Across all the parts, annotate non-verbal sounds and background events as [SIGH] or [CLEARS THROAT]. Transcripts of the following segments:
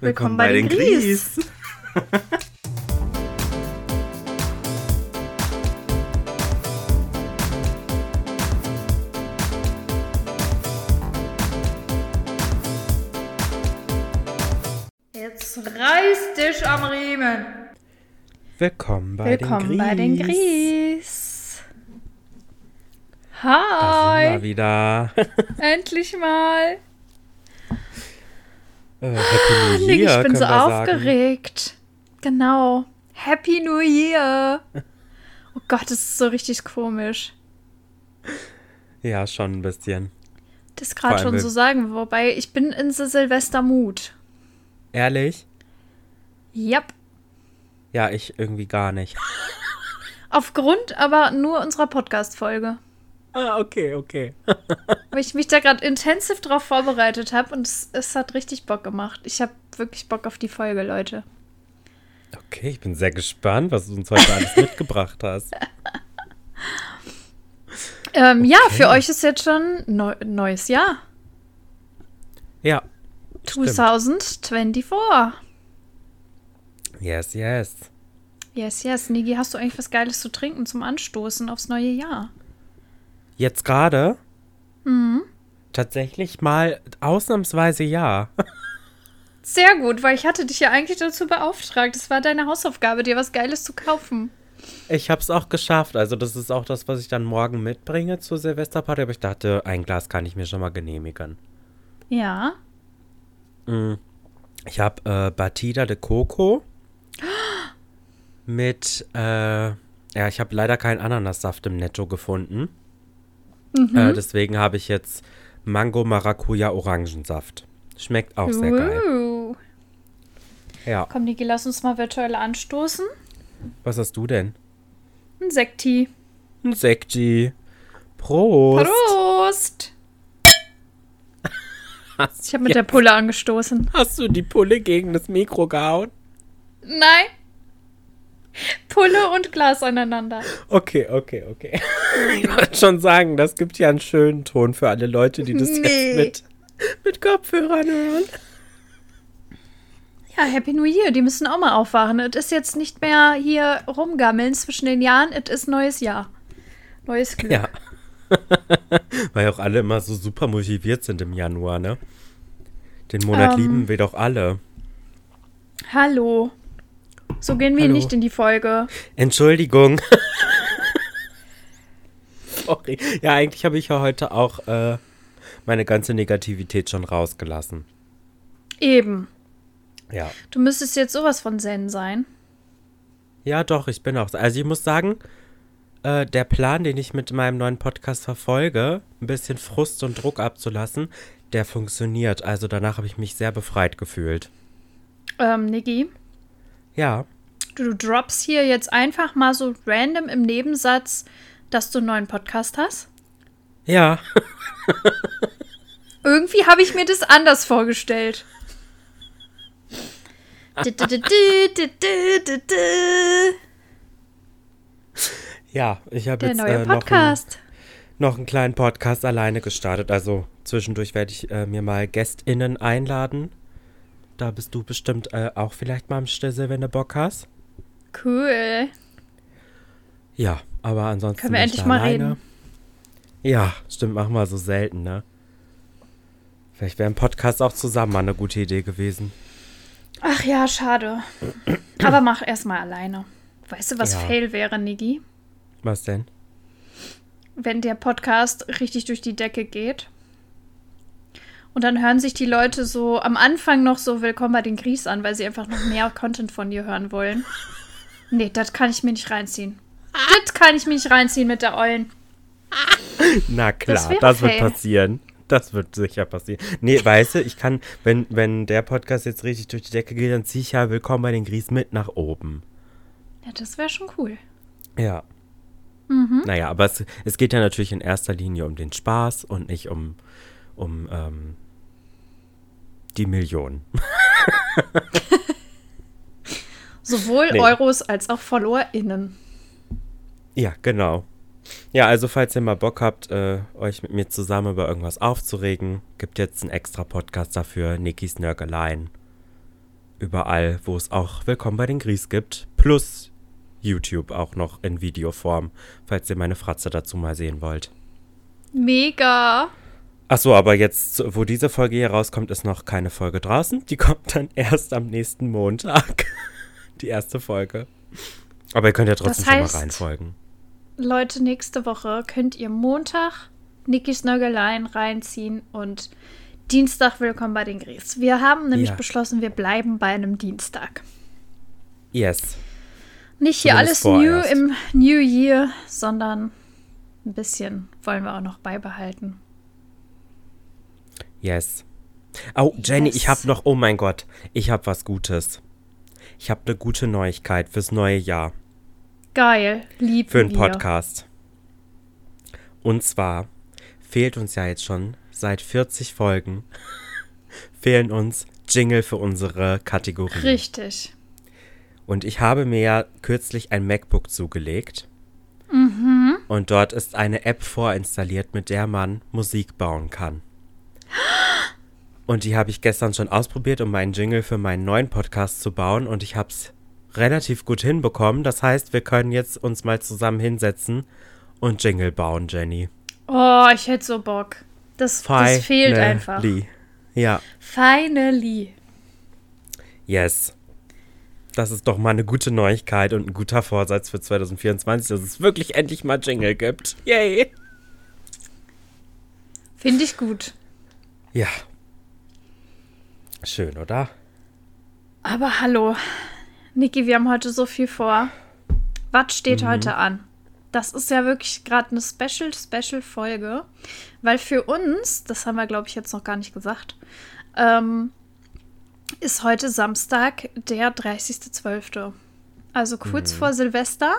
Willkommen, bei, den Gries. Jetzt reiß dich am Riemen. Willkommen bei Willkommen den Gries. bei den Gries. Da sind Hi, wir wieder. [LAUGHS] endlich mal. Äh, Happy New Year, ich bin so wir sagen. aufgeregt. Genau. Happy New Year. [LAUGHS] Oh Gott, das ist so richtig komisch. Ja, schon ein bisschen. Das gerade schon so sagen, wobei ich bin in the Silvestermut. Ehrlich? Yep. Ja, ich irgendwie gar nicht. [LAUGHS] Aufgrund aber nur unserer Podcast-Folge. Ah, okay, okay. [LAUGHS] Weil ich mich da gerade intensiv drauf vorbereitet habe und es, es hat richtig Bock gemacht. Ich habe wirklich Bock auf die Folge, Leute. Okay, ich bin sehr gespannt, was du uns heute alles [LAUGHS] mitgebracht hast. Ähm, Ja, Okay. für euch ist jetzt schon neu, neues Jahr. Ja. Stimmt. 2024. Yes, yes. Yes, yes. Nigi, hast du eigentlich was Geiles zu trinken zum Anstoßen aufs neue Jahr? Jetzt gerade? Mhm. Tatsächlich mal ausnahmsweise ja. [LAUGHS] Sehr gut, weil ich hatte dich ja eigentlich dazu beauftragt. Es war deine Hausaufgabe, dir was Geiles zu kaufen. Ich habe es auch geschafft. Also das ist auch das, was ich dann morgen mitbringe zur Silvesterparty. Aber ich dachte, ein Glas kann ich mir schon mal genehmigen. Ja. Ich habe äh, Batida de Coco [GASPS] mit, äh, ja, ich habe leider keinen Ananassaft im Netto gefunden. Äh, deswegen habe ich jetzt Mango Maracuja Orangensaft. Schmeckt auch sehr geil. Ja. Komm, Niki, lass uns mal virtuell anstoßen. Was hast du denn? Ein Sekti. Ein Sekti. Prost. Prost! Hast, Ich habe mit der Pulle angestoßen. hast du die Pulle gegen das Mikro gehauen? Nein. Pulle und Glas aneinander. Okay, okay, okay. ich wollte schon sagen, das gibt ja einen schönen Ton für alle Leute, die das Nee. jetzt mit, mit Kopfhörern hören. Ja, Happy New Year. Die müssen auch mal aufwachen. Es ist jetzt nicht mehr hier rumgammeln zwischen den Jahren. Es ist neues Jahr. Neues Glück. Ja. [LAUGHS] Weil auch alle immer so super motiviert sind im Januar, ne? Den Monat Ähm. lieben wir doch alle. Hallo. So gehen wir Hallo. nicht in die Folge. Entschuldigung. [LAUGHS] Sorry. Ja, eigentlich habe ich ja heute auch äh, meine ganze Negativität schon rausgelassen. Eben. Ja. Du müsstest jetzt sowas von Zen sein. Ja, doch, ich bin auch. Also ich muss sagen, äh, der Plan, den ich mit meinem neuen Podcast verfolge, ein bisschen Frust und Druck abzulassen, der funktioniert. Also danach habe ich mich sehr befreit gefühlt. Ähm, Niki, Ja. du, du droppst hier jetzt einfach mal so random im Nebensatz, dass du einen neuen Podcast hast. Ja. Irgendwie habe ich mir das anders vorgestellt. Ja, ich habe jetzt neue äh, noch, einen, noch einen kleinen Podcast alleine gestartet. Also zwischendurch werde ich äh, mir mal GästInnen einladen. Da bist du bestimmt äh, auch vielleicht mal am Stissel, wenn du Bock hast. Cool. Ja, aber ansonsten. Können wir endlich mal alleine. reden. Ja, stimmt, machen wir so selten, ne? Vielleicht wäre ein Podcast auch zusammen mal eine gute Idee gewesen. Ach ja, schade. Aber mach erst mal alleine. Weißt du, was Ja. Fail wäre, Nigi? Was denn? Wenn der Podcast richtig durch die Decke geht. Und dann hören sich die Leute so am Anfang noch so Willkommen bei den Gries an, weil sie einfach noch mehr [LAUGHS] Content von dir hören wollen. Nee, das kann ich mir nicht reinziehen. Das kann ich mir nicht reinziehen mit der Eulen. Na klar, Das das, wird passieren. Das wird sicher passieren. Nee, weißt du, ich kann, wenn, wenn der Podcast jetzt richtig durch die Decke geht, dann ziehe ich ja Willkommen bei den Gries mit nach oben. Ja, das wäre schon cool. Ja. Mhm. Naja, aber es, es geht ja natürlich in erster Linie um den Spaß und nicht um, um ähm, die Millionen. [LAUGHS] Sowohl Nee. Euros als auch FollowerInnen. Ja, genau. Ja, also falls ihr mal Bock habt, äh, euch mit mir zusammen über irgendwas aufzuregen, gibt jetzt einen extra Podcast dafür, Nikis Nörgeleien. überall, wo es auch Willkommen bei den Gries gibt. Plus YouTube auch noch in Videoform, falls ihr meine Fratze dazu mal sehen wollt. Mega. Ach so, aber jetzt, wo diese Folge hier rauskommt, ist noch keine Folge draußen. Die kommt dann [LAUGHS] erst am nächsten Montag. Die erste Folge. Aber ihr könnt ja trotzdem Das heißt- schon mal reinfolgen. Leute, nächste Woche könnt ihr Montag Nikis Nögeleien reinziehen und Dienstag willkommen bei den Gries. Wir haben nämlich Ja. beschlossen, wir bleiben bei einem Dienstag. Yes. Nicht hier Zumindest alles new vorerst. im New Year, sondern ein bisschen wollen wir auch noch beibehalten. Yes. Oh, Jenny, Yes. ich hab noch, oh mein Gott, ich hab was Gutes. Ich hab eine gute Neuigkeit fürs neue Jahr. Geil, lieb Für einen. Podcast. Und zwar fehlt uns ja jetzt schon seit 40 Folgen [LAUGHS] fehlen uns Jingle für unsere Kategorie. Richtig. Und ich habe mir ja kürzlich ein MacBook zugelegt. Mhm. Und dort ist eine App vorinstalliert, mit der man Musik bauen kann. Und die habe ich gestern schon ausprobiert, um meinen Jingle für meinen neuen Podcast zu bauen. Und ich habe es relativ gut hinbekommen. Das heißt, wir können jetzt uns mal zusammen hinsetzen und Jingle bauen, Jenny. Oh, ich hätte so Bock. Das, das fehlt einfach. Ja, Finally. yes. Das ist doch mal eine gute Neuigkeit und ein guter Vorsatz für 2024, dass es wirklich endlich mal Jingle gibt. Yay! Finde ich gut. Ja. Schön, oder? Aber hallo, Niki, wir haben heute so viel vor. Was steht Mhm. heute an? Das ist ja wirklich gerade eine Special, Special Folge, weil für uns, das haben wir glaube ich jetzt noch gar nicht gesagt, ähm, ist heute Samstag, der 30.12. Also kurz Mhm. vor Silvester.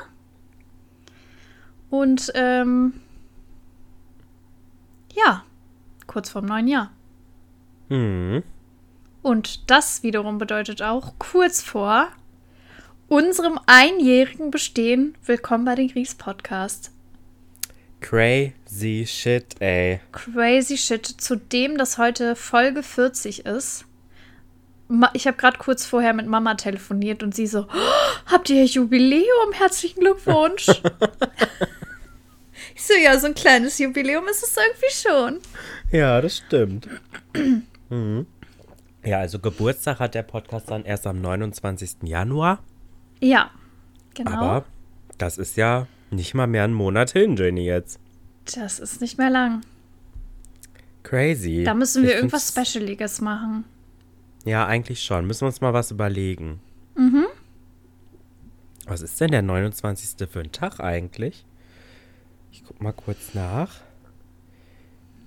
Und ähm, ja, kurz vorm neuen Jahr. Hm. Und das wiederum bedeutet auch kurz vor unserem einjährigen Bestehen Willkommen bei den Griegs Podcast. Crazy shit, ey. Crazy Shit, zu dem das heute Folge 40 ist. Ich habe gerade kurz vorher mit Mama telefoniert und sie so, "Oh, habt ihr Jubiläum? Herzlichen Glückwunsch. [LAUGHS] ich so, ja, so ein kleines Jubiläum ist es irgendwie schon. Ja, das stimmt. [CLEARS THROAT] mhm. Ja, also Geburtstag hat der Podcast dann erst am 29. Januar. Ja, genau. Aber das ist ja nicht mal mehr einen Monat hin, Jenny, jetzt. das ist nicht mehr lang. Crazy. Da müssen wir Ich irgendwas find's- Specialiges machen. Ja, eigentlich schon. Müssen wir uns mal was überlegen. Mhm. Was ist denn der 29. für ein Tag eigentlich? Ich guck mal kurz nach.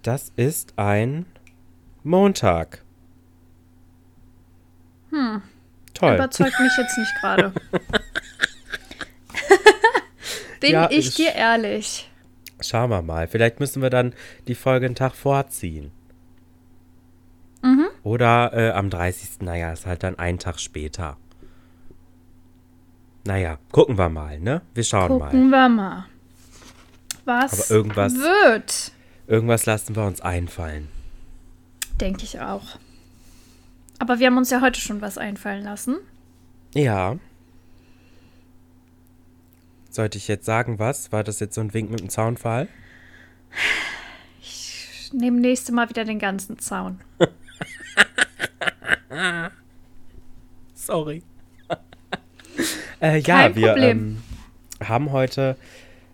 Das ist ein Montag. Hm. Toll. Überzeugt mich jetzt nicht gerade. [LAUGHS] Bin Ja, ich ich- dir ehrlich. Schauen wir mal. Vielleicht müssen wir dann die Folge einen Tag vorziehen. Mhm. Oder äh, am 30. Naja, ist halt dann ein Tag später. Naja, gucken wir mal, ne? Wir schauen mal. Gucken wir mal. Was Aber irgendwas- wird, Irgendwas lassen wir uns einfallen. Denke ich auch. Aber wir haben uns ja heute schon was einfallen lassen. Ja. Sollte ich jetzt sagen, was? War das jetzt so ein Wink mit dem Zaunfall? Ich nehme nächste Mal wieder den ganzen Zaun. [LAUGHS] Sorry. [LAUGHS] äh, ja, Kein wir Problem. ähm, haben heute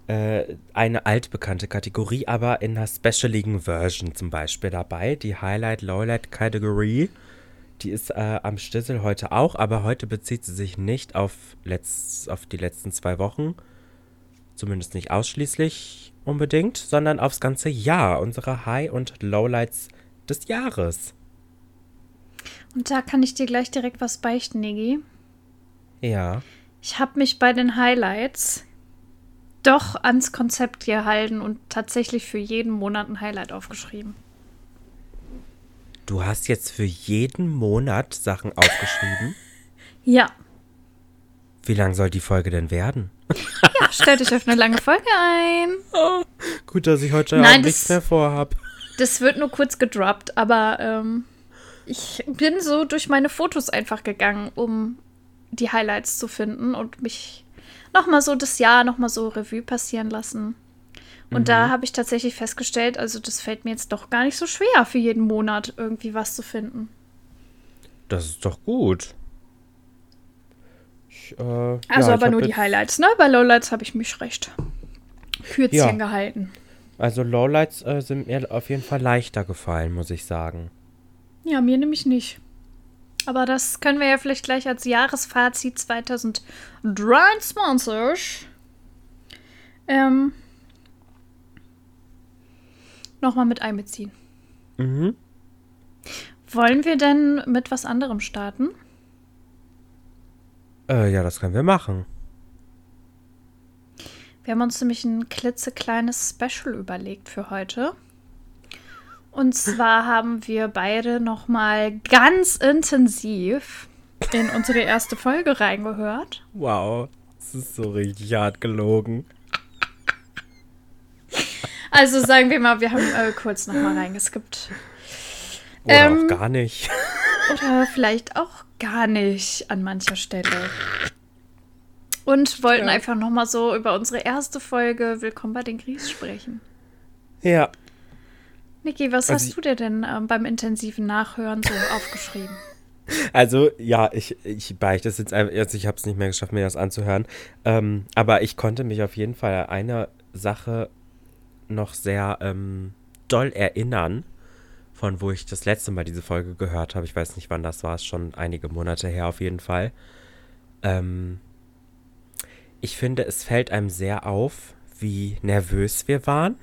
äh, eine altbekannte Kategorie, aber in einer specialigen Version zum Beispiel dabei. Die Highlight-Lowlight-Kategorie. Die ist äh, am Stissel heute auch, aber heute bezieht sie sich nicht auf, letzt, auf die letzten zwei Wochen. Zumindest nicht ausschließlich unbedingt, sondern aufs ganze Jahr. Unsere High- und Lowlights des Jahres. Und da kann ich dir gleich direkt was beichten, Nigi. Ja. Ich habe mich bei den Highlights doch ans Konzept gehalten und tatsächlich für jeden Monat ein Highlight aufgeschrieben. Du hast jetzt für jeden Monat Sachen aufgeschrieben. [LAUGHS] Ja. Wie lang soll die Folge denn werden? [LAUGHS] Ja, stellt euch auf eine lange Folge ein. Gut, dass ich heute Nein, Abend nichts das- mehr vorhab. Das wird nur kurz gedroppt, aber ähm, ich bin so durch meine Fotos einfach gegangen, um die Highlights zu finden und mich nochmal so das Jahr nochmal so Revue passieren lassen. Und mhm. da habe ich tatsächlich festgestellt, also das fällt mir jetzt doch gar nicht so schwer, für jeden Monat irgendwie was zu finden. Das ist doch gut. Ich, äh, also ja, aber nur die Highlights, ne? Bei Lowlights habe ich mich recht kürzchen ja. gehalten. Also Lowlights äh, sind mir auf jeden Fall leichter gefallen, muss ich sagen. Ja, mir nämlich nicht. Aber das können wir ja vielleicht gleich als Jahresfazit 2023 ähm, nochmal mit einbeziehen. Mhm. Wollen wir denn mit was anderem starten? Äh, ja, das können wir machen. Wir haben uns nämlich ein klitzekleines Special überlegt für heute. Und zwar haben wir beide noch mal ganz intensiv in unsere erste Folge reingehört. Wow, das ist so richtig hart gelogen. Also sagen wir mal, wir haben äh, kurz noch mal reingeskippt. Oder ähm, auch gar nicht. Oder vielleicht auch gar nicht an mancher Stelle. Und wollten ja. einfach noch mal so über unsere erste Folge Willkommen bei den Gries sprechen. Ja, Niki, was also hast du dir denn ähm, beim intensiven Nachhören so aufgeschrieben? Also, ja, ich, ich beichte es jetzt einfach, also ich habe es nicht mehr geschafft, mir das anzuhören. Ähm, aber ich konnte mich auf jeden Fall an eine Sache noch sehr ähm, doll erinnern, von wo ich das letzte Mal diese Folge gehört habe. Ich weiß nicht, wann das war, es schon einige Monate her auf jeden Fall. Ähm, ich finde, es fällt einem sehr auf, wie nervös wir waren.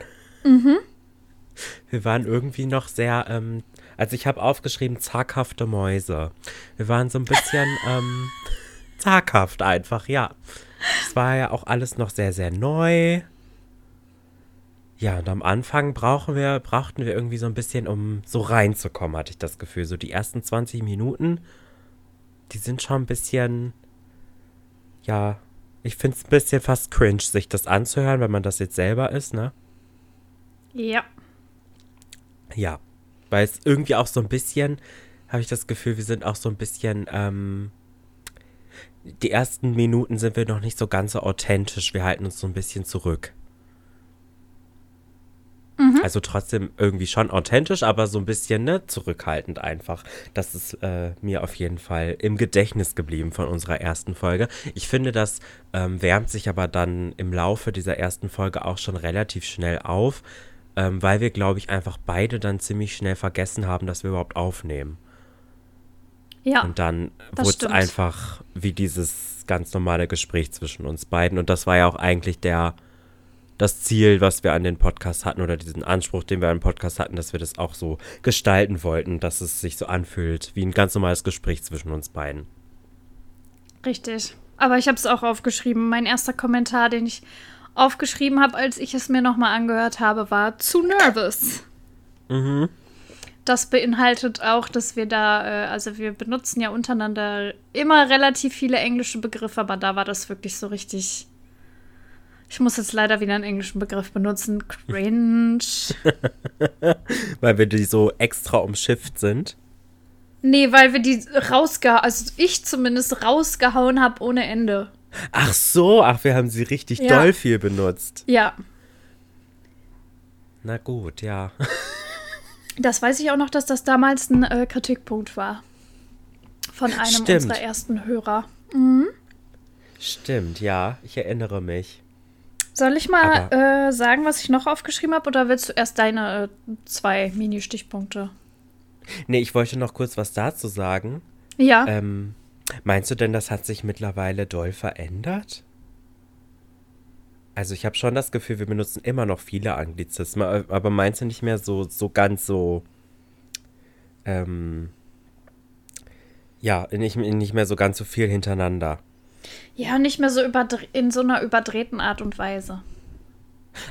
Mhm wir waren irgendwie noch sehr, ähm, also ich habe aufgeschrieben, zaghafte Mäuse. Wir waren so ein bisschen [LAUGHS] ähm, zaghaft einfach, ja. Es war ja auch alles noch sehr, sehr neu. Ja, und am Anfang brauchen wir, brauchten wir irgendwie so ein bisschen, um so reinzukommen, hatte ich das Gefühl. So die ersten 20 Minuten, die sind schon ein bisschen, ja, ich finde es ein bisschen fast cringe, sich das anzuhören, wenn man das jetzt selber ist, ne? Ja. Ja, weil es irgendwie auch so ein bisschen, habe ich das Gefühl, wir sind auch so ein bisschen, ähm, die ersten Minuten sind wir noch nicht so ganz so authentisch. Wir halten uns so ein bisschen zurück. Mhm. Also trotzdem irgendwie schon authentisch, aber so ein bisschen ne, zurückhaltend einfach. Das ist äh, mir auf jeden Fall im Gedächtnis geblieben von unserer ersten Folge. Ich finde, das ähm, wärmt sich aber dann im Laufe dieser ersten Folge auch schon relativ schnell auf ähm, weil wir, glaube ich, einfach beide dann ziemlich schnell vergessen haben, dass wir überhaupt aufnehmen. Ja. Und dann wurde es einfach wie dieses ganz normale Gespräch zwischen uns beiden. Und das war ja auch eigentlich der, das Ziel, was wir an den Podcast hatten oder diesen Anspruch, den wir an den Podcast hatten, dass wir das auch so gestalten wollten, dass es sich so anfühlt wie ein ganz normales Gespräch zwischen uns beiden. Richtig. Aber ich habe es auch aufgeschrieben. Mein erster Kommentar, den ich aufgeschrieben habe, als ich es mir nochmal angehört habe, war zu nervous. Mhm. Das beinhaltet auch, dass wir da, äh, also wir benutzen ja untereinander immer relativ viele englische Begriffe, aber da war das wirklich so richtig. Ich muss jetzt leider wieder einen englischen Begriff benutzen. Cringe. [LAUGHS] weil wir die so extra umschifft sind. Nee, weil wir die rausgehauen, also ich zumindest rausgehauen habe ohne Ende. Ach so, ach, wir haben sie richtig ja. doll viel benutzt. Ja. Na gut, ja. Das weiß ich auch noch, dass das damals ein äh, Kritikpunkt war. Von einem Stimmt. unserer ersten Hörer. Mhm. Stimmt, ja, ich erinnere mich. Soll ich mal äh, sagen, was ich noch aufgeschrieben habe, oder willst du erst deine äh, zwei Mini-Stichpunkte? Nee, ich wollte noch kurz was dazu sagen. Ja. Ähm, Meinst du denn, das hat sich mittlerweile doll verändert? Also ich habe schon das Gefühl, wir benutzen immer noch viele Anglizismen, aber meinst du nicht mehr so, so ganz so, ähm, ja, nicht, nicht mehr so ganz so viel hintereinander? Ja, nicht mehr so in so einer überdrehten Art und Weise.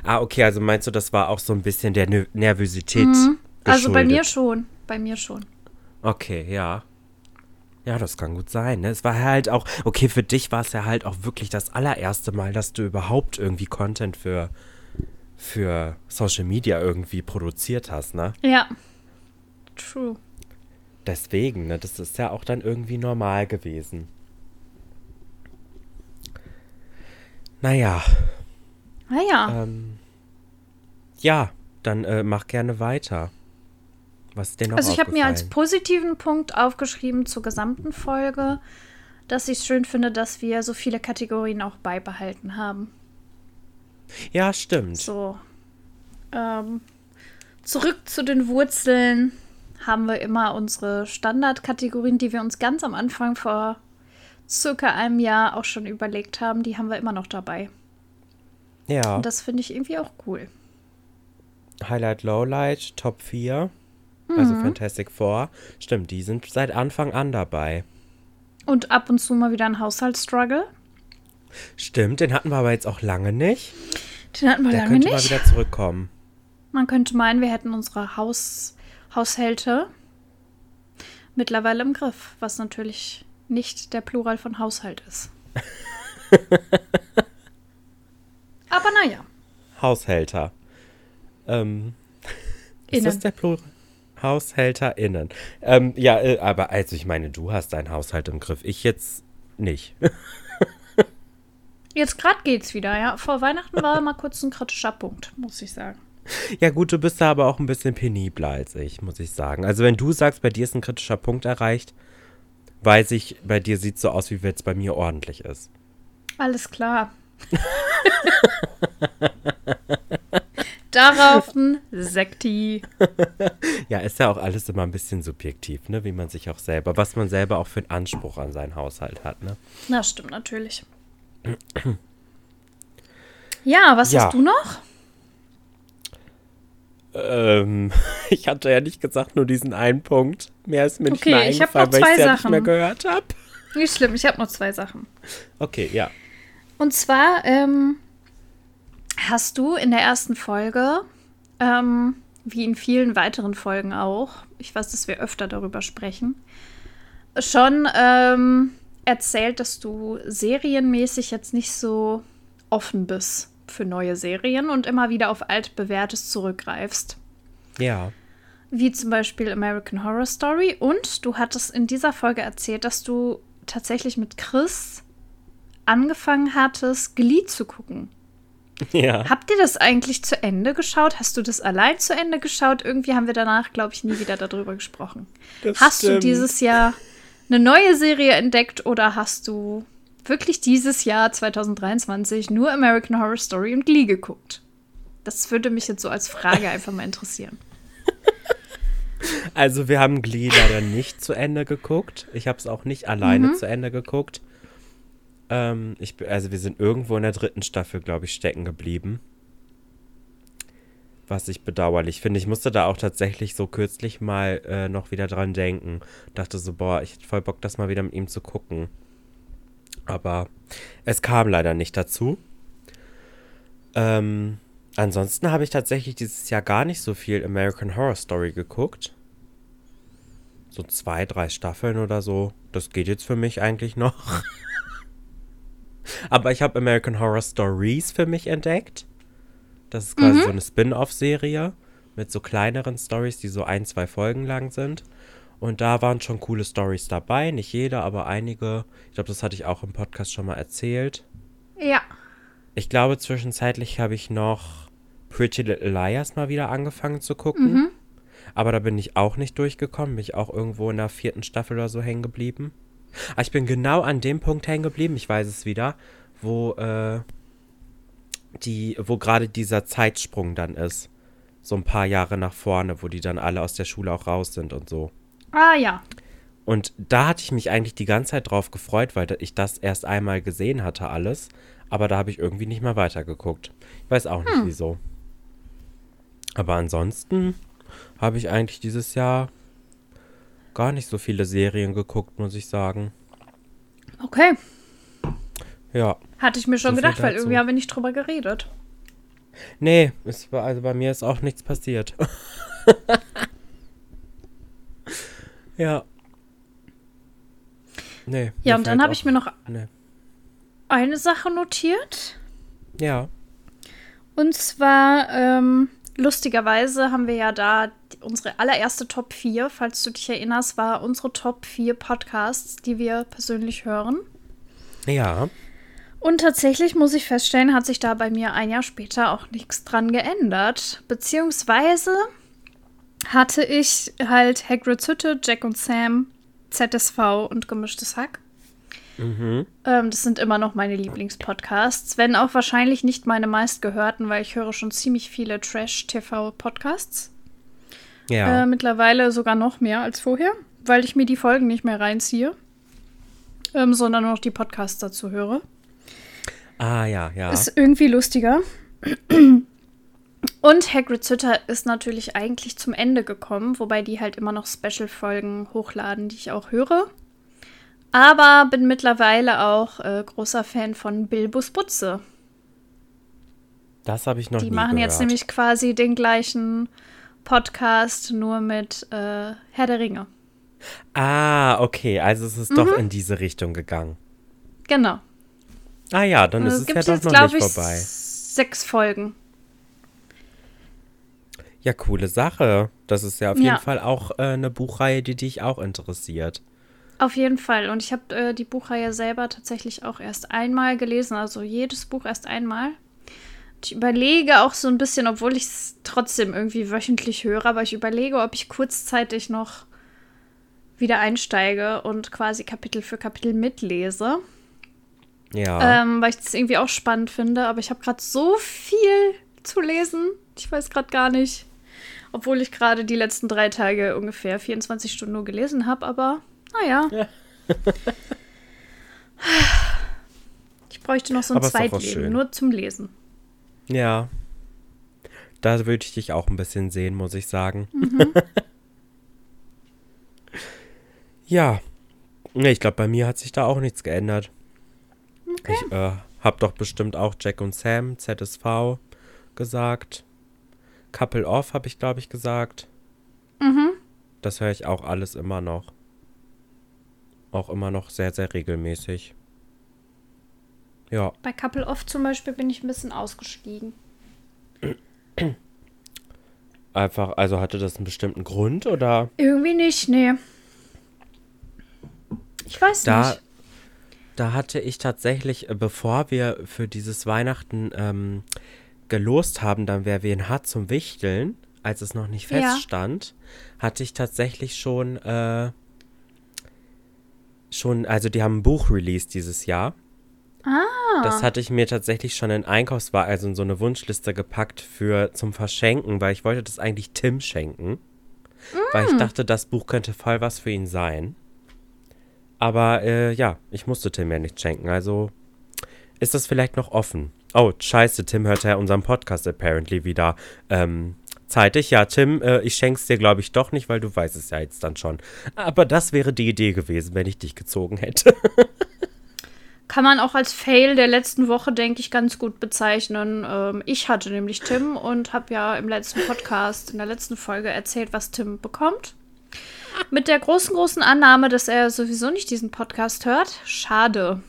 Ah, okay, also meinst du, das war auch so ein bisschen der Nervosität? Mhm. Also bei mir schon, bei mir schon. Okay, ja. Ja, das kann gut sein. Ne? Es war halt auch, okay, für dich war es ja halt auch wirklich das allererste Mal, dass du überhaupt irgendwie Content für, für Social Media irgendwie produziert hast, ne? Ja. True. deswegen, ne, das ist ja auch dann irgendwie normal gewesen. Naja. Naja. Ähm, ja, dann äh, mach gerne weiter. Was ist dir noch Also ich habe mir als positiven Punkt aufgeschrieben zur gesamten Folge, dass ich es schön finde, dass wir so viele Kategorien auch beibehalten haben. Ja, stimmt. So. Ähm, zurück zu den Wurzeln haben wir immer unsere Standardkategorien, die wir uns ganz am Anfang vor circa einem Jahr auch schon überlegt haben. Die haben wir immer noch dabei. Ja, Und das finde ich irgendwie auch cool. Highlight, Lowlight, Top 4. Mhm. Also Fantastic Four. Stimmt, die sind seit Anfang an dabei. Und ab und zu mal wieder ein Haushaltsstruggle. Stimmt, den hatten wir aber jetzt auch lange nicht. Den hatten wir Der lange könnte nicht. mal wieder zurückkommen. Man könnte meinen, wir hätten unsere Haus Haushälte mittlerweile im Griff, was natürlich nicht der Plural von Haushalt ist. [LAUGHS] Aber naja, Haushälter. Ähm, [LAUGHS] ist innen. das der Plural? HaushälterInnen. Ähm, ja, äh, aber also ich meine, du hast deinen Haushalt im Griff. Ich jetzt nicht. [LAUGHS] Jetzt gerade geht's wieder, ja. Vor Weihnachten war mal kurz ein kritischer Punkt, muss ich sagen. Ja gut, du bist da aber auch ein bisschen penibler als ich, muss ich sagen. Also wenn du sagst, bei dir ist ein kritischer Punkt erreicht, weiß ich, bei dir sieht so aus, wie wenn es bei mir ordentlich ist. Alles klar. [LAUGHS] Darauf ein Sekti. [LAUGHS] Ja, ist ja auch alles immer ein bisschen subjektiv, ne? Wie man sich auch selber, was man selber auch für einen Anspruch an seinen Haushalt hat, ne? Na, stimmt natürlich. Ja, was Ja. hast du noch? Ähm, [LAUGHS] ich hatte ja nicht gesagt, nur diesen einen Punkt. Mehr ist mir nicht Okay, mehr ich hab eingefallen, noch weil ich zwei es ja nicht Sachen. mehr gehört habe. Nicht schlimm, ich habe noch zwei Sachen. Okay, ja. Und zwar ähm, hast du in der ersten Folge, ähm, wie in vielen weiteren Folgen auch, ich weiß, dass wir öfter darüber sprechen, schon ähm, erzählt, dass du serienmäßig jetzt nicht so offen bist für neue Serien und immer wieder auf altbewährtes zurückgreifst. Ja. Wie zum Beispiel American Horror Story. Und du hattest in dieser Folge erzählt, dass du tatsächlich mit Chris angefangen hattest, Glee zu gucken. [LAUGHS] Ja. Habt ihr das eigentlich zu Ende geschaut? Hast du das allein zu Ende geschaut? Irgendwie haben wir danach, glaube ich, nie wieder darüber gesprochen. Das hast du stimmt. dieses Jahr eine neue Serie entdeckt oder hast du wirklich dieses Jahr 2023 nur American Horror Story und Glee geguckt? Das würde mich jetzt so als Frage einfach mal interessieren. [LAUGHS] Also wir haben Glee leider nicht zu Ende geguckt. Ich habe es auch nicht alleine Mhm. zu Ende geguckt. Ähm, ich, also wir sind irgendwo in der dritten Staffel, glaube ich, stecken geblieben. Was ich bedauerlich finde. Ich musste da auch tatsächlich so kürzlich mal äh, noch wieder dran denken. Dachte so, boah, ich hätte voll Bock, das mal wieder mit ihm zu gucken. Aber es kam leider nicht dazu. Ähm, ansonsten habe ich tatsächlich dieses Jahr gar nicht so viel American Horror Story geguckt. So zwei, drei Staffeln oder so. Das geht jetzt für mich eigentlich noch. [LAUGHS] Aber ich habe American Horror Stories für mich entdeckt. Das ist quasi so eine Spin-off-Serie mit so kleineren Stories, die so ein, zwei Folgen lang sind. Und da waren schon coole Stories dabei. Nicht jeder, aber einige. Ich glaube, das hatte ich auch im Podcast schon mal erzählt. Ja. Ich glaube, zwischenzeitlich habe ich noch Pretty Little Liars mal wieder angefangen zu gucken. Aber da bin ich auch nicht durchgekommen. Bin ich auch irgendwo in der vierten Staffel oder so hängen geblieben. Aber ich bin genau an dem Punkt hängen geblieben, ich weiß es wieder, wo, äh, die, wo gerade dieser Zeitsprung dann ist. So ein paar Jahre nach vorne, wo die dann alle aus der Schule auch raus sind und so. Ah ja. Und da hatte ich mich eigentlich die ganze Zeit drauf gefreut, weil ich das erst einmal gesehen hatte, alles. Aber da habe ich irgendwie nicht mehr weitergeguckt. Ich weiß auch nicht wieso. Aber ansonsten habe ich eigentlich dieses Jahr gar nicht so viele Serien geguckt, muss ich sagen. Okay. Ja. Hatte ich mir schon So gedacht, weil irgendwie haben wir nicht drüber geredet. Nee, es war, also bei mir ist auch nichts passiert. [LAUGHS] ja. Nee. Ja, und dann habe ich mir noch Nee. eine Sache notiert. Ja. Und zwar, ähm, lustigerweise haben wir ja da unsere allererste Top 4, falls du dich erinnerst, war unsere Top 4 Podcasts, die wir persönlich hören. Ja. Und tatsächlich muss ich feststellen, hat sich da bei mir ein Jahr später auch nichts dran geändert. Beziehungsweise hatte ich halt Hagrid's Hütte, Jack und Sam, ZSV und Gemischtes Hack. Mhm. Ähm, das sind immer noch meine Lieblingspodcasts, wenn auch wahrscheinlich nicht meine meistgehörten, weil ich höre schon ziemlich viele Trash-TV-Podcasts. Ja. Äh, mittlerweile sogar noch mehr als vorher, weil ich mir die Folgen nicht mehr reinziehe, ähm, sondern nur noch die Podcasts dazu höre. ah, ja, ja. Ist irgendwie lustiger. Und Hagrid's Hütte ist natürlich eigentlich zum Ende gekommen, wobei die halt immer noch Special-Folgen hochladen, die ich auch höre. Aber bin mittlerweile auch äh, großer Fan von Bilbus Butze. das habe ich noch Die nie machen gehört. jetzt nämlich quasi den gleichen Podcast, nur mit äh, Herr der Ringe. Ah, okay. Also es ist Mhm. doch in diese Richtung gegangen. Genau. Ah ja, dann ist Äh, es ja doch jetzt, noch nicht ich, vorbei. sechs Folgen. Ja, coole Sache. Das ist ja auf Ja. jeden Fall auch äh, eine Buchreihe, die dich auch interessiert. Auf jeden Fall. Und ich habe äh, die Buchreihe selber tatsächlich auch erst einmal gelesen, also jedes Buch erst einmal. Ich überlege auch so ein bisschen, obwohl ich es trotzdem irgendwie wöchentlich höre, aber ich überlege, ob ich kurzzeitig noch wieder einsteige und quasi Kapitel für Kapitel mitlese. Ja. Ähm, weil ich das irgendwie auch spannend finde. Aber ich habe gerade so viel zu lesen. Ich weiß gerade gar nicht. Obwohl ich gerade die letzten drei Tage ungefähr 24 Stunden nur gelesen habe. Aber naja. Ja. Ich bräuchte noch so ein Zweitleben. Nur zum Lesen. Ja. Da würde ich dich auch ein bisschen sehen, muss ich sagen. Mhm. [LAUGHS] ja. Nee, ich glaube, bei mir hat sich da auch nichts geändert. Okay. Ich äh, habe doch bestimmt auch Jack und Sam, ZSV, gesagt. Couple Off habe ich, glaube ich, gesagt. Mhm. Das höre ich auch alles immer noch. Auch immer noch sehr, sehr regelmäßig. Ja, Bei Couple Off zum Beispiel bin ich ein bisschen ausgestiegen. einfach, also hatte das einen bestimmten Grund oder? Irgendwie nicht, nee. Ich weiß Da, nicht. da hatte ich tatsächlich, äh, bevor wir für dieses Weihnachten ähm, gelost haben, dann wer wen hat zum Wichteln, als es noch nicht Ja. feststand, hatte ich tatsächlich schon, äh, schon, also die haben ein Buch released dieses Jahr. Ah. Das hatte ich mir tatsächlich schon in Einkaufswagen, also in so eine Wunschliste gepackt für zum Verschenken, weil ich wollte das eigentlich Tim schenken. Weil Mm. ich dachte, das Buch könnte voll was für ihn sein. Aber äh, ja, ich musste Tim ja nicht schenken, also ist das vielleicht noch offen. Oh, scheiße, Tim hört ja unseren Podcast apparently wieder ähm, zeitig. Ja, Tim, äh, ich schenk's dir, glaube ich, doch nicht, weil du weißt es ja jetzt dann schon. Aber das wäre die Idee gewesen, wenn ich dich gezogen hätte. [LAUGHS] Kann man auch als Fail der letzten Woche, denke ich, ganz gut bezeichnen. Ähm, ich hatte nämlich Tim und habe ja im letzten Podcast, in der letzten Folge erzählt, was Tim bekommt. Mit der großen, großen Annahme, dass er sowieso nicht diesen Podcast hört. Schade.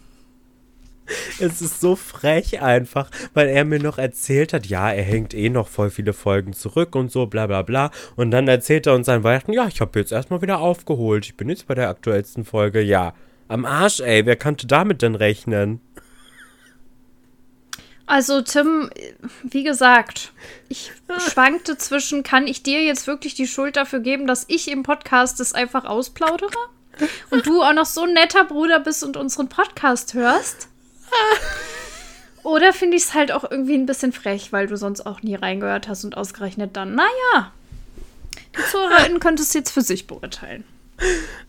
Es ist so frech einfach, weil er mir noch erzählt hat, ja, er hängt eh noch voll viele Folgen zurück und so, bla bla bla. Und dann erzählt er uns an Weihnachten, ja, ich habe jetzt erstmal wieder aufgeholt. Ich bin jetzt bei der aktuellsten Folge. Ja, am Arsch, ey, wer könnte damit denn rechnen? Also, Tim, wie gesagt, ich [LAUGHS] schwankte zwischen, kann ich dir jetzt wirklich die Schuld dafür geben, dass ich im Podcast das einfach ausplaudere? Und du auch noch so ein netter Bruder bist und unseren Podcast hörst? [LAUGHS] Oder finde ich es halt auch irgendwie ein bisschen frech, weil du sonst auch nie reingehört hast und ausgerechnet dann, naja, die ZuhörerInnen [LAUGHS] könntest du jetzt für sich beurteilen.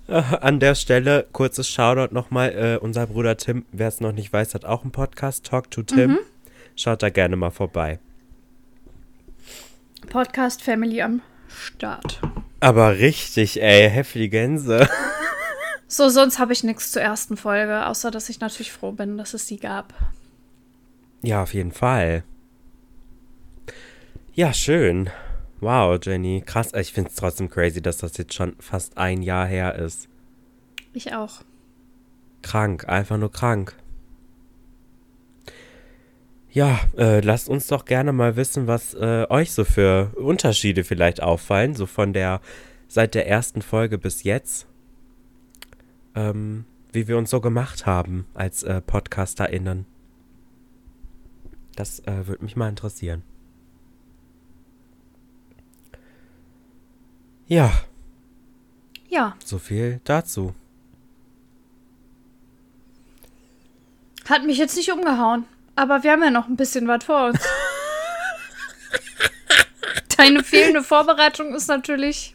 An der Stelle, kurzes Shoutout nochmal, äh, unser Bruder Tim, wer es noch nicht weiß, hat auch einen Podcast, Talk to Tim. Schaut da gerne mal vorbei. Podcast Family am Start. Aber richtig, ey, heftige Gänse. [LAUGHS] So, sonst habe ich nichts zur ersten Folge, außer dass ich natürlich froh bin, dass es sie gab. Ja, auf jeden Fall. Ja, schön. Wow, Jenny. Krass. Ich finde es trotzdem crazy, dass das jetzt schon fast ein Jahr her ist. Ich auch. Krank, einfach nur krank. Ja, äh, lasst uns doch gerne mal wissen, was äh, euch so für Unterschiede vielleicht auffallen, so von der seit der ersten Folge bis jetzt, ähm, wie wir uns so gemacht haben als äh, PodcasterInnen. Das äh, würde mich mal interessieren. Ja, Ja, so viel dazu. hat mich jetzt nicht umgehauen. Aber wir haben ja noch ein bisschen was vor uns. [LAUGHS] Deine fehlende Vorbereitung ist natürlich.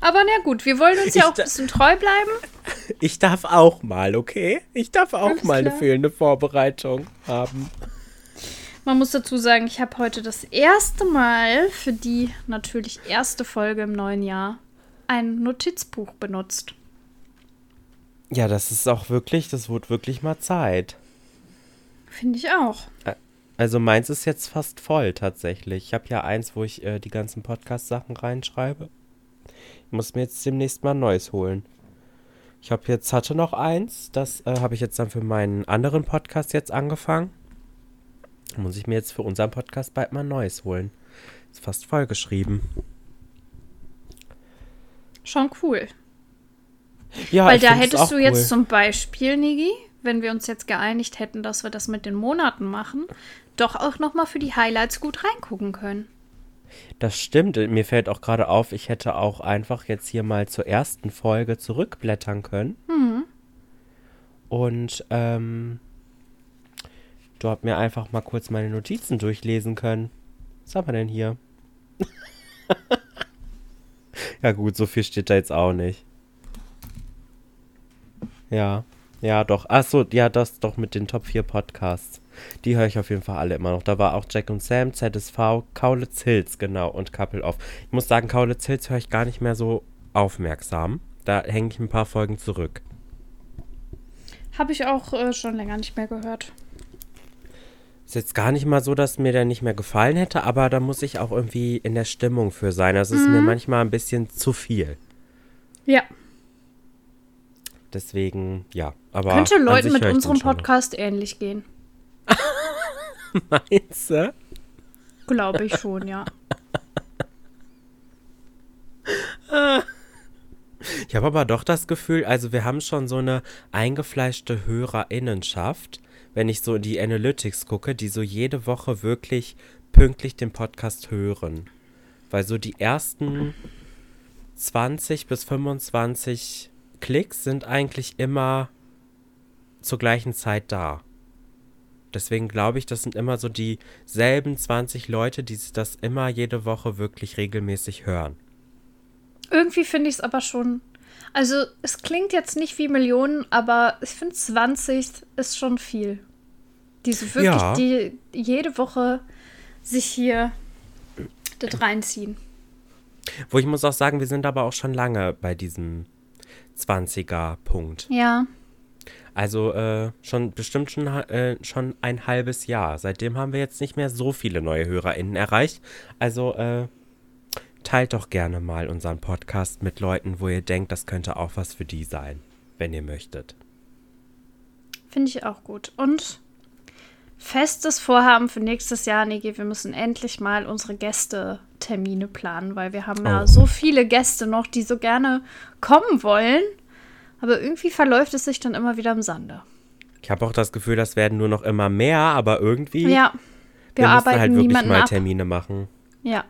Aber na gut, wir wollen uns ja Ich auch ein bisschen treu bleiben. Ich darf auch mal, okay? Ich darf auch Alles mal eine klar. fehlende Vorbereitung haben. Man muss dazu sagen, ich habe heute das erste Mal für die natürlich erste Folge im neuen Jahr ein Notizbuch benutzt. Ja, das ist auch wirklich, das wird wirklich mal Zeit. Finde ich auch. Also meins ist jetzt fast voll tatsächlich. Ich habe ja eins, wo ich äh, die ganzen Podcast-Sachen reinschreibe. Ich muss mir jetzt demnächst mal ein neues holen. Ich habe jetzt, hatte noch eins, das äh, habe ich jetzt dann für meinen anderen Podcast jetzt angefangen. Muss ich mir jetzt für unseren Podcast bald mal ein neues holen. Ist fast voll geschrieben. Schon cool. Ja, Weil da hättest du jetzt cool. zum Beispiel, Nigi, wenn wir uns jetzt geeinigt hätten, dass wir das mit den Monaten machen, doch auch noch mal für die Highlights gut reingucken können. Das stimmt. Mir fällt auch gerade auf, ich hätte auch einfach jetzt hier mal zur ersten Folge zurückblättern können. Mhm. Und ähm, dort mir einfach mal kurz meine Notizen durchlesen können. Was haben wir denn hier? [LAUGHS] ja gut, so viel steht da jetzt auch nicht. Ja, ja doch. Achso, ja, das doch mit den Top 4 Podcasts. Die höre ich auf jeden Fall alle immer noch. Da war auch Jack und Sam, ZSV, Kaulitz Hills, genau, und Couple Off. Ich muss sagen, Kaulitz Hills höre ich gar nicht mehr so aufmerksam. Da hänge ich ein paar Folgen zurück. Habe ich auch äh, schon länger nicht mehr gehört. Ist jetzt gar nicht mal so, dass mir der nicht mehr gefallen hätte, aber da muss ich auch irgendwie in der Stimmung für sein. Das ist mir manchmal ein bisschen zu viel. Ja, Deswegen, ja. Aber könnte Leuten mit unserem. Podcast ähnlich gehen. [LAUGHS] Meinst du? Glaube ich schon, ja. [LAUGHS] Ich habe aber doch das Gefühl, also wir haben schon so eine eingefleischte Hörerinnenschaft, wenn ich so in die Analytics gucke, die so jede Woche wirklich pünktlich den Podcast hören. Weil so die ersten 20 bis 25 Klicks sind eigentlich immer zur gleichen Zeit da. Deswegen glaube ich, das sind immer so dieselben 20 Leute, die das immer jede Woche wirklich regelmäßig hören. Irgendwie finde ich es aber schon. Also, es klingt jetzt nicht wie Millionen, aber ich finde 20 ist schon viel. Die so wirklich, Ja. die jede Woche sich hier das reinziehen. Wo ich muss auch sagen, wir sind aber auch schon lange bei diesem 20er-Punkt. Ja. Also äh, schon bestimmt schon, äh, schon ein halbes Jahr. Seitdem haben wir jetzt nicht mehr so viele neue HörerInnen erreicht. Also äh, teilt doch gerne mal unseren Podcast mit Leuten, wo ihr denkt, das könnte auch was für die sein, wenn ihr möchtet. Finde ich auch gut. Und festes Vorhaben für nächstes Jahr, Niki, wir müssen endlich mal unsere Gästetermine planen, weil wir haben ja Oh. so viele Gäste noch, die so gerne kommen wollen. Aber irgendwie verläuft es sich dann immer wieder im Sande. Ich habe auch das Gefühl, das werden nur noch immer mehr, aber irgendwie Ja, wir, wir müssen arbeiten halt wirklich mal ab. Termine machen. Ja,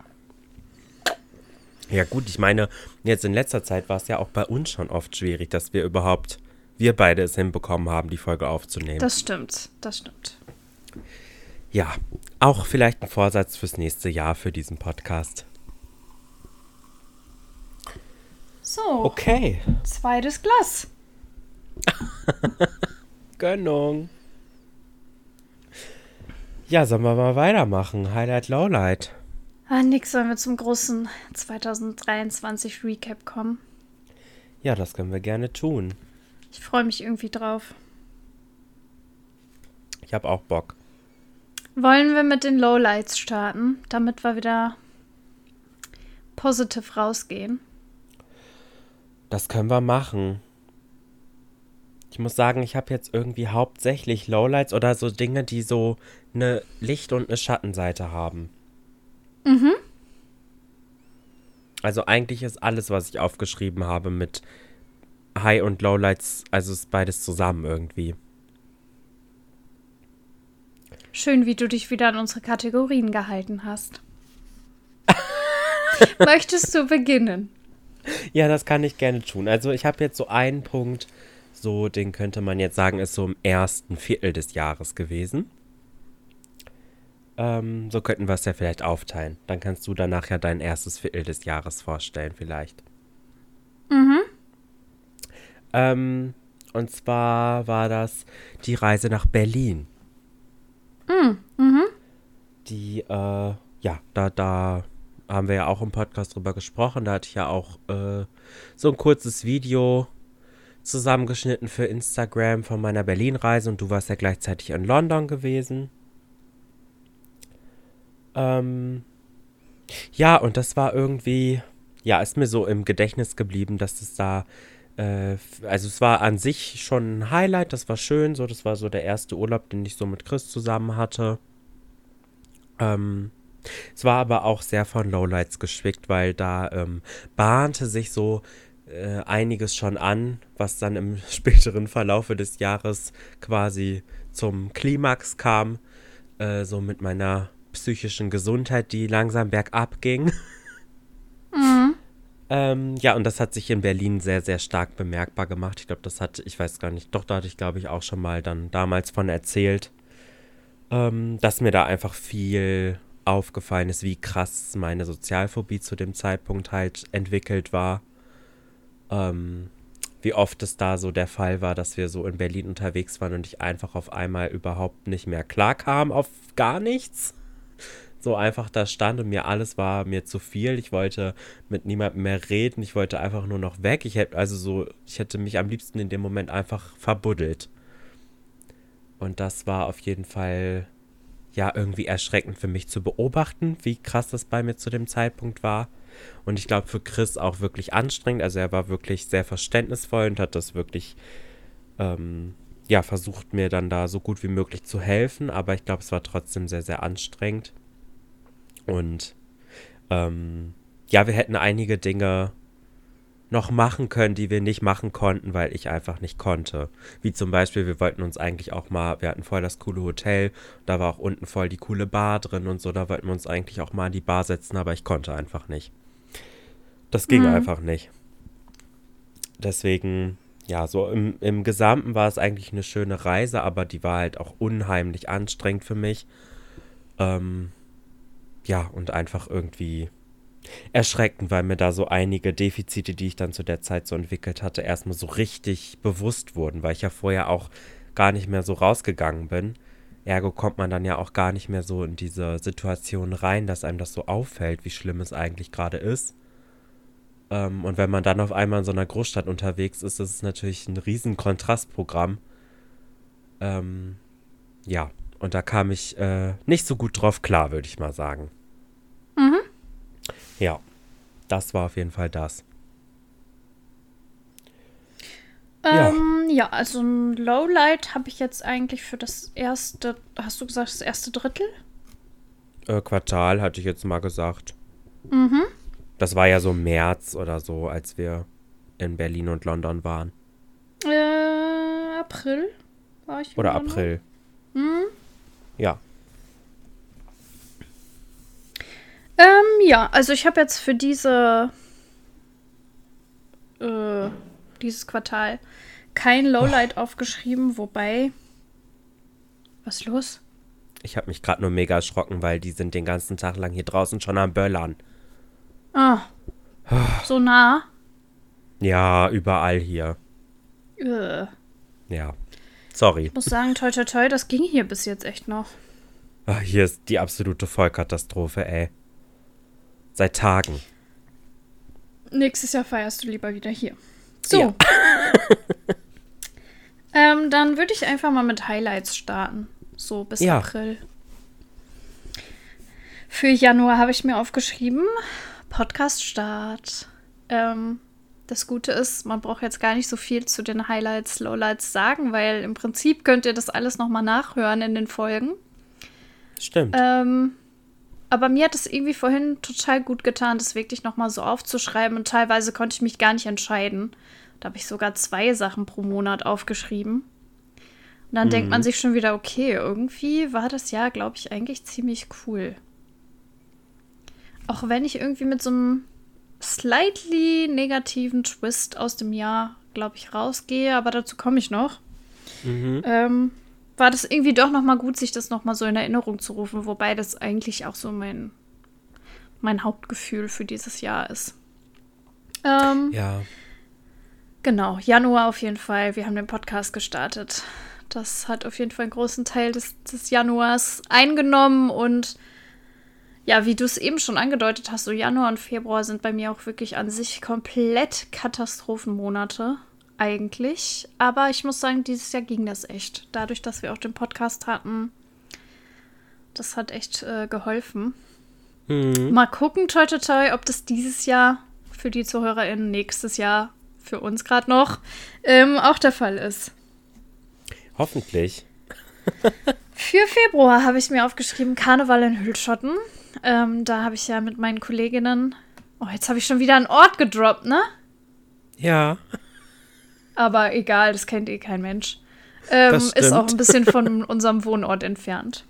Ja gut, ich meine, jetzt in letzter Zeit war es ja auch bei uns schon oft schwierig, dass wir überhaupt, wir beide es hinbekommen haben, die Folge aufzunehmen. das stimmt. Das stimmt. ja, auch vielleicht ein Vorsatz fürs nächste Jahr für diesen Podcast. So, Okay, zweites Glas. [LAUGHS] Gönnung. Ja, sollen wir mal weitermachen? Highlight, Lowlight. Ah, nix, sollen wir zum großen 2023 Recap kommen. Ja, das können wir gerne tun. Ich freue mich irgendwie drauf. Ich habe auch Bock. Wollen wir mit den Lowlights starten, damit wir wieder positiv rausgehen? Das können wir machen. Ich muss sagen, ich habe jetzt irgendwie hauptsächlich Lowlights oder so Dinge, die so eine Licht- und eine Schattenseite haben. Mhm. Also eigentlich ist alles, was ich aufgeschrieben habe, mit High- und Lowlights, also ist beides zusammen irgendwie. Schön, wie du dich wieder an unsere Kategorien gehalten hast. [LAUGHS] Möchtest du beginnen? Ja, das kann ich gerne tun. Also ich habe jetzt so einen Punkt, so den könnte man jetzt sagen, ist so im ersten Viertel des Jahres gewesen. Ähm, so könnten wir es ja vielleicht aufteilen. Dann kannst du danach ja dein erstes Viertel des Jahres vorstellen, vielleicht. Mhm. Ähm, und zwar war das die Reise nach Berlin. Mhm. mhm. Die, äh, ja, da, da haben wir ja auch im Podcast drüber gesprochen. Da hatte ich ja auch äh, so ein kurzes Video zusammengeschnitten für Instagram von meiner Berlin-Reise und du warst ja gleichzeitig in London gewesen. Ähm, ja, und das war irgendwie, ja, ist mir so im Gedächtnis geblieben, dass es da, äh, also es war an sich schon ein Highlight, das war schön, so, das war so der erste Urlaub, den ich so mit Chris zusammen hatte. Ähm, es war aber auch sehr von Lowlights geschickt, weil da ähm, bahnte sich so äh, einiges schon an, was dann im [LAUGHS] späteren Verlaufe des Jahres quasi zum Klimax kam. Äh, so mit meiner psychischen Gesundheit, die langsam bergab ging. [LAUGHS] Mhm. ähm, ja, und das hat sich in Berlin sehr, sehr stark bemerkbar gemacht. Ich glaube, das hat, ich weiß gar nicht, doch, da hatte ich, glaube ich, auch schon mal dann damals von erzählt, ähm, dass mir da einfach viel aufgefallen ist, wie krass meine Sozialphobie zu dem Zeitpunkt halt entwickelt war. Ähm, wie oft es da so der Fall war, dass wir so in Berlin unterwegs waren und ich einfach auf einmal überhaupt nicht mehr klarkam auf gar nichts. So einfach da stand und mir alles war mir zu viel. Ich wollte mit niemandem mehr reden. Ich wollte einfach nur noch weg. Ich hätte also so, ich hätte mich am liebsten in dem Moment einfach verbuddelt. Und das war auf jeden Fall ja irgendwie erschreckend für mich zu beobachten, wie krass das bei mir zu dem Zeitpunkt war. Und ich glaube für Chris auch wirklich anstrengend. Also er war wirklich sehr verständnisvoll und hat das wirklich ähm, ja versucht mir dann da so gut wie möglich zu helfen. Aber ich glaube es war trotzdem sehr sehr anstrengend. Und ähm, ja, wir hätten einige Dinge noch machen können, die wir nicht machen konnten, weil ich einfach nicht konnte. Wie zum Beispiel, wir wollten uns eigentlich auch mal, wir hatten voll das coole Hotel, da war auch unten voll die coole Bar drin und so, da wollten wir uns eigentlich auch mal an die Bar setzen, aber ich konnte einfach nicht. Das ging mhm. einfach nicht. Deswegen, ja, so im, im Gesamten war es eigentlich eine schöne Reise, aber die war halt auch unheimlich anstrengend für mich. Ähm, ja, und einfach irgendwie erschreckend, weil mir da so einige Defizite, die ich dann zu der Zeit so entwickelt hatte, erstmal so richtig bewusst wurden, weil ich ja vorher auch gar nicht mehr so rausgegangen bin. Ergo kommt man dann ja auch gar nicht mehr so in diese Situation rein, dass einem das so auffällt, wie schlimm es eigentlich gerade ist. Ähm, und wenn man dann auf einmal in so einer Großstadt unterwegs ist, ist es natürlich ein riesen Kontrastprogramm. Ähm, ja, und da kam ich äh, nicht so gut drauf klar, würde ich mal sagen. Mhm. Ja, das war auf jeden Fall das. Ähm, ja. ja. also ein Lowlight habe ich jetzt eigentlich für das erste, hast du gesagt, das erste Drittel? Äh, Quartal hatte ich jetzt mal gesagt. Mhm. Das war ja so März oder so, als wir in Berlin und London waren. Äh, April war ich. Oder. April. Mhm. Ja. Ähm, ja, also ich habe jetzt für diese äh, dieses Quartal kein Lowlight oh. aufgeschrieben, wobei was ist los? Ich habe mich gerade nur mega erschrocken, weil die sind den ganzen Tag lang hier draußen schon am Böllern. Ah. [SIGHS] so nah? Ja, überall hier. Äh. Ja. Sorry. Ich muss sagen, toi toi toi, das ging hier bis jetzt echt noch. Ach, hier ist die absolute Vollkatastrophe, ey. Seit Tagen. Nächstes Jahr feierst du lieber wieder hier. So. Ja. [LAUGHS] ähm, dann würde ich einfach mal mit Highlights starten. So bis ja. April. Für Januar habe ich mir aufgeschrieben: Podcast-Start. Ähm, Das Gute ist, man braucht jetzt gar nicht so viel zu den Highlights, Lowlights sagen, weil im Prinzip könnt ihr das alles nochmal nachhören in den Folgen. Stimmt. Ähm, aber mir hat es irgendwie vorhin total gut getan, das wirklich nochmal so aufzuschreiben. Und teilweise konnte ich mich gar nicht entscheiden. Da habe ich sogar zwei Sachen pro Monat aufgeschrieben. Und dann mhm. denkt man sich schon wieder, okay, irgendwie war das Jahr, glaube ich, eigentlich ziemlich cool. Auch wenn ich irgendwie mit so einem slightly negativen Twist aus dem Jahr, glaube ich, rausgehe, aber dazu komme ich noch. Mhm. Ähm, war das irgendwie doch noch mal gut, sich das noch mal so in Erinnerung zu rufen, wobei das eigentlich auch so mein, mein Hauptgefühl für dieses Jahr ist. Ähm, ja. Genau, Januar auf jeden Fall. Wir haben den Podcast gestartet. Das hat auf jeden Fall einen großen Teil des, des Januars eingenommen und ja, wie du es eben schon angedeutet hast, so Januar und Februar sind bei mir auch wirklich an sich komplett Katastrophenmonate eigentlich. Aber ich muss sagen, dieses Jahr ging das echt. Dadurch, dass wir auch den Podcast hatten, das hat echt äh, geholfen. Mhm. Mal gucken, toi, toi, toi, ob das dieses Jahr für die ZuhörerInnen, nächstes Jahr für uns gerade noch, ähm, auch der Fall ist. Hoffentlich. für Februar habe ich mir aufgeschrieben, Karneval in Hüllschotten. Ähm, da habe ich ja mit meinen Kolleginnen. Oh, jetzt habe ich schon wieder einen Ort gedroppt, ne? Ja. Aber egal, das kennt eh kein Mensch. Ähm, ist auch ein bisschen von [LAUGHS] unserem Wohnort entfernt.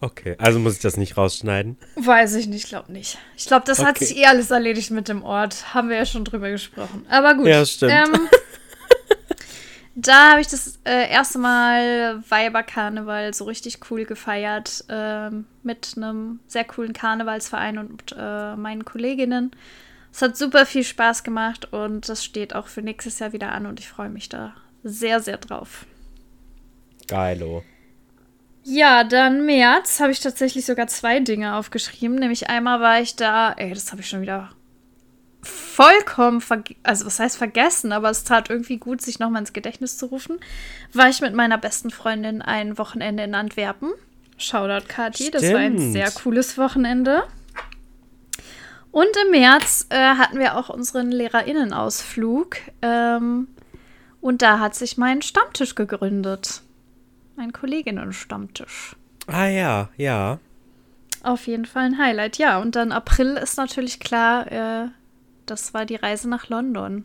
Okay, also muss ich das nicht rausschneiden? Weiß ich nicht, glaube nicht. Ich glaube, das okay. hat sich eh alles erledigt mit dem Ort. Haben wir ja schon drüber gesprochen. Aber gut. Ja, stimmt. Ähm, [LAUGHS] da habe ich das äh, erste Mal Weiberkarneval so richtig cool gefeiert. Äh, mit einem sehr coolen Karnevalsverein und äh, meinen Kolleginnen. Es hat super viel Spaß gemacht und das steht auch für nächstes Jahr wieder an und ich freue mich da sehr, sehr drauf. Geilo. Ja, dann März habe ich tatsächlich sogar zwei Dinge aufgeschrieben. Nämlich einmal war ich da, ey, das habe ich schon wieder vollkommen, also was heißt vergessen, aber es tat irgendwie gut, sich nochmal ins Gedächtnis zu rufen. War ich mit meiner besten Freundin ein Wochenende in Antwerpen. Shoutout Kati, das war ein sehr cooles Wochenende. Und im März äh, hatten wir auch unseren Lehrerinnenausflug. Ähm, und da hat sich mein Stammtisch gegründet. Mein Kolleginnen-Stammtisch. Ah ja, ja. Auf jeden Fall ein Highlight, ja. Und dann April ist natürlich klar, äh, das war die Reise nach London.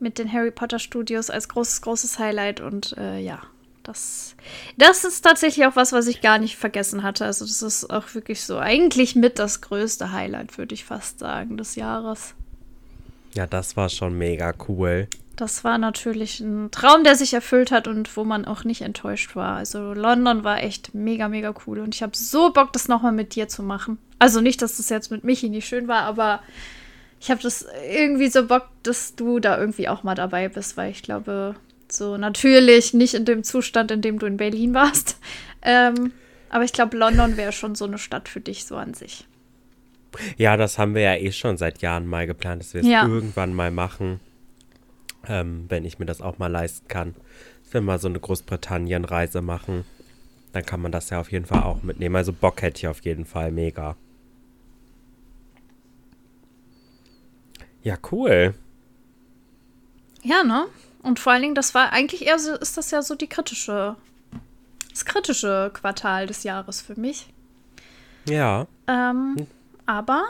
Mit den Harry Potter Studios als großes, großes Highlight. Und äh, ja, das, das ist tatsächlich auch was, was ich gar nicht vergessen hatte. Also, das ist auch wirklich so eigentlich mit das größte Highlight, würde ich fast sagen, des Jahres. Ja, das war schon mega cool. Das war natürlich ein Traum, der sich erfüllt hat und wo man auch nicht enttäuscht war. Also London war echt mega, mega cool und ich habe so Bock, das nochmal mit dir zu machen. Also nicht, dass das jetzt mit Michi nicht schön war, aber ich habe das irgendwie so Bock, dass du da irgendwie auch mal dabei bist, weil ich glaube, so natürlich nicht in dem Zustand, in dem du in Berlin warst. [LAUGHS] Ähm, aber ich glaube, London wäre schon so eine Stadt für dich so an sich. Ja, das haben wir ja eh schon seit Jahren mal geplant, dass wir es ja. irgendwann mal machen. Ähm, wenn ich mir das auch mal leisten kann. Dass wir mal so eine Großbritannien-Reise machen. Dann kann man das ja auf jeden Fall auch mitnehmen. Also Bock hätte ich auf jeden Fall mega. Ja, cool. Ja, ne? Und vor allen Dingen, das war eigentlich eher so, ist das ja so die kritische, das kritische Quartal des Jahres für mich. Ja. Ähm, hm. Aber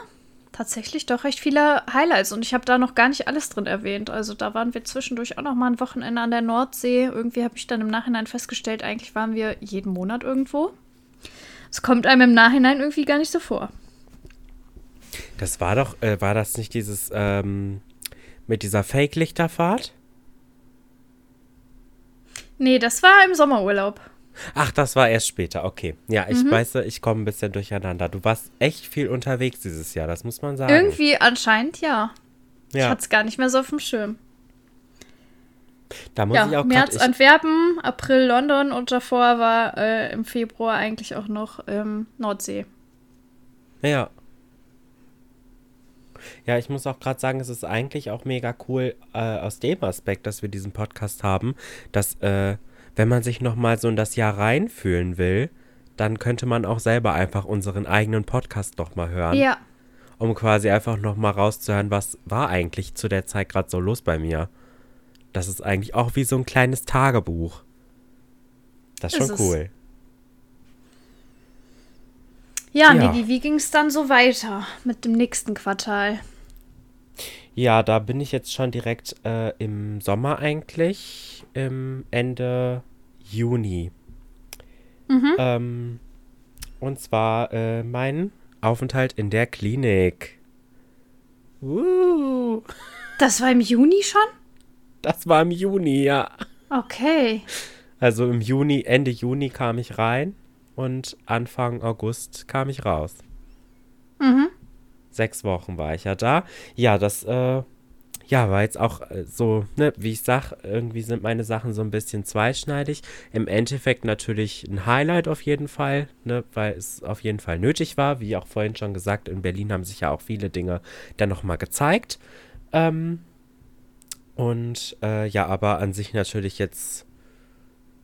tatsächlich doch recht viele Highlights und ich habe da noch gar nicht alles drin erwähnt. Also da waren wir zwischendurch auch noch mal ein Wochenende an der Nordsee. Irgendwie habe ich dann im Nachhinein festgestellt, eigentlich waren wir jeden Monat irgendwo. Es kommt einem im Nachhinein irgendwie gar nicht so vor. Das war doch, äh, war das nicht dieses ähm, mit dieser Fake-Lichterfahrt? Nee, das war im Sommerurlaub. Ach, das war erst später, okay. Ja, ich mhm. weiß, ich komme ein bisschen durcheinander. Du warst echt viel unterwegs dieses Jahr, das muss man sagen. Irgendwie anscheinend ja. ja. Ich hatte es gar nicht mehr so auf dem Schirm. Da muss ja, ich auch März grad, Antwerpen, April London und davor war äh, im Februar eigentlich auch noch ähm, Nordsee. Ja. Ja, ich muss auch gerade sagen, es ist eigentlich auch mega cool äh, aus dem Aspekt, dass wir diesen Podcast haben, dass äh, wenn man sich nochmal so in das Jahr reinfühlen will, dann könnte man auch selber einfach unseren eigenen Podcast doch mal hören. Ja. um quasi einfach nochmal rauszuhören, was war eigentlich zu der Zeit gerade so los bei mir. Das ist eigentlich auch wie so ein kleines Tagebuch. Das ist, ist schon cool. Ja, ja. Niki, wie ging es dann so weiter mit dem nächsten Quartal? Ja, da bin ich jetzt schon direkt äh, im Sommer eigentlich, im Ende Juni. Mhm. Ähm, und zwar äh, mein Aufenthalt in der Klinik. Uh. Das war im Juni schon? Das war im Juni, ja. Okay. Also im Juni, Ende Juni kam ich rein und Anfang August kam ich raus. Mhm. Sechs Wochen war ich ja da. Ja, das äh, ja, war jetzt auch äh, so, ne, wie ich sag, irgendwie sind meine Sachen so ein bisschen zweischneidig. Im Endeffekt natürlich ein Highlight auf jeden Fall, ne, weil es auf jeden Fall nötig war. Wie auch vorhin schon gesagt, in Berlin haben sich ja auch viele Dinge dann nochmal gezeigt. Ähm, und äh, ja, aber an sich natürlich jetzt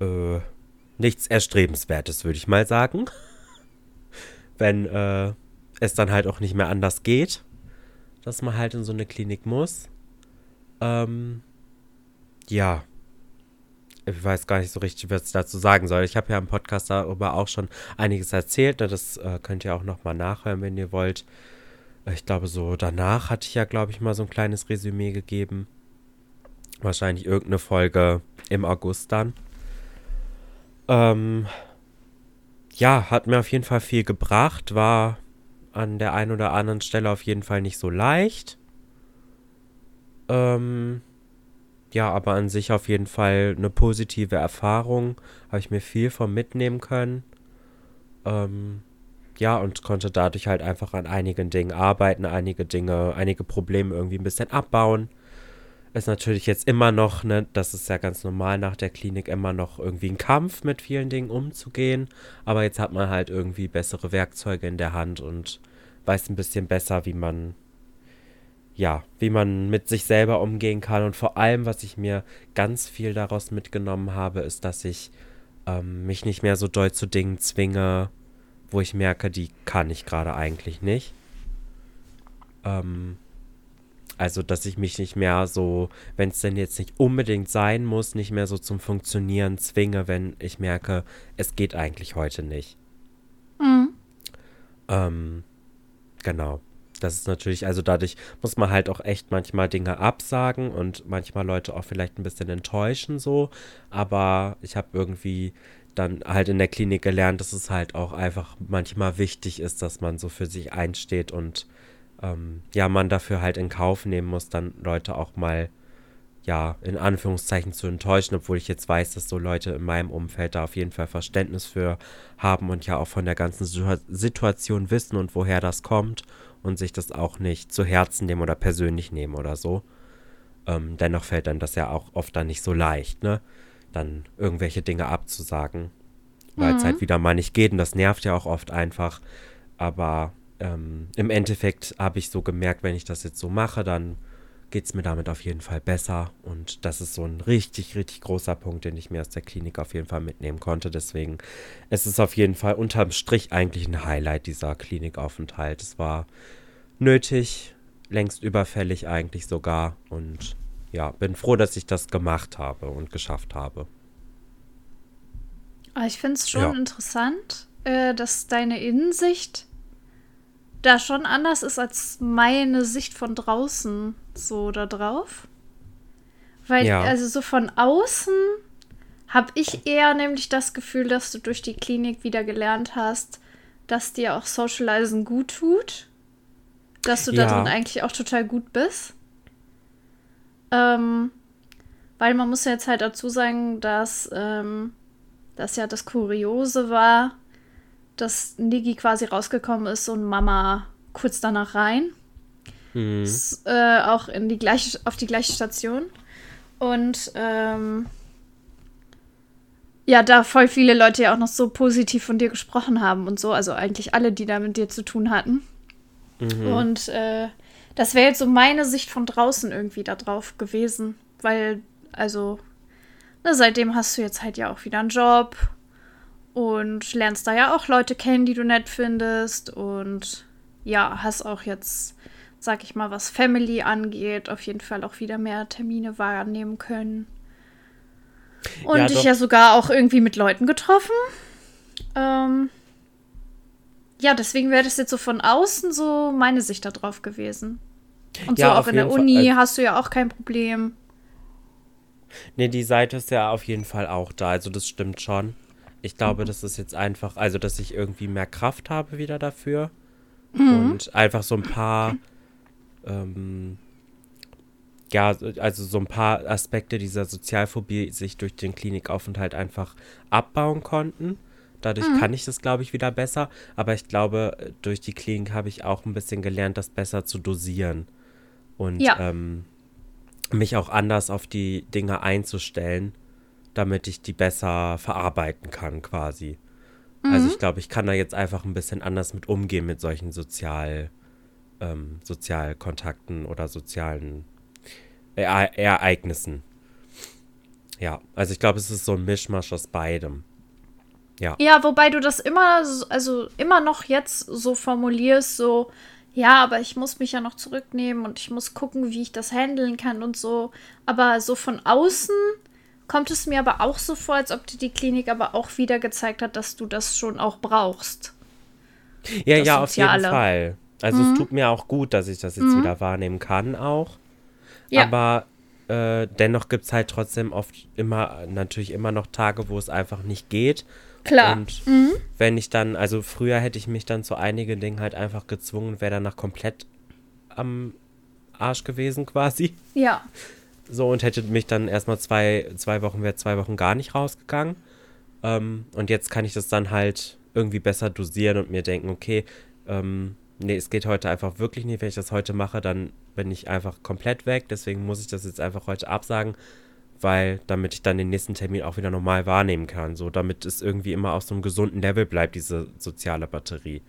äh, nichts Erstrebenswertes, würde ich mal sagen. Wenn äh, es dann halt auch nicht mehr anders geht, dass man halt in so eine Klinik muss. Ähm, ja. Ich weiß gar nicht so richtig, was ich dazu sagen soll. Ich habe ja im Podcast darüber auch schon einiges erzählt. Ne? Das äh, könnt ihr auch nochmal nachhören, wenn ihr wollt. Ich glaube, so danach hatte ich ja, glaube ich, mal so ein kleines Resümee gegeben. Wahrscheinlich irgendeine Folge im August dann. Ähm, ja, hat mir auf jeden Fall viel gebracht. War an der einen oder anderen Stelle auf jeden Fall nicht so leicht. Ähm, ja, aber an sich auf jeden Fall eine positive Erfahrung. Habe ich mir viel von mitnehmen können. Ähm, ja, und konnte dadurch halt einfach an einigen Dingen arbeiten, einige Dinge, einige Probleme irgendwie ein bisschen abbauen. Ist natürlich jetzt immer noch, ne, das ist ja ganz normal nach der Klinik, immer noch irgendwie ein Kampf mit vielen Dingen umzugehen. Aber jetzt hat man halt irgendwie bessere Werkzeuge in der Hand und weiß ein bisschen besser, wie man ja, wie man mit sich selber umgehen kann. Und vor allem, was ich mir ganz viel daraus mitgenommen habe, ist, dass ich ähm, mich nicht mehr so doll zu Dingen zwinge, wo ich merke, die kann ich gerade eigentlich nicht. Ähm, also, dass ich mich nicht mehr so, wenn es denn jetzt nicht unbedingt sein muss, nicht mehr so zum Funktionieren zwinge, wenn ich merke, es geht eigentlich heute nicht. Mhm. Ähm, genau das ist natürlich, also dadurch muss man halt auch echt manchmal Dinge absagen und manchmal Leute auch vielleicht ein bisschen enttäuschen so. Aber ich habe irgendwie dann halt in der Klinik gelernt, dass es halt auch einfach manchmal wichtig ist, dass man so für sich einsteht und ähm, ja, man dafür halt in Kauf nehmen muss, dann Leute auch mal ja, in Anführungszeichen zu enttäuschen, obwohl ich jetzt weiß, dass so Leute in meinem Umfeld da auf jeden Fall Verständnis für haben und ja auch von der ganzen Situation wissen und woher das kommt und sich das auch nicht zu Herzen nehmen oder persönlich nehmen oder so. Ähm, dennoch fällt dann das ja auch oft dann nicht so leicht, ne? Dann irgendwelche Dinge abzusagen, weil mhm. es halt wieder mal nicht geht und das nervt ja auch oft einfach. Aber ähm, im Endeffekt habe ich so gemerkt, wenn ich das jetzt so mache, dann geht es mir damit auf jeden Fall besser. Und das ist so ein richtig, richtig großer Punkt, den ich mir aus der Klinik auf jeden Fall mitnehmen konnte. Deswegen es ist auf jeden Fall unterm Strich eigentlich ein Highlight dieser Klinikaufenthalt. Es war nötig, längst überfällig eigentlich sogar. Und ja, bin froh, dass ich das gemacht habe und geschafft habe. Ah, ich finde es schon ja. interessant, äh, dass deine Innensicht da schon anders ist als meine Sicht von draußen so da drauf. Weil, ja. also so von außen habe ich eher nämlich das Gefühl, dass du durch die Klinik wieder gelernt hast, dass dir auch Socializen gut tut dass du ja. darin eigentlich auch total gut bist. Ähm, weil man muss ja jetzt halt dazu sagen, dass ähm, das ja das Kuriose war, dass Nigi quasi rausgekommen ist und Mama kurz danach rein. Mhm. S äh, auch in die gleiche, auf die gleiche Station. Und ähm, ja, da voll viele Leute ja auch noch so positiv von dir gesprochen haben und so. Also eigentlich alle, die da mit dir zu tun hatten. Mhm. Und äh, das wäre jetzt so meine Sicht von draußen irgendwie da drauf gewesen. Weil, also, ne, seitdem hast du jetzt halt ja auch wieder einen Job und lernst da ja auch Leute kennen, die du nett findest. Und ja, hast auch jetzt, sag ich mal, was Family angeht, auf jeden Fall auch wieder mehr Termine wahrnehmen können. Und ja, dich ja sogar auch irgendwie mit Leuten getroffen. Ähm, ja, deswegen wäre das jetzt so von außen so meine Sicht darauf gewesen. Und ja, so auch in der Uni Fall. Also hast du ja auch kein Problem. Nee, die Seite ist ja auf jeden Fall auch da, also das stimmt schon. Ich glaube, mhm. das ist jetzt einfach, also dass ich irgendwie mehr Kraft habe wieder dafür. Mhm. Und einfach so ein paar, ähm, ja, also so ein paar Aspekte dieser Sozialphobie sich durch den Klinikaufenthalt einfach abbauen konnten. Dadurch mhm. kann ich das, glaube ich, wieder besser. Aber ich glaube, durch die Klinik habe ich auch ein bisschen gelernt, das besser zu dosieren. Und ja. ähm, mich auch anders auf die Dinge einzustellen, damit ich die besser verarbeiten kann, quasi. Also mhm. Also ich glaube, ich kann da jetzt einfach ein bisschen anders mit umgehen mit solchen Sozial, ähm, Sozialkontakten oder sozialen e Ereignissen. Ja, also ich glaube, es ist so ein Mischmasch aus beidem. Ja. Ja, wobei du das immer, also immer noch jetzt so formulierst, so, ja, aber ich muss mich ja noch zurücknehmen und ich muss gucken, wie ich das handeln kann und so. Aber so von außen kommt es mir aber auch so vor, als ob dir die Klinik aber auch wieder gezeigt hat, dass du das schon auch brauchst. Ja, ja, auf jeden Fall. Also mhm. es tut mir auch gut, dass ich das jetzt mhm. wieder wahrnehmen kann auch. Ja. Aber äh, dennoch gibt es halt trotzdem oft immer, natürlich immer noch Tage, wo es einfach nicht geht. Klar. Und mhm. wenn ich dann, also früher hätte ich mich dann zu einigen Dingen halt einfach gezwungen, wäre danach komplett am Arsch gewesen quasi. Ja. So und hätte mich dann erstmal zwei, zwei Wochen, wäre zwei Wochen gar nicht rausgegangen. Ähm, und jetzt kann ich das dann halt irgendwie besser dosieren und mir denken, okay, ähm, nee, es geht heute einfach wirklich nicht. Wenn ich das heute mache, dann bin ich einfach komplett weg. Deswegen muss ich das jetzt einfach heute absagen weil damit ich dann den nächsten Termin auch wieder normal wahrnehmen kann, so damit es irgendwie immer auf so einem gesunden Level bleibt, diese soziale Batterie.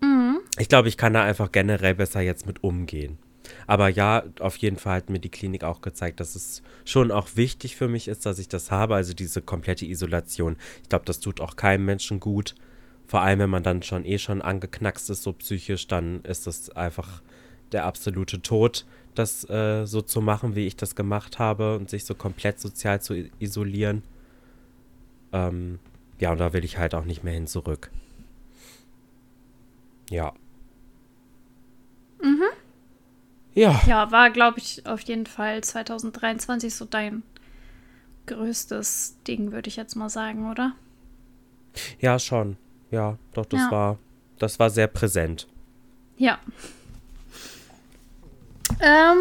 Mhm. Ich glaube, ich kann da einfach generell besser jetzt mit umgehen. Aber ja, auf jeden Fall hat mir die Klinik auch gezeigt, dass es schon auch wichtig für mich ist, dass ich das habe, also diese komplette Isolation. Ich glaube, das tut auch keinem Menschen gut. Vor allem, wenn man dann schon eh schon angeknackst ist, so psychisch, dann ist das einfach der absolute Tod das äh, so zu machen, wie ich das gemacht habe und sich so komplett sozial zu isolieren. Ähm, ja, und da will ich halt auch nicht mehr hin zurück. Ja. Mhm. Ja. Ja, war, glaube ich, auf jeden Fall 2023 so dein größtes Ding, würde ich jetzt mal sagen, oder? Ja, schon. Ja, doch, das ja. war, das war sehr präsent. Ja. Ähm,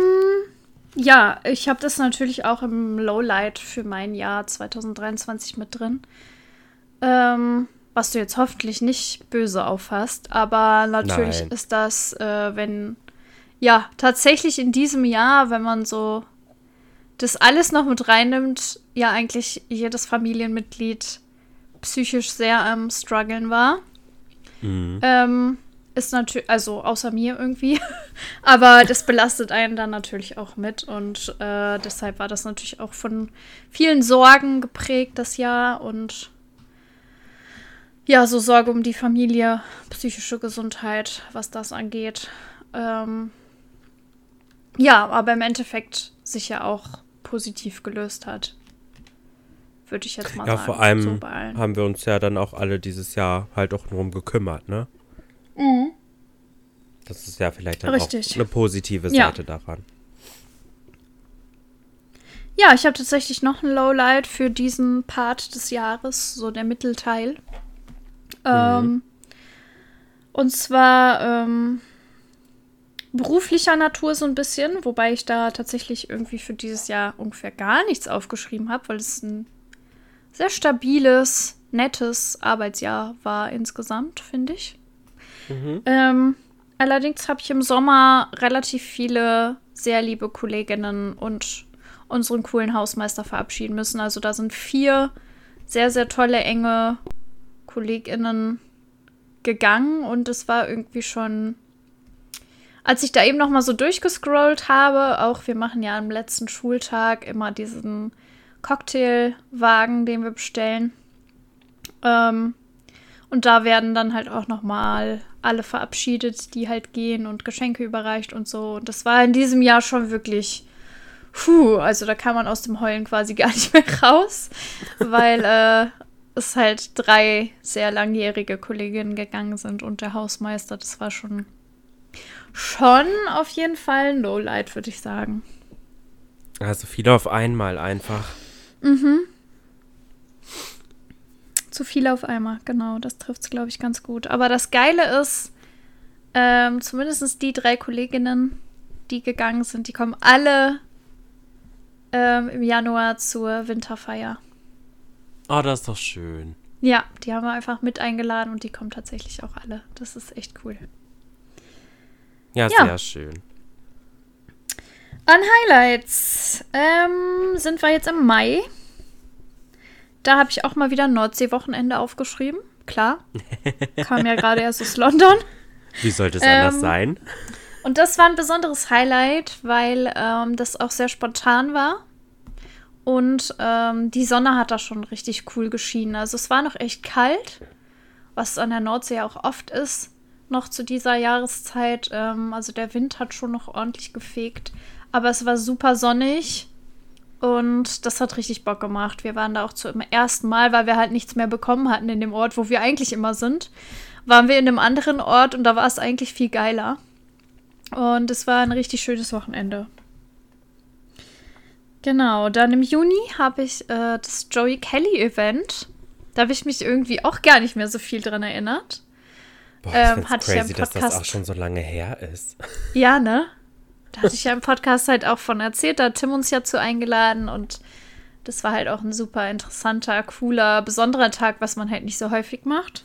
ja, ich habe das natürlich auch im Lowlight für mein Jahr 2023 mit drin. Ähm, was du jetzt hoffentlich nicht böse auffasst. Aber natürlich Nein. ist das, äh, wenn, ja, tatsächlich in diesem Jahr, wenn man so das alles noch mit reinnimmt, ja, eigentlich jedes Familienmitglied psychisch sehr am struggeln war. Mhm. Ähm, ist natürlich, also außer mir irgendwie, [LAUGHS] aber das belastet einen dann natürlich auch mit und äh, deshalb war das natürlich auch von vielen Sorgen geprägt das Jahr und ja, so Sorge um die Familie, psychische Gesundheit, was das angeht. Ähm, ja, aber im Endeffekt sich ja auch positiv gelöst hat. Würde ich jetzt mal ja, sagen. Ja, vor allem so haben wir uns ja dann auch alle dieses Jahr halt auch drum gekümmert, ne? Mhm. Das ist ja vielleicht dann Richtig. auch eine positive Seite ja. daran. Ja, ich habe tatsächlich noch ein Lowlight für diesen Part des Jahres, so der Mittelteil. Mhm. Ähm, und zwar ähm, beruflicher Natur so ein bisschen, wobei ich da tatsächlich irgendwie für dieses Jahr ungefähr gar nichts aufgeschrieben habe, weil es ein sehr stabiles, nettes Arbeitsjahr war insgesamt, finde ich. Mhm. Ähm, allerdings habe ich im Sommer relativ viele sehr liebe Kolleginnen und unseren coolen Hausmeister verabschieden müssen. Also da sind vier sehr, sehr tolle, enge KollegInnen gegangen und es war irgendwie schon, als ich da eben noch mal so durchgescrollt habe, auch wir machen ja am letzten Schultag immer diesen Cocktailwagen, den wir bestellen. Ähm, Und da werden dann halt auch nochmal alle verabschiedet, die halt gehen und Geschenke überreicht und so. Und das war in diesem Jahr schon wirklich, puh, also da kam man aus dem Heulen quasi [LAUGHS] gar nicht mehr raus, weil äh, es halt drei sehr langjährige Kolleginnen gegangen sind und der Hausmeister. Das war schon, schon auf jeden Fall ein Lowlight, würde ich sagen. Also viele auf einmal einfach. Mhm. Zu viel auf einmal, genau. Das trifft es, glaube ich, ganz gut. Aber das Geile ist, ähm, zumindest die drei Kolleginnen, die gegangen sind, die kommen alle ähm, im Januar zur Winterfeier. Oh, das ist doch schön. Ja, die haben wir einfach mit eingeladen und die kommen tatsächlich auch alle. Das ist echt cool. Ja, ja. sehr schön. An Highlights ähm, sind wir jetzt im Mai. Da habe ich auch mal wieder Nordsee-Wochenende aufgeschrieben. Klar. [LAUGHS] Kam ja gerade erst aus London. Wie sollte es ähm, anders sein? Und das war ein besonderes Highlight, weil ähm, das auch sehr spontan war. Und ähm, die Sonne hat da schon richtig cool geschienen. Also es war noch echt kalt, was an der Nordsee auch oft ist, noch zu dieser Jahreszeit. Ähm, also der Wind hat schon noch ordentlich gefegt. Aber es war super sonnig und das hat richtig Bock gemacht. Wir waren da auch zum ersten Mal, weil wir halt nichts mehr bekommen hatten in dem Ort, wo wir eigentlich immer sind. Waren wir in einem anderen Ort und da war es eigentlich viel geiler. Und es war ein richtig schönes Wochenende. Genau, dann im Juni habe ich äh, das Joey Kelly Event. Da habe ich mich irgendwie auch gar nicht mehr so viel dran erinnert. Boah, ähm, hatte crazy, ich ja dass das auch schon so lange her ist. [LAUGHS] Ja, ne? Da hatte ich ja im Podcast halt auch von erzählt, da hat Tim uns ja zu eingeladen und das war halt auch ein super interessanter, cooler, besonderer Tag, was man halt nicht so häufig macht.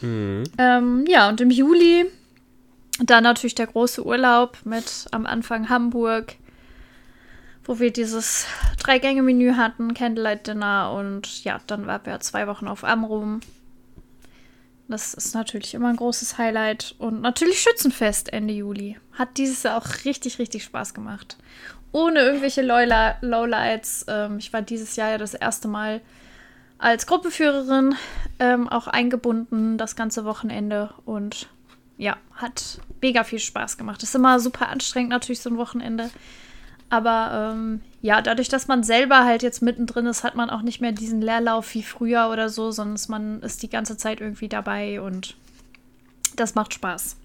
Mhm. Ähm, ja, und im Juli dann natürlich der große Urlaub mit am Anfang Hamburg, wo wir dieses Drei-Gänge-Menü hatten, Candlelight-Dinner und ja, dann waren wir zwei Wochen auf Amrum. Das ist natürlich immer ein großes Highlight. Und natürlich Schützenfest Ende Juli. Hat dieses Jahr auch richtig, richtig Spaß gemacht. Ohne irgendwelche Lowlights. Ähm, ich war dieses Jahr ja das erste Mal als Gruppenführerin ähm, auch eingebunden, das ganze Wochenende. Und ja, hat mega viel Spaß gemacht. Ist immer super anstrengend, natürlich, so ein Wochenende. Aber ähm, ja, dadurch, dass man selber halt jetzt mittendrin ist, hat man auch nicht mehr diesen Leerlauf wie früher oder so, sondern man ist die ganze Zeit irgendwie dabei und das macht Spaß.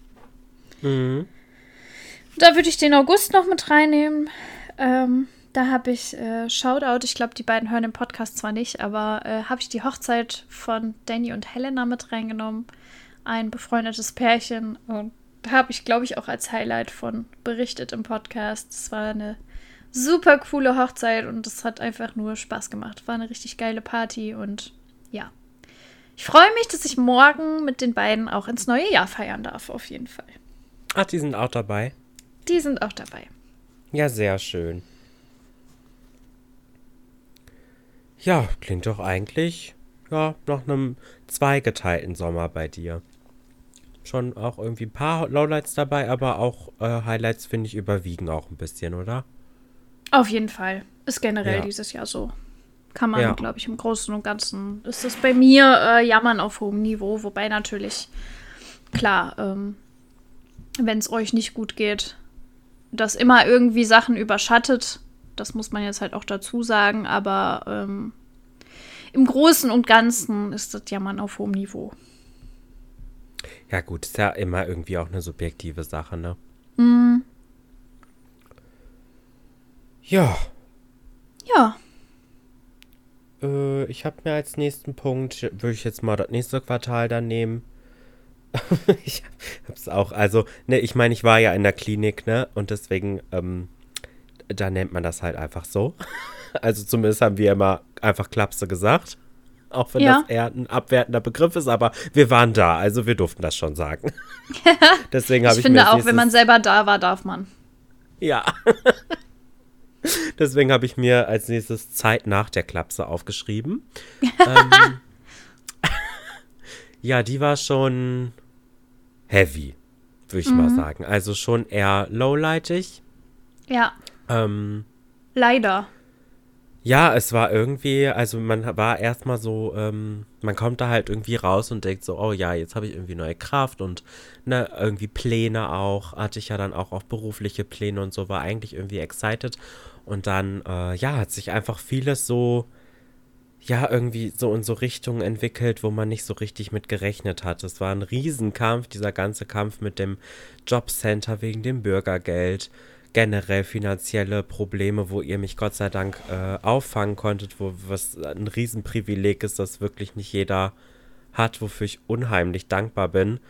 Mhm. Da würde ich den August noch mit reinnehmen. Ähm, da habe ich äh, Shoutout, ich glaube, die beiden hören den Podcast zwar nicht, aber äh, habe ich die Hochzeit von Danny und Helena mit reingenommen. Ein befreundetes Pärchen. Und da habe ich, glaube ich, auch als Highlight von berichtet im Podcast. Es war eine super coole Hochzeit und es hat einfach nur Spaß gemacht. War eine richtig geile Party und ja. Ich freue mich, dass ich morgen mit den beiden auch ins neue Jahr feiern darf, auf jeden Fall. Ach, die sind auch dabei? Die sind auch dabei. Ja, sehr schön. Ja, klingt doch eigentlich ja nach einem zweigeteilten Sommer bei dir. Schon auch irgendwie ein paar Lowlights dabei, aber auch äh, Highlights finde ich überwiegen auch ein bisschen, oder? Auf jeden Fall. Ist generell ja. dieses Jahr so. Kann man, ja. glaube ich, im Großen und Ganzen. Ist das bei mir äh, Jammern auf hohem Niveau, wobei natürlich, klar, ähm, wenn es euch nicht gut geht, das immer irgendwie Sachen überschattet. Das muss man jetzt halt auch dazu sagen, aber ähm, im Großen und Ganzen ist das Jammern auf hohem Niveau. Ja, gut, ist ja immer irgendwie auch eine subjektive Sache, ne? Mhm. Ja. Ja. Äh, ich habe mir als nächsten Punkt, würde ich jetzt mal das nächste Quartal dann nehmen. [LAUGHS] ich hab's auch, also, ne, ich meine, ich war ja in der Klinik, ne, und deswegen, ähm, da nennt man das halt einfach so. [LAUGHS] also zumindest haben wir immer einfach Klapse gesagt. Auch wenn ja. das eher ein abwertender Begriff ist, aber wir waren da, also wir durften das schon sagen. [LAUGHS] deswegen habe ich, ich finde auch, wenn man selber da war, darf man. Ja. [LAUGHS] Deswegen habe ich mir als nächstes Zeit nach der Klapse aufgeschrieben. [LAUGHS] ähm, [LAUGHS] ja, die war schon heavy, würde ich mhm. mal sagen. Also schon eher lowlightig. Ja. Ähm, Leider. Ja, es war irgendwie, also man war erstmal so, ähm, man kommt da halt irgendwie raus und denkt so, oh ja, jetzt habe ich irgendwie neue Kraft und ne, irgendwie Pläne auch, hatte ich ja dann auch, auch berufliche Pläne und so, war eigentlich irgendwie excited. Und dann, äh, ja, hat sich einfach vieles so, ja, irgendwie so in so Richtungen entwickelt, wo man nicht so richtig mit gerechnet hat. Es war ein Riesenkampf, dieser ganze Kampf mit dem Jobcenter wegen dem Bürgergeld generell finanzielle Probleme, wo ihr mich Gott sei Dank äh, auffangen konntet, wo was ein Riesenprivileg ist, das wirklich nicht jeder hat, wofür ich unheimlich dankbar bin.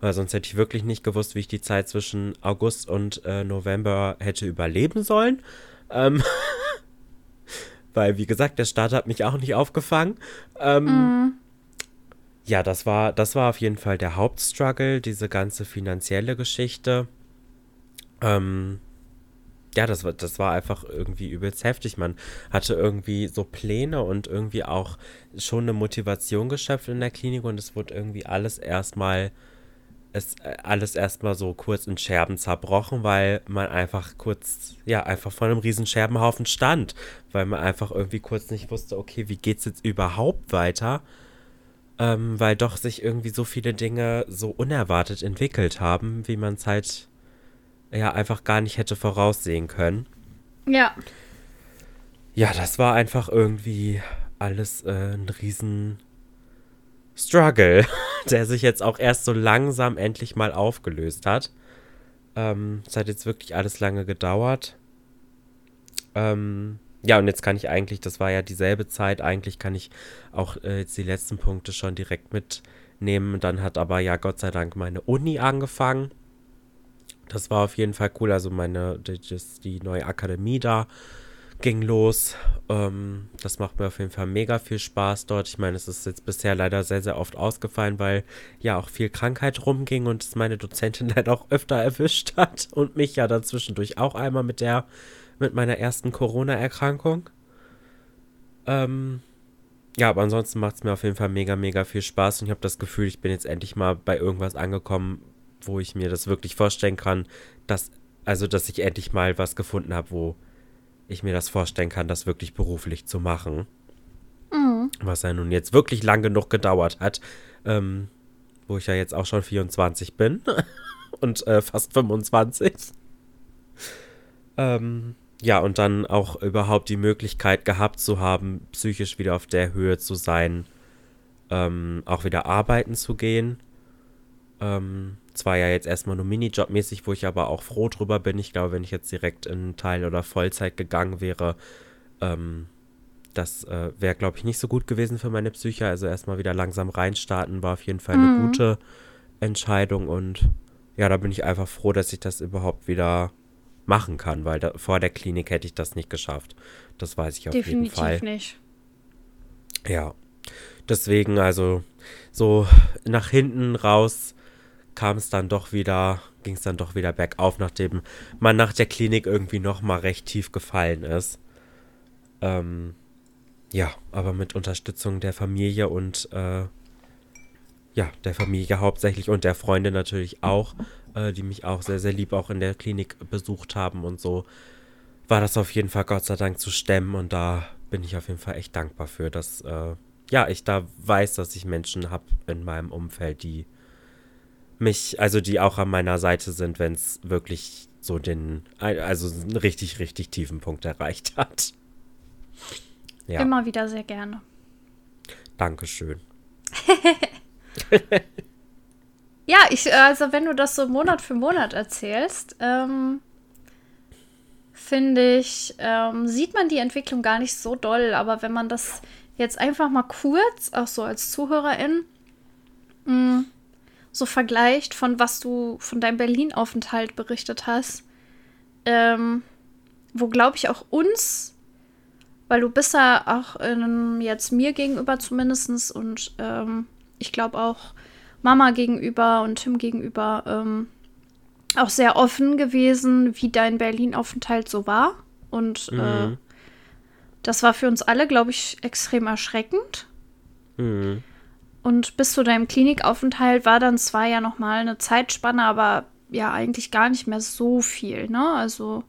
Weil sonst hätte ich wirklich nicht gewusst, wie ich die Zeit zwischen August und äh, November hätte überleben sollen. Ähm [LAUGHS] Weil, wie gesagt, der Staat hat mich auch nicht aufgefangen. Ähm mm. Ja, das war, das war auf jeden Fall der Hauptstruggle, diese ganze finanzielle Geschichte. Ähm, ja, das war, das war einfach irgendwie übelst heftig. Man hatte irgendwie so Pläne und irgendwie auch schon eine Motivation geschöpft in der Klinik und es wurde irgendwie alles erstmal, es äh, alles erstmal so kurz in Scherben zerbrochen, weil man einfach kurz, ja, einfach vor einem riesen Scherbenhaufen stand, weil man einfach irgendwie kurz nicht wusste, okay, wie geht's jetzt überhaupt weiter? Ähm, weil doch sich irgendwie so viele Dinge so unerwartet entwickelt haben, wie man es halt ja einfach gar nicht hätte voraussehen können. Ja. Ja, das war einfach irgendwie alles äh, ein riesen Struggle, [LAUGHS] der sich jetzt auch erst so langsam endlich mal aufgelöst hat. Ähm, es hat jetzt wirklich alles lange gedauert. Ähm, ja, und jetzt kann ich eigentlich, das war ja dieselbe Zeit, eigentlich kann ich auch äh, jetzt die letzten Punkte schon direkt mitnehmen. Dann hat aber ja Gott sei Dank meine Uni angefangen. Das war auf jeden Fall cool. Also meine, die, die neue Akademie da ging los. Ähm, das macht mir auf jeden Fall mega viel Spaß dort. Ich meine, es ist jetzt bisher leider sehr, sehr oft ausgefallen, weil ja auch viel Krankheit rumging und es meine Dozentin [LAUGHS] leider auch öfter erwischt hat und mich ja dazwischendurch auch einmal mit der, mit meiner ersten Corona-Erkrankung. Ähm, ja, aber ansonsten macht es mir auf jeden Fall mega, mega viel Spaß und ich habe das Gefühl, ich bin jetzt endlich mal bei irgendwas angekommen, wo ich mir das wirklich vorstellen kann, dass, also, dass ich endlich mal was gefunden habe, wo ich mir das vorstellen kann, das wirklich beruflich zu machen. Mhm. Was ja nun jetzt wirklich lang genug gedauert hat, ähm, wo ich ja jetzt auch schon 24 bin [LAUGHS] und äh, fast 25. Ähm, ja, und dann auch überhaupt die Möglichkeit gehabt zu haben, psychisch wieder auf der Höhe zu sein, ähm, auch wieder arbeiten zu gehen. Ähm, zwar ja jetzt erstmal nur Minijobmäßig, wo ich aber auch froh drüber bin. Ich glaube, wenn ich jetzt direkt in Teil- oder Vollzeit gegangen wäre, ähm, das äh, wäre, glaube ich, nicht so gut gewesen für meine Psyche. Also erstmal wieder langsam reinstarten war auf jeden Fall eine mhm. gute Entscheidung. Und ja, da bin ich einfach froh, dass ich das überhaupt wieder machen kann, weil da, vor der Klinik hätte ich das nicht geschafft. Das weiß ich auf Definitiv jeden Fall. Definitiv nicht. Ja. Deswegen, also so nach hinten raus kam es dann doch wieder, ging es dann doch wieder bergauf, nachdem man nach der Klinik irgendwie nochmal recht tief gefallen ist. Ähm, ja, aber mit Unterstützung der Familie und äh, ja, der Familie hauptsächlich und der Freunde natürlich auch, äh, die mich auch sehr, sehr lieb auch in der Klinik besucht haben und so, war das auf jeden Fall Gott sei Dank zu stemmen und da bin ich auf jeden Fall echt dankbar für, dass äh, ja, ich da weiß, dass ich Menschen habe in meinem Umfeld, die mich, also die auch an meiner Seite sind, wenn es wirklich so den, also einen richtig, richtig tiefen Punkt erreicht [LAUGHS] hat. Ja. Immer wieder sehr gerne. Dankeschön. [LAUGHS] ja, ich, also wenn du das so Monat für Monat erzählst, ähm, finde ich, ähm, sieht man die Entwicklung gar nicht so doll. Aber wenn man das jetzt einfach mal kurz, auch so als Zuhörerin, mh, mm, so vergleicht von was du von deinem Berlin-Aufenthalt berichtet hast, ähm, wo glaube ich auch uns, weil du bist ja auch ähm, jetzt mir gegenüber zumindest und ähm, ich glaube auch Mama gegenüber und Tim gegenüber ähm, auch sehr offen gewesen, wie dein Berlin-Aufenthalt so war. Und äh, mhm. äh, das war für uns alle, glaube ich, extrem erschreckend. Mhm. Und bis zu deinem Klinikaufenthalt war dann zwar ja noch mal eine Zeitspanne, aber ja eigentlich gar nicht mehr so viel, ne? Also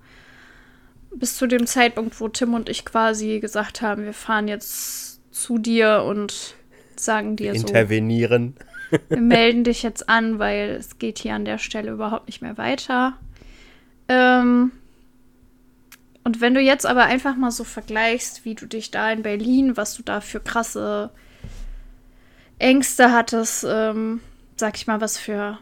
bis zu dem Zeitpunkt, wo Tim und ich quasi gesagt haben, wir fahren jetzt zu dir und sagen dir Intervenieren. so. Wir [LAUGHS] melden dich jetzt an, weil es geht hier an der Stelle überhaupt nicht mehr weiter. Ähm, und wenn du jetzt aber einfach mal so vergleichst, wie du dich da in Berlin, was du da für krasse Ängste hattest, ähm, sag ich mal, was für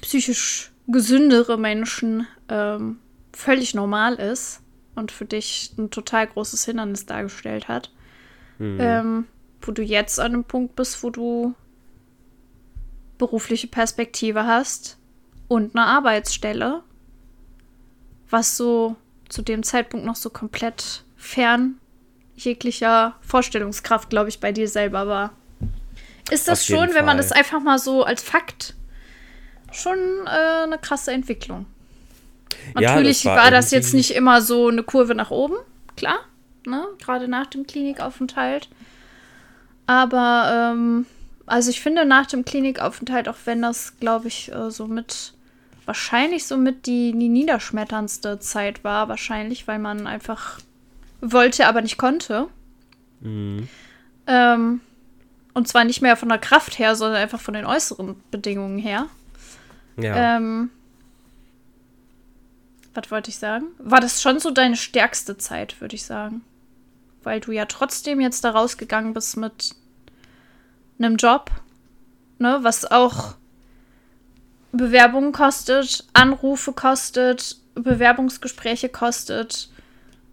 psychisch gesündere Menschen ähm, völlig normal ist und für dich ein total großes Hindernis dargestellt hat. Mhm. Ähm, wo du jetzt an einem Punkt bist, wo du berufliche Perspektive hast und eine Arbeitsstelle, was so zu dem Zeitpunkt noch so komplett fern jeglicher Vorstellungskraft, glaube ich, bei dir selber war. Ist das schon, wenn man das einfach mal so als Fakt schon äh, eine krasse Entwicklung? Natürlich ja, war, war das jetzt nicht immer so eine Kurve nach oben, klar, ne? gerade nach dem Klinikaufenthalt. Aber ähm, also ich finde nach dem Klinikaufenthalt, auch wenn das, glaube ich, äh, so mit wahrscheinlich so mit die, die niederschmetterndste Zeit war, wahrscheinlich, weil man einfach wollte, aber nicht konnte. Mhm. Ähm, und zwar nicht mehr von der Kraft her, sondern einfach von den äußeren Bedingungen her. Ja. Ähm, was wollte ich sagen? War das schon so deine stärkste Zeit, würde ich sagen? Weil du ja trotzdem jetzt da rausgegangen bist mit einem Job, ne, was auch Bewerbungen kostet, Anrufe kostet, Bewerbungsgespräche kostet.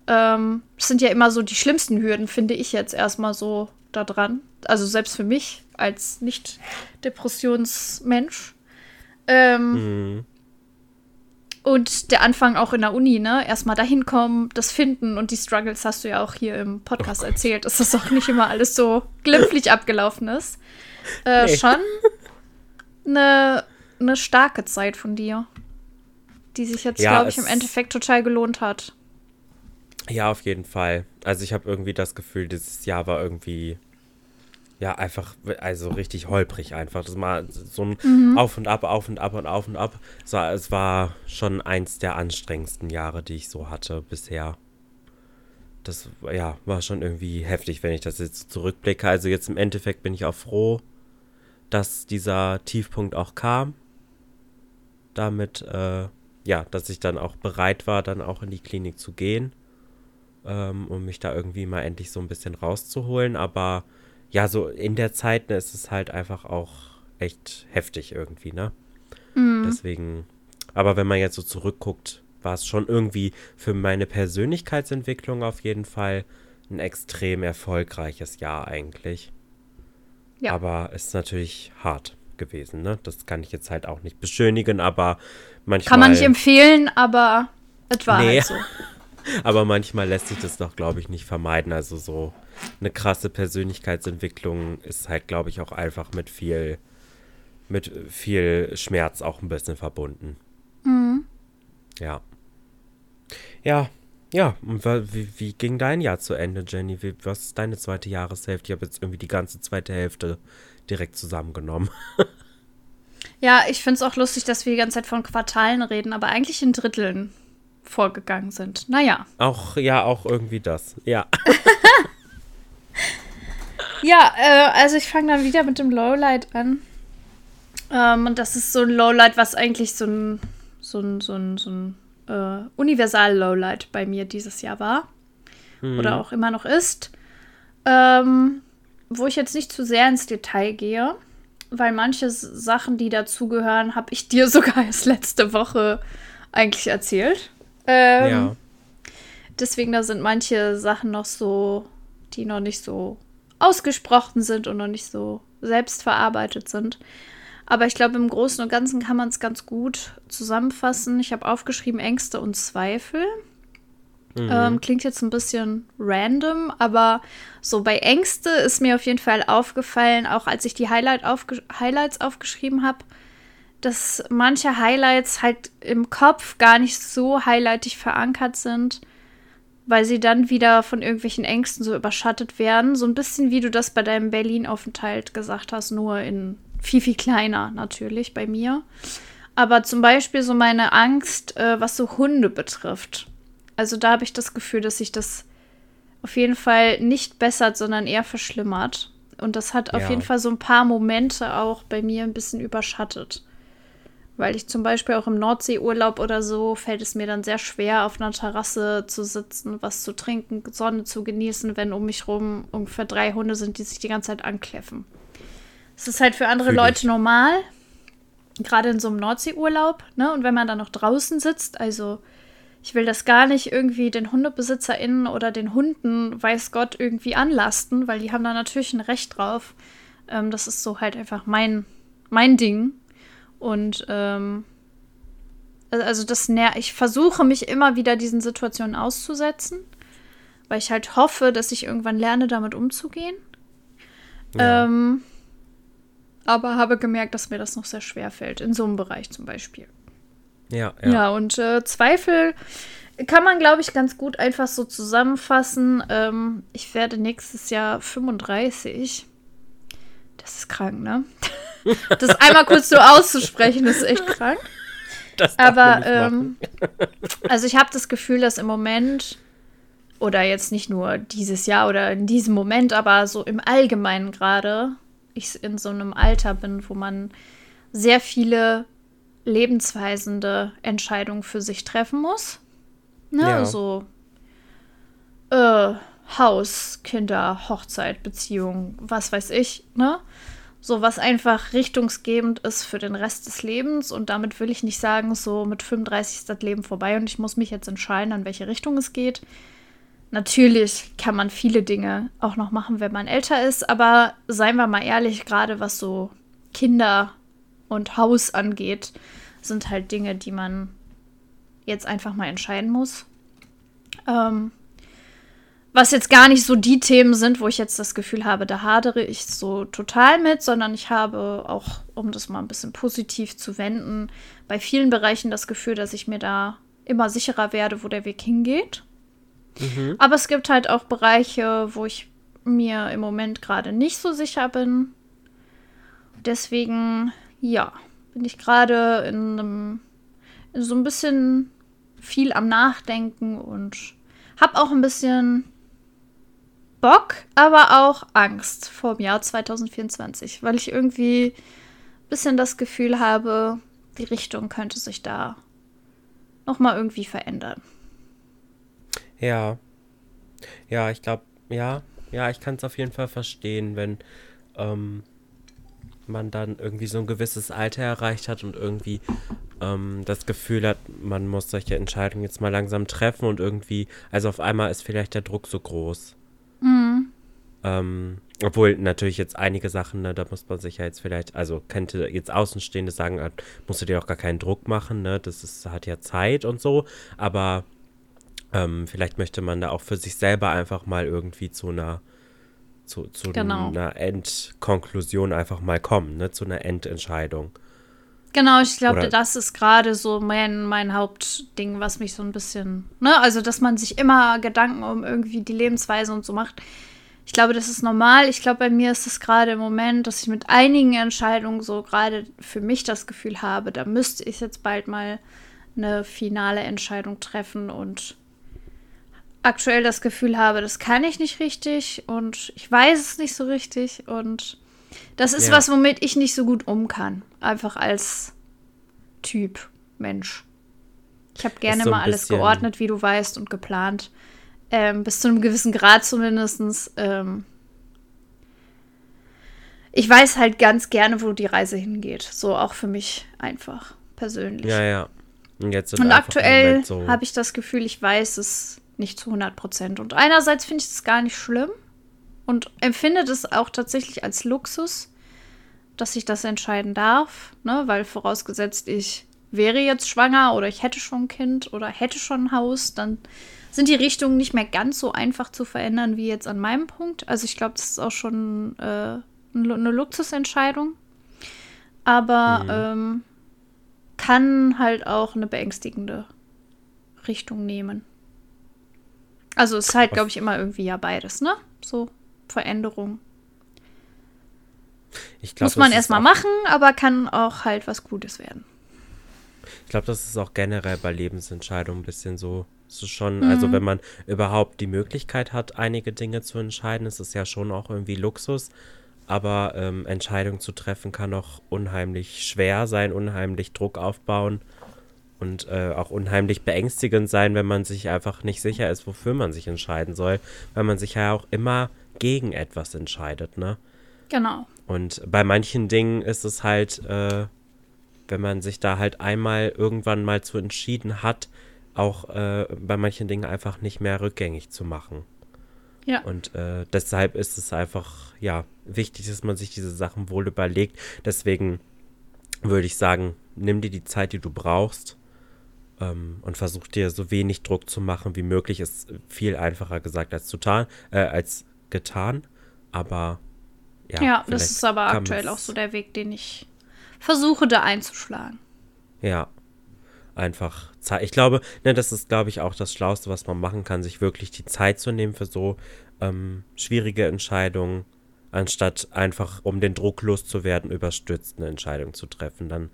Ähm, das sind ja immer so die schlimmsten Hürden, finde ich jetzt erstmal so da dran. Also selbst für mich als Nicht-Depressionsmensch. Ähm, mhm. Und der Anfang auch in der Uni, ne? Erstmal dahin kommen, das finden und die Struggles hast du ja auch hier im Podcast oh erzählt, dass das auch nicht immer alles so glimpflich [LAUGHS] abgelaufen ist. Äh, nee. Schon eine, eine starke Zeit von dir, die sich jetzt, ja, glaube ich, im Endeffekt total gelohnt hat. Ja, auf jeden Fall. Also ich habe irgendwie das Gefühl, dieses Jahr war irgendwie ja, einfach, also richtig holprig einfach. Das war so ein mhm. Auf und Ab, Auf und Ab und Auf und Ab. Es war, es war schon eins der anstrengendsten Jahre, die ich so hatte bisher. Das, ja, war schon irgendwie heftig, wenn ich das jetzt zurückblicke. Also jetzt im Endeffekt bin ich auch froh, dass dieser Tiefpunkt auch kam. Damit, äh, ja, dass ich dann auch bereit war, dann auch in die Klinik zu gehen. Ähm, um mich da irgendwie mal endlich so ein bisschen rauszuholen. Aber ja, so in der Zeit ne, ist es halt einfach auch echt heftig irgendwie, ne? Mhm. Deswegen, aber wenn man jetzt so zurückguckt, war es schon irgendwie für meine Persönlichkeitsentwicklung auf jeden Fall ein extrem erfolgreiches Jahr eigentlich. Ja. Aber es ist natürlich hart gewesen, ne? Das kann ich jetzt halt auch nicht beschönigen, aber manchmal. Kann man nicht empfehlen, aber es war nee. halt so. [LAUGHS] aber manchmal lässt sich das doch, glaube ich, nicht vermeiden. Also so eine krasse Persönlichkeitsentwicklung ist halt, glaube ich, auch einfach mit viel, mit viel Schmerz auch ein bisschen verbunden. Mhm. Ja. Ja, ja. Und wie, wie ging dein Jahr zu Ende, Jenny? Wie, was ist deine zweite Jahreshälfte? Ich habe jetzt irgendwie die ganze zweite Hälfte direkt zusammengenommen. [LAUGHS] ja, ich finde es auch lustig, dass wir die ganze Zeit von Quartalen reden, aber eigentlich in Dritteln vorgegangen sind. Naja. Auch, ja, auch irgendwie das. Ja. [LAUGHS] Ja, äh, also ich fange dann wieder mit dem Lowlight an. Ähm, und das ist so ein Lowlight, was eigentlich so ein, so ein, so ein, so ein äh, Universal-Lowlight bei mir dieses Jahr war. Mhm. Oder auch immer noch ist. Ähm, wo ich jetzt nicht zu sehr ins Detail gehe, weil manche Sachen, die dazugehören, habe ich dir [LAUGHS] sogar erst letzte Woche eigentlich erzählt. Ähm, ja. Deswegen, da sind manche Sachen noch so, die noch nicht so ausgesprochen sind und noch nicht so selbstverarbeitet sind. Aber ich glaube, im Großen und Ganzen kann man es ganz gut zusammenfassen. Ich habe aufgeschrieben Ängste und Zweifel. Mhm. Ähm, klingt jetzt ein bisschen random, aber so bei Ängste ist mir auf jeden Fall aufgefallen, auch als ich die Highlight aufge Highlights aufgeschrieben habe, dass manche Highlights halt im Kopf gar nicht so highlightig verankert sind weil sie dann wieder von irgendwelchen Ängsten so überschattet werden. So ein bisschen wie du das bei deinem Berlin-Aufenthalt gesagt hast, nur in viel, viel kleiner natürlich bei mir. Aber zum Beispiel so meine Angst, äh, was so Hunde betrifft. Also da habe ich das Gefühl, dass sich das auf jeden Fall nicht bessert, sondern eher verschlimmert. Und das hat auf Ja. jeden Fall so ein paar Momente auch bei mir ein bisschen überschattet. Weil ich zum Beispiel auch im Nordseeurlaub oder so fällt es mir dann sehr schwer, auf einer Terrasse zu sitzen, was zu trinken, Sonne zu genießen, wenn um mich rum ungefähr drei Hunde sind, die sich die ganze Zeit ankläffen. Es ist halt für andere Fühl Leute ich. normal, gerade in so einem Nordseeurlaub, ne? Und wenn man dann noch draußen sitzt, also ich will das gar nicht irgendwie den HundebesitzerInnen oder den Hunden, weiß Gott, irgendwie anlasten, weil die haben da natürlich ein Recht drauf. Ähm, das ist so halt einfach mein, mein Ding. Und ähm, al- also das ner ich versuche mich immer wieder diesen Situationen auszusetzen, weil ich halt hoffe, dass ich irgendwann lerne, damit umzugehen. Ja. Ähm, aber habe gemerkt, dass mir das noch sehr schwer fällt, in so einem Bereich zum Beispiel. ja, Ja, ja. und äh, Zweifel kann man, glaube ich, ganz gut einfach so zusammenfassen. Ähm, ich werde nächstes Jahr 35. Das ist krank, ne? [LAUGHS] das einmal kurz so auszusprechen, ist echt krank. Aber ähm, also ich habe das Gefühl, dass im Moment oder jetzt nicht nur dieses Jahr oder in diesem Moment, aber so im Allgemeinen gerade, ich in so einem Alter bin, wo man sehr viele lebensweisende Entscheidungen für sich treffen muss. Ne? Ja. So äh, Haus, Kinder, Hochzeit, Beziehung, was weiß ich, ne? So was einfach richtungsgebend ist für den Rest des Lebens. Und damit will ich nicht sagen, so mit 35 ist das Leben vorbei und ich muss mich jetzt entscheiden, an welche Richtung es geht. Natürlich kann man viele Dinge auch noch machen, wenn man älter ist, aber seien wir mal ehrlich, gerade was so Kinder und Haus angeht, sind halt Dinge, die man jetzt einfach mal entscheiden muss. Ähm, was jetzt gar nicht so die Themen sind, wo ich jetzt das Gefühl habe, da hadere ich so total mit, sondern ich habe auch, um das mal ein bisschen positiv zu wenden, bei vielen Bereichen das Gefühl, dass ich mir da immer sicherer werde, wo der Weg hingeht. Mhm. Aber es gibt halt auch Bereiche, wo ich mir im Moment gerade nicht so sicher bin. Deswegen, ja, bin ich gerade in einem in so ein bisschen viel am Nachdenken und habe auch ein bisschen Bock, aber auch Angst vor dem Jahr 2024, weil ich irgendwie ein bisschen das Gefühl habe, die Richtung könnte sich da noch mal irgendwie verändern. Ja. Ja, ich glaube, ja, ja, ich kann es auf jeden Fall verstehen, wenn ähm, man dann irgendwie so ein gewisses Alter erreicht hat und irgendwie ähm, das Gefühl hat, man muss solche Entscheidungen jetzt mal langsam treffen und irgendwie, also auf einmal ist vielleicht der Druck so groß. Mhm. Ähm, obwohl natürlich jetzt einige Sachen, ne, da muss man sich ja jetzt vielleicht, also könnte jetzt Außenstehende sagen, ah, musst du dir auch gar keinen Druck machen, ne? Das ist, hat ja Zeit und so, aber ähm, vielleicht möchte man da auch für sich selber einfach mal irgendwie zu einer zu, zu Genau. einer Endkonklusion einfach mal kommen, ne? Zu einer Endentscheidung. Genau, ich glaube, das ist gerade so mein, mein Hauptding, was mich so ein bisschen, ne, also dass man sich immer Gedanken um irgendwie die Lebensweise und so macht. Ich glaube, das ist normal. Ich glaube, bei mir ist es gerade im Moment, dass ich mit einigen Entscheidungen so gerade für mich das Gefühl habe, da müsste ich jetzt bald mal eine finale Entscheidung treffen und aktuell das Gefühl habe, das kann ich nicht richtig und ich weiß es nicht so richtig und das ist Ja. was, womit ich nicht so gut um kann. Einfach als Typ, Mensch. Ich habe gerne so mal alles geordnet, wie du weißt, und geplant. Ähm, bis zu einem gewissen Grad zumindest. Ähm, ich weiß halt ganz gerne, wo die Reise hingeht. So auch für mich einfach persönlich. Ja, ja. Und, Und aktuell so, habe ich das Gefühl, ich weiß es nicht zu 100 Prozent. Und einerseits finde ich es gar nicht schlimm und empfinde das auch tatsächlich als Luxus, dass ich das entscheiden darf. Ne? Weil vorausgesetzt, ich wäre jetzt schwanger oder ich hätte schon ein Kind oder hätte schon ein Haus, dann sind die Richtungen nicht mehr ganz so einfach zu verändern wie jetzt an meinem Punkt. Also ich glaube, das ist auch schon äh, eine Luxusentscheidung. Aber ähm, kann halt auch eine beängstigende Richtung nehmen. Also es ist halt, glaube ich, immer irgendwie ja beides, ne? So Veränderung. glaub, Muss man erstmal machen, aber kann auch halt was Gutes werden. Ich glaube, das ist auch generell bei Lebensentscheidungen ein bisschen so. Es ist schon, also wenn man überhaupt die Möglichkeit hat, einige Dinge zu entscheiden, ist es ja schon auch irgendwie Luxus. Aber ähm, Entscheidungen zu treffen kann auch unheimlich schwer sein, unheimlich Druck aufbauen und äh, auch unheimlich beängstigend sein, wenn man sich einfach nicht sicher ist, wofür man sich entscheiden soll, weil man sich ja auch immer gegen etwas entscheidet, ne? Genau. Und bei manchen Dingen ist es halt, äh, wenn man sich da halt einmal irgendwann mal zu entschieden hat, auch äh, bei manchen Dingen einfach nicht mehr rückgängig zu machen. Ja. Und äh, deshalb ist es einfach, ja, wichtig, dass man sich diese Sachen wohl überlegt. Deswegen würde ich sagen, nimm dir die Zeit, die du brauchst ähm, und versuch dir so wenig Druck zu machen wie möglich. Ist viel einfacher gesagt als, zutan, äh, als getan. Aber ja. Ja, das ist aber aktuell auch so der Weg, den ich versuche da einzuschlagen. Ja. Einfach Zeit. Ich glaube, ne, das ist, glaube ich, auch das Schlauste, was man machen kann, sich wirklich die Zeit zu nehmen für so ähm, schwierige Entscheidungen, anstatt einfach, um den Druck loszuwerden, überstürzt eine Entscheidung zu treffen. Dann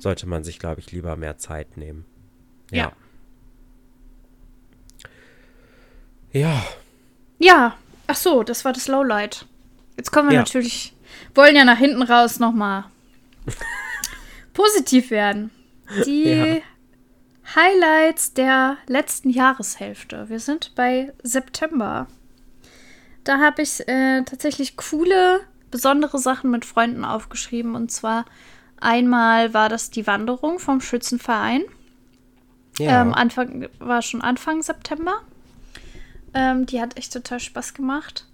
sollte man sich, glaube ich, lieber mehr Zeit nehmen. Ja. Ja. Ja, ach so, das war das Lowlight. Jetzt kommen wir Ja. natürlich, wollen ja nach hinten raus nochmal [LAUGHS] positiv werden. Die Ja. Highlights der letzten Jahreshälfte. Wir sind bei September. Da habe ich äh, tatsächlich coole, besondere Sachen mit Freunden aufgeschrieben. Und zwar einmal war das die Wanderung vom Schützenverein. Ja. Ähm, Anfang, war schon Anfang September. Ähm, die hat echt total Spaß gemacht.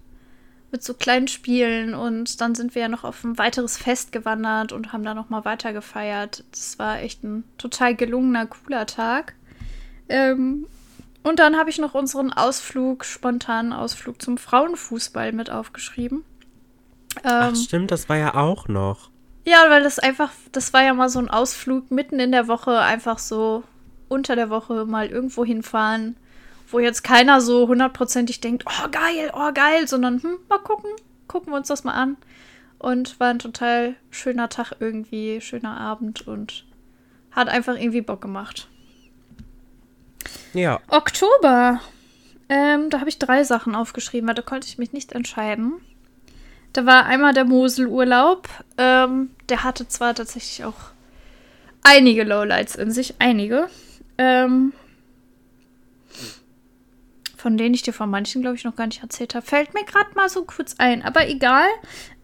Mit so kleinen Spielen. Und dann sind wir ja noch auf ein weiteres Fest gewandert und haben da nochmal weiter gefeiert. Das war echt ein total gelungener, cooler Tag. Ähm, und dann habe ich noch unseren Ausflug, spontanen Ausflug zum Frauenfußball mit aufgeschrieben. Ach, Ähm, stimmt, das war ja auch noch. ja, weil das einfach, das war ja mal so ein Ausflug mitten in der Woche, einfach so unter der Woche mal irgendwo hinfahren, wo jetzt keiner so hundertprozentig denkt, oh geil, oh geil, sondern hm, mal gucken, gucken wir uns das mal an. Und war ein total schöner Tag irgendwie, schöner Abend und hat einfach irgendwie Bock gemacht. Ja. Oktober. Ähm, da habe ich drei Sachen aufgeschrieben, weil da konnte ich mich nicht entscheiden. Da war einmal der Moselurlaub. Ähm, der hatte zwar tatsächlich auch einige Lowlights in sich, einige. Ähm, von denen ich dir von manchen, glaube ich, noch gar nicht erzählt habe. Fällt mir gerade mal so kurz ein, aber egal.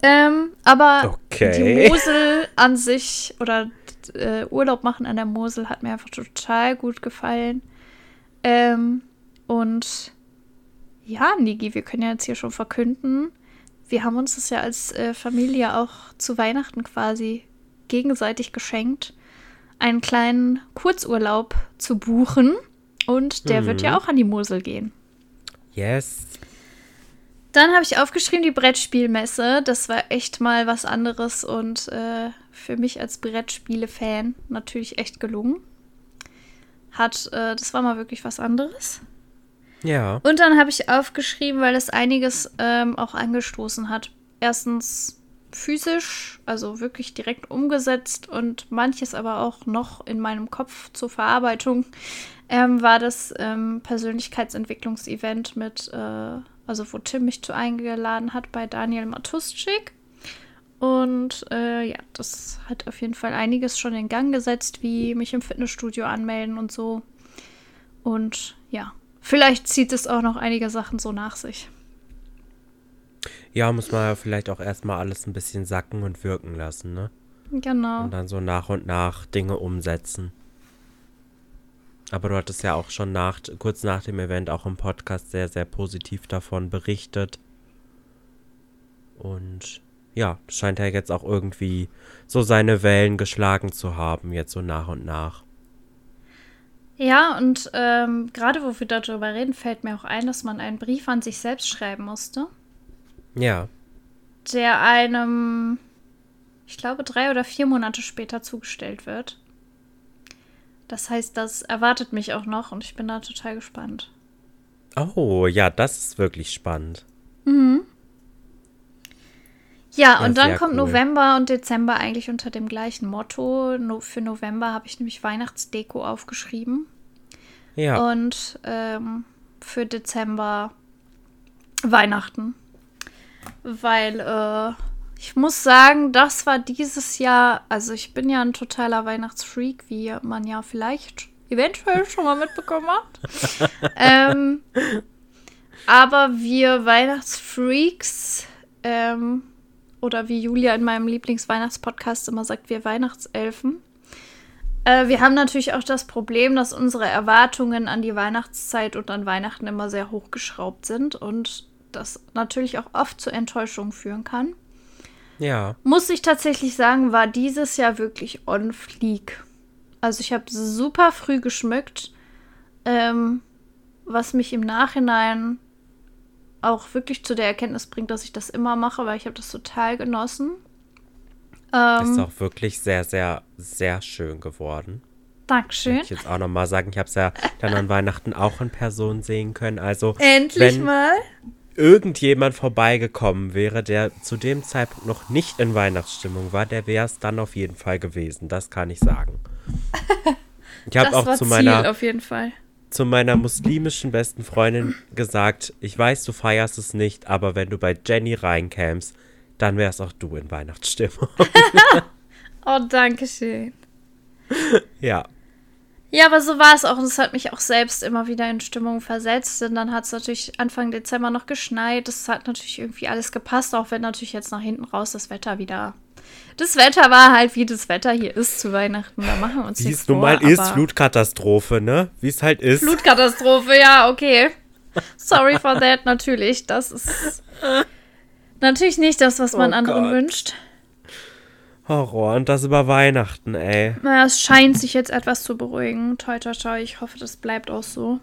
Ähm, aber Okay. die Mosel an sich oder äh, Urlaub machen an der Mosel hat mir einfach total gut gefallen. Ähm, und ja, Nigi, wir können ja jetzt hier schon verkünden, wir haben uns das ja als äh, Familie auch zu Weihnachten quasi gegenseitig geschenkt, einen kleinen Kurzurlaub zu buchen. Und der wird Mhm. ja auch an die Mosel gehen. Yes. Dann habe ich aufgeschrieben die Brettspielmesse. Das war echt mal was anderes und äh, für mich als Brettspiele-Fan natürlich echt gelungen. Hat, äh, das war mal wirklich was anderes. Ja. Und dann habe ich aufgeschrieben, weil es einiges ähm, auch angestoßen hat. Erstens physisch, also wirklich direkt umgesetzt und manches aber auch noch in meinem Kopf zur Verarbeitung, ähm, war das ähm, Persönlichkeitsentwicklungsevent mit, äh, also wo Tim mich zu eingeladen hat bei Daniel Matuschik. Und äh, ja, das hat auf jeden Fall einiges schon in Gang gesetzt, wie mich im Fitnessstudio anmelden und so. Und ja, vielleicht zieht es auch noch einige Sachen so nach sich. Ja, muss man ja vielleicht auch erstmal alles ein bisschen sacken und wirken lassen, ne? Genau. Und dann so nach und nach Dinge umsetzen. Aber du hattest ja auch schon nach, kurz nach dem Event auch im Podcast sehr, sehr positiv davon berichtet. Und ja, scheint ja jetzt auch irgendwie so seine Wellen geschlagen zu haben, jetzt so nach und nach. Ja, und ähm, gerade wo wir darüber reden, fällt mir auch ein, dass man einen Brief an sich selbst schreiben musste, Ja, der einem, ich glaube, drei oder vier Monate später zugestellt wird. Das heißt, das erwartet mich auch noch und ich bin da total gespannt. Oh, ja, das ist wirklich spannend. Ja, Ja, und dann kommt cool. November und Dezember eigentlich unter dem gleichen Motto. No, für November habe ich nämlich Weihnachtsdeko aufgeschrieben. Ja. Und ähm, für Dezember Weihnachten. Weil äh, ich muss sagen, das war dieses Jahr, also ich bin ja ein totaler Weihnachtsfreak, wie man ja vielleicht eventuell schon mal mitbekommen hat. [LAUGHS] ähm, aber wir Weihnachtsfreaks, ähm, oder wie Julia in meinem Lieblingsweihnachtspodcast immer sagt, wir Weihnachtselfen. Äh, wir haben natürlich auch das Problem, dass unsere Erwartungen an die Weihnachtszeit und an Weihnachten immer sehr hochgeschraubt sind und das natürlich auch oft zu Enttäuschungen führen kann. Ja. Muss ich tatsächlich sagen, war dieses Jahr wirklich on fleek. Also ich habe super früh geschmückt, ähm, was mich im Nachhinein auch wirklich zu der Erkenntnis bringt, dass ich das immer mache, weil ich habe das total genossen. ist Ähm, auch wirklich sehr, sehr, sehr schön geworden. Dankeschön. Möchte ich jetzt auch nochmal sagen, ich habe es ja dann an [LAUGHS] Weihnachten auch in Person sehen können. Also, Endlich wenn mal. Irgendjemand vorbeigekommen wäre, der zu dem Zeitpunkt noch nicht in Weihnachtsstimmung war, der wäre es dann auf jeden Fall gewesen. Das kann ich sagen. [LAUGHS] Ich habe auch zu meiner, auf jeden Fall. zu meiner muslimischen besten Freundin gesagt, ich weiß, du feierst es nicht, aber wenn du bei Jenny reinkämst, dann wärst auch du in Weihnachtsstimmung. [LAUGHS] Oh, danke schön. [LAUGHS] ja. Ja, aber so war es auch. Und es hat mich auch selbst immer wieder in Stimmung versetzt. Denn dann hat es natürlich Anfang Dezember noch geschneit. Es hat natürlich irgendwie alles gepasst, auch wenn natürlich jetzt nach hinten raus das Wetter wieder. Das Wetter war halt, wie das Wetter hier ist zu Weihnachten. Da machen wir uns Wie es nun mal ist, Flutkatastrophe, ne? Wie es halt ist. Flutkatastrophe, ja, okay. Sorry for that, natürlich. Das ist [LAUGHS] natürlich nicht das, was man Oh anderen Gott. wünscht. Horror und das über Weihnachten, ey. Naja, es scheint sich jetzt etwas zu beruhigen. Toi, toi, toi. Ich hoffe, das bleibt auch so.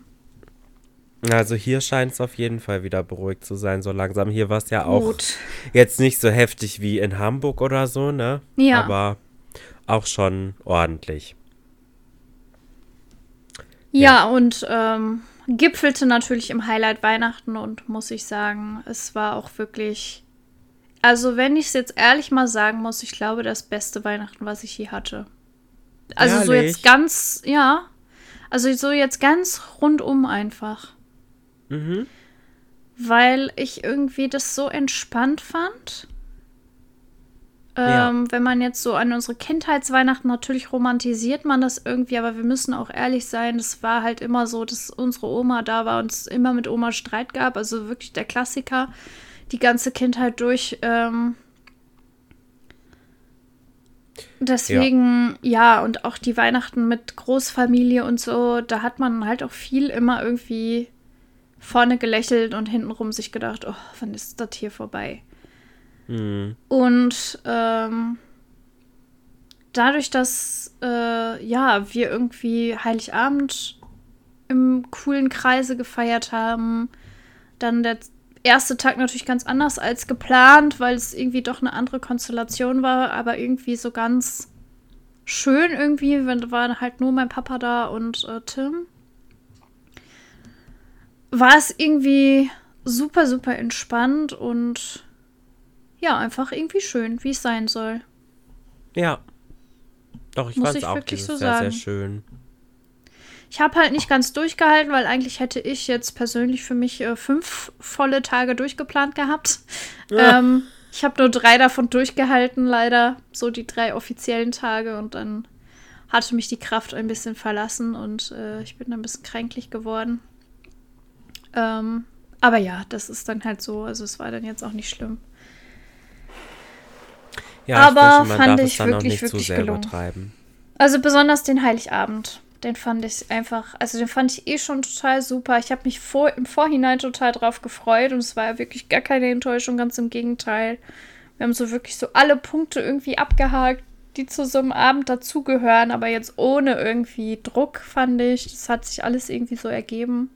Also hier scheint es auf jeden Fall wieder beruhigt zu sein, so langsam. Hier war es ja auch Gut. jetzt nicht so heftig wie in Hamburg oder so, ne? Ja. Aber auch schon ordentlich. Ja, und ähm, gipfelte natürlich im Highlight Weihnachten und muss ich sagen, es war auch wirklich. Also, wenn ich es jetzt ehrlich mal sagen muss, ich glaube, das beste Weihnachten, was ich je hatte. Also, so Ehrlich? jetzt ganz, ja. Also, so jetzt ganz rundum einfach. Mhm. Weil ich irgendwie das so entspannt fand. Ja. Ähm, Wenn man jetzt so an unsere Kindheitsweihnachten, natürlich romantisiert man das irgendwie, aber wir müssen auch ehrlich sein, es war halt immer so, dass unsere Oma da war und es immer mit Oma Streit gab. Also wirklich der Klassiker, die ganze Kindheit durch. Ähm, deswegen, ja. und auch die Weihnachten mit Großfamilie und so, da hat man halt auch viel immer irgendwie vorne gelächelt und hintenrum sich gedacht, oh, wann ist das hier vorbei? Mhm. Und ähm, dadurch, dass äh, ja, wir irgendwie Heiligabend im coolen Kreise gefeiert haben, dann der erste Tag natürlich ganz anders als geplant, weil es irgendwie doch eine andere Konstellation war, aber irgendwie so ganz schön irgendwie, wenn war halt nur mein Papa da und äh, Tim. War es irgendwie super, super entspannt und ja, einfach irgendwie schön, wie es sein soll. Ja. Doch, ich fand es auch wirklich dieses so sehr sagen. schön. Ich habe halt nicht ganz durchgehalten, weil eigentlich hätte ich jetzt persönlich für mich äh, fünf volle Tage durchgeplant gehabt. Ja. Ähm, ich habe nur drei davon durchgehalten, leider. So die drei offiziellen Tage. Und dann hatte mich die Kraft ein bisschen verlassen und äh, ich bin ein bisschen kränklich geworden. Ähm, aber ja, das ist dann halt so. Also es war dann jetzt auch nicht schlimm. Ja, Aber ich wünsche, man fand darf ich es dann auch wirklich, nicht zu wirklich sehr gelungen. übertreiben. Also besonders den Heiligabend. Den fand ich einfach, also den fand ich eh schon total super. Ich habe mich vor, im Vorhinein total drauf gefreut und es war ja wirklich gar keine Enttäuschung, ganz im Gegenteil. Wir haben so wirklich so alle Punkte irgendwie abgehakt, die zu so einem Abend dazugehören, aber jetzt ohne irgendwie Druck, fand ich. Das hat sich alles irgendwie so ergeben.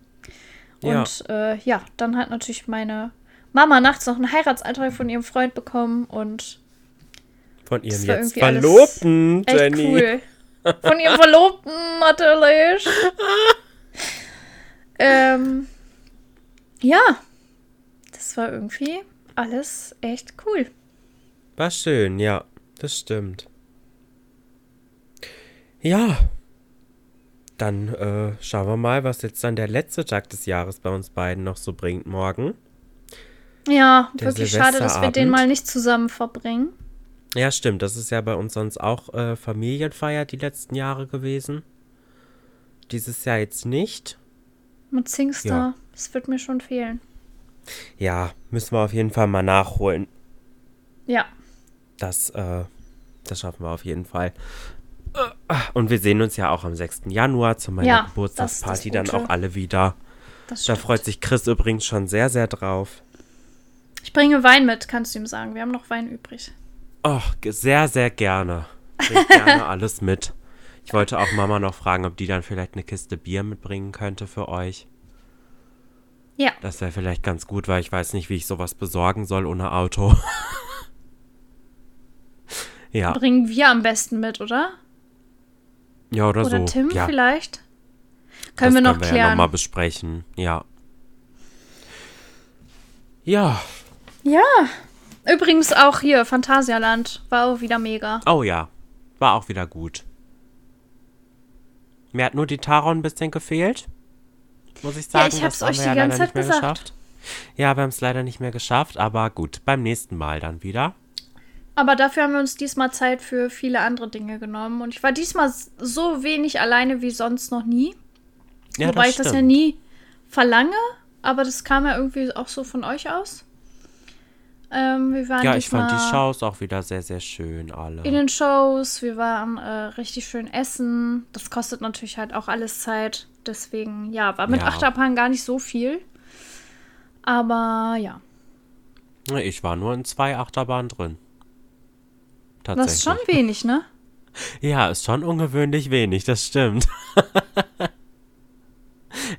Ja. Und äh, ja, dann hat natürlich meine Mama nachts noch einen Heiratsantrag von ihrem Freund bekommen und Von ihrem jetzt Verlobten, Jenny. cool. Von ihrem Verlobten, natürlich. ähm, ja, das war irgendwie alles echt cool. War schön, ja, das stimmt. Ja. dann äh, schauen wir mal, was jetzt dann der letzte Tag des Jahres bei uns beiden noch so bringt morgen. Ja, Der wirklich schade, dass wir den mal nicht zusammen verbringen. Ja, stimmt. Das ist ja bei uns sonst auch äh, Familienfeier die letzten Jahre gewesen. Dieses Jahr jetzt nicht. Mit Singstar. Ja. Das wird mir schon fehlen. Ja, müssen wir auf jeden Fall mal nachholen. Ja. Das, äh, das schaffen wir auf jeden Fall. Und wir sehen uns ja auch am 6. Januar zu meiner Ja, Geburtstagsparty dann auch alle wieder. Das Da freut sich Chris übrigens schon sehr, sehr drauf. Ich bringe Wein mit, kannst du ihm sagen. Wir haben noch Wein übrig. Oh, sehr, sehr gerne. Bringt gerne [LAUGHS] alles mit. Ich wollte auch Mama noch fragen, ob die dann vielleicht eine Kiste Bier mitbringen könnte für euch. Ja. Das wäre vielleicht ganz gut, weil ich weiß nicht, wie ich sowas besorgen soll ohne Auto. [LAUGHS] ja, Bringen wir am besten mit, oder? ja oder, Oder so. Tim ja, vielleicht? Können das wir noch können wir ja klären. nochmal besprechen. Ja. Ja. ja. Übrigens auch hier, Phantasialand. War auch wieder mega. Oh ja. War auch wieder gut. Mir hat nur die Taron ein bisschen gefehlt. Muss ich Ja, sagen. ich hab's das euch wir die ja ganze Zeit mehr gesagt. geschafft. Ja, wir haben es leider nicht mehr geschafft, aber gut, beim nächsten Mal dann wieder. Aber dafür haben wir uns diesmal Zeit für viele andere Dinge genommen. Und ich war diesmal so wenig alleine wie sonst noch nie. Ja, Wobei ich das ja nie verlange. Aber das kam ja irgendwie auch so von euch aus. Ähm, wir waren Ja, ich fand die Shows auch wieder sehr, sehr schön, alle. in den Shows. Wir waren äh, richtig schön essen. Das kostet natürlich halt auch alles Zeit. Deswegen, ja, war mit Ja. Achterbahn gar nicht so viel. Aber ja, Ich war nur in zwei Achterbahnen drin. das Tatsächlich. ist schon wenig, ne? [LAUGHS] Ja, ist schon ungewöhnlich wenig, das stimmt. [LAUGHS]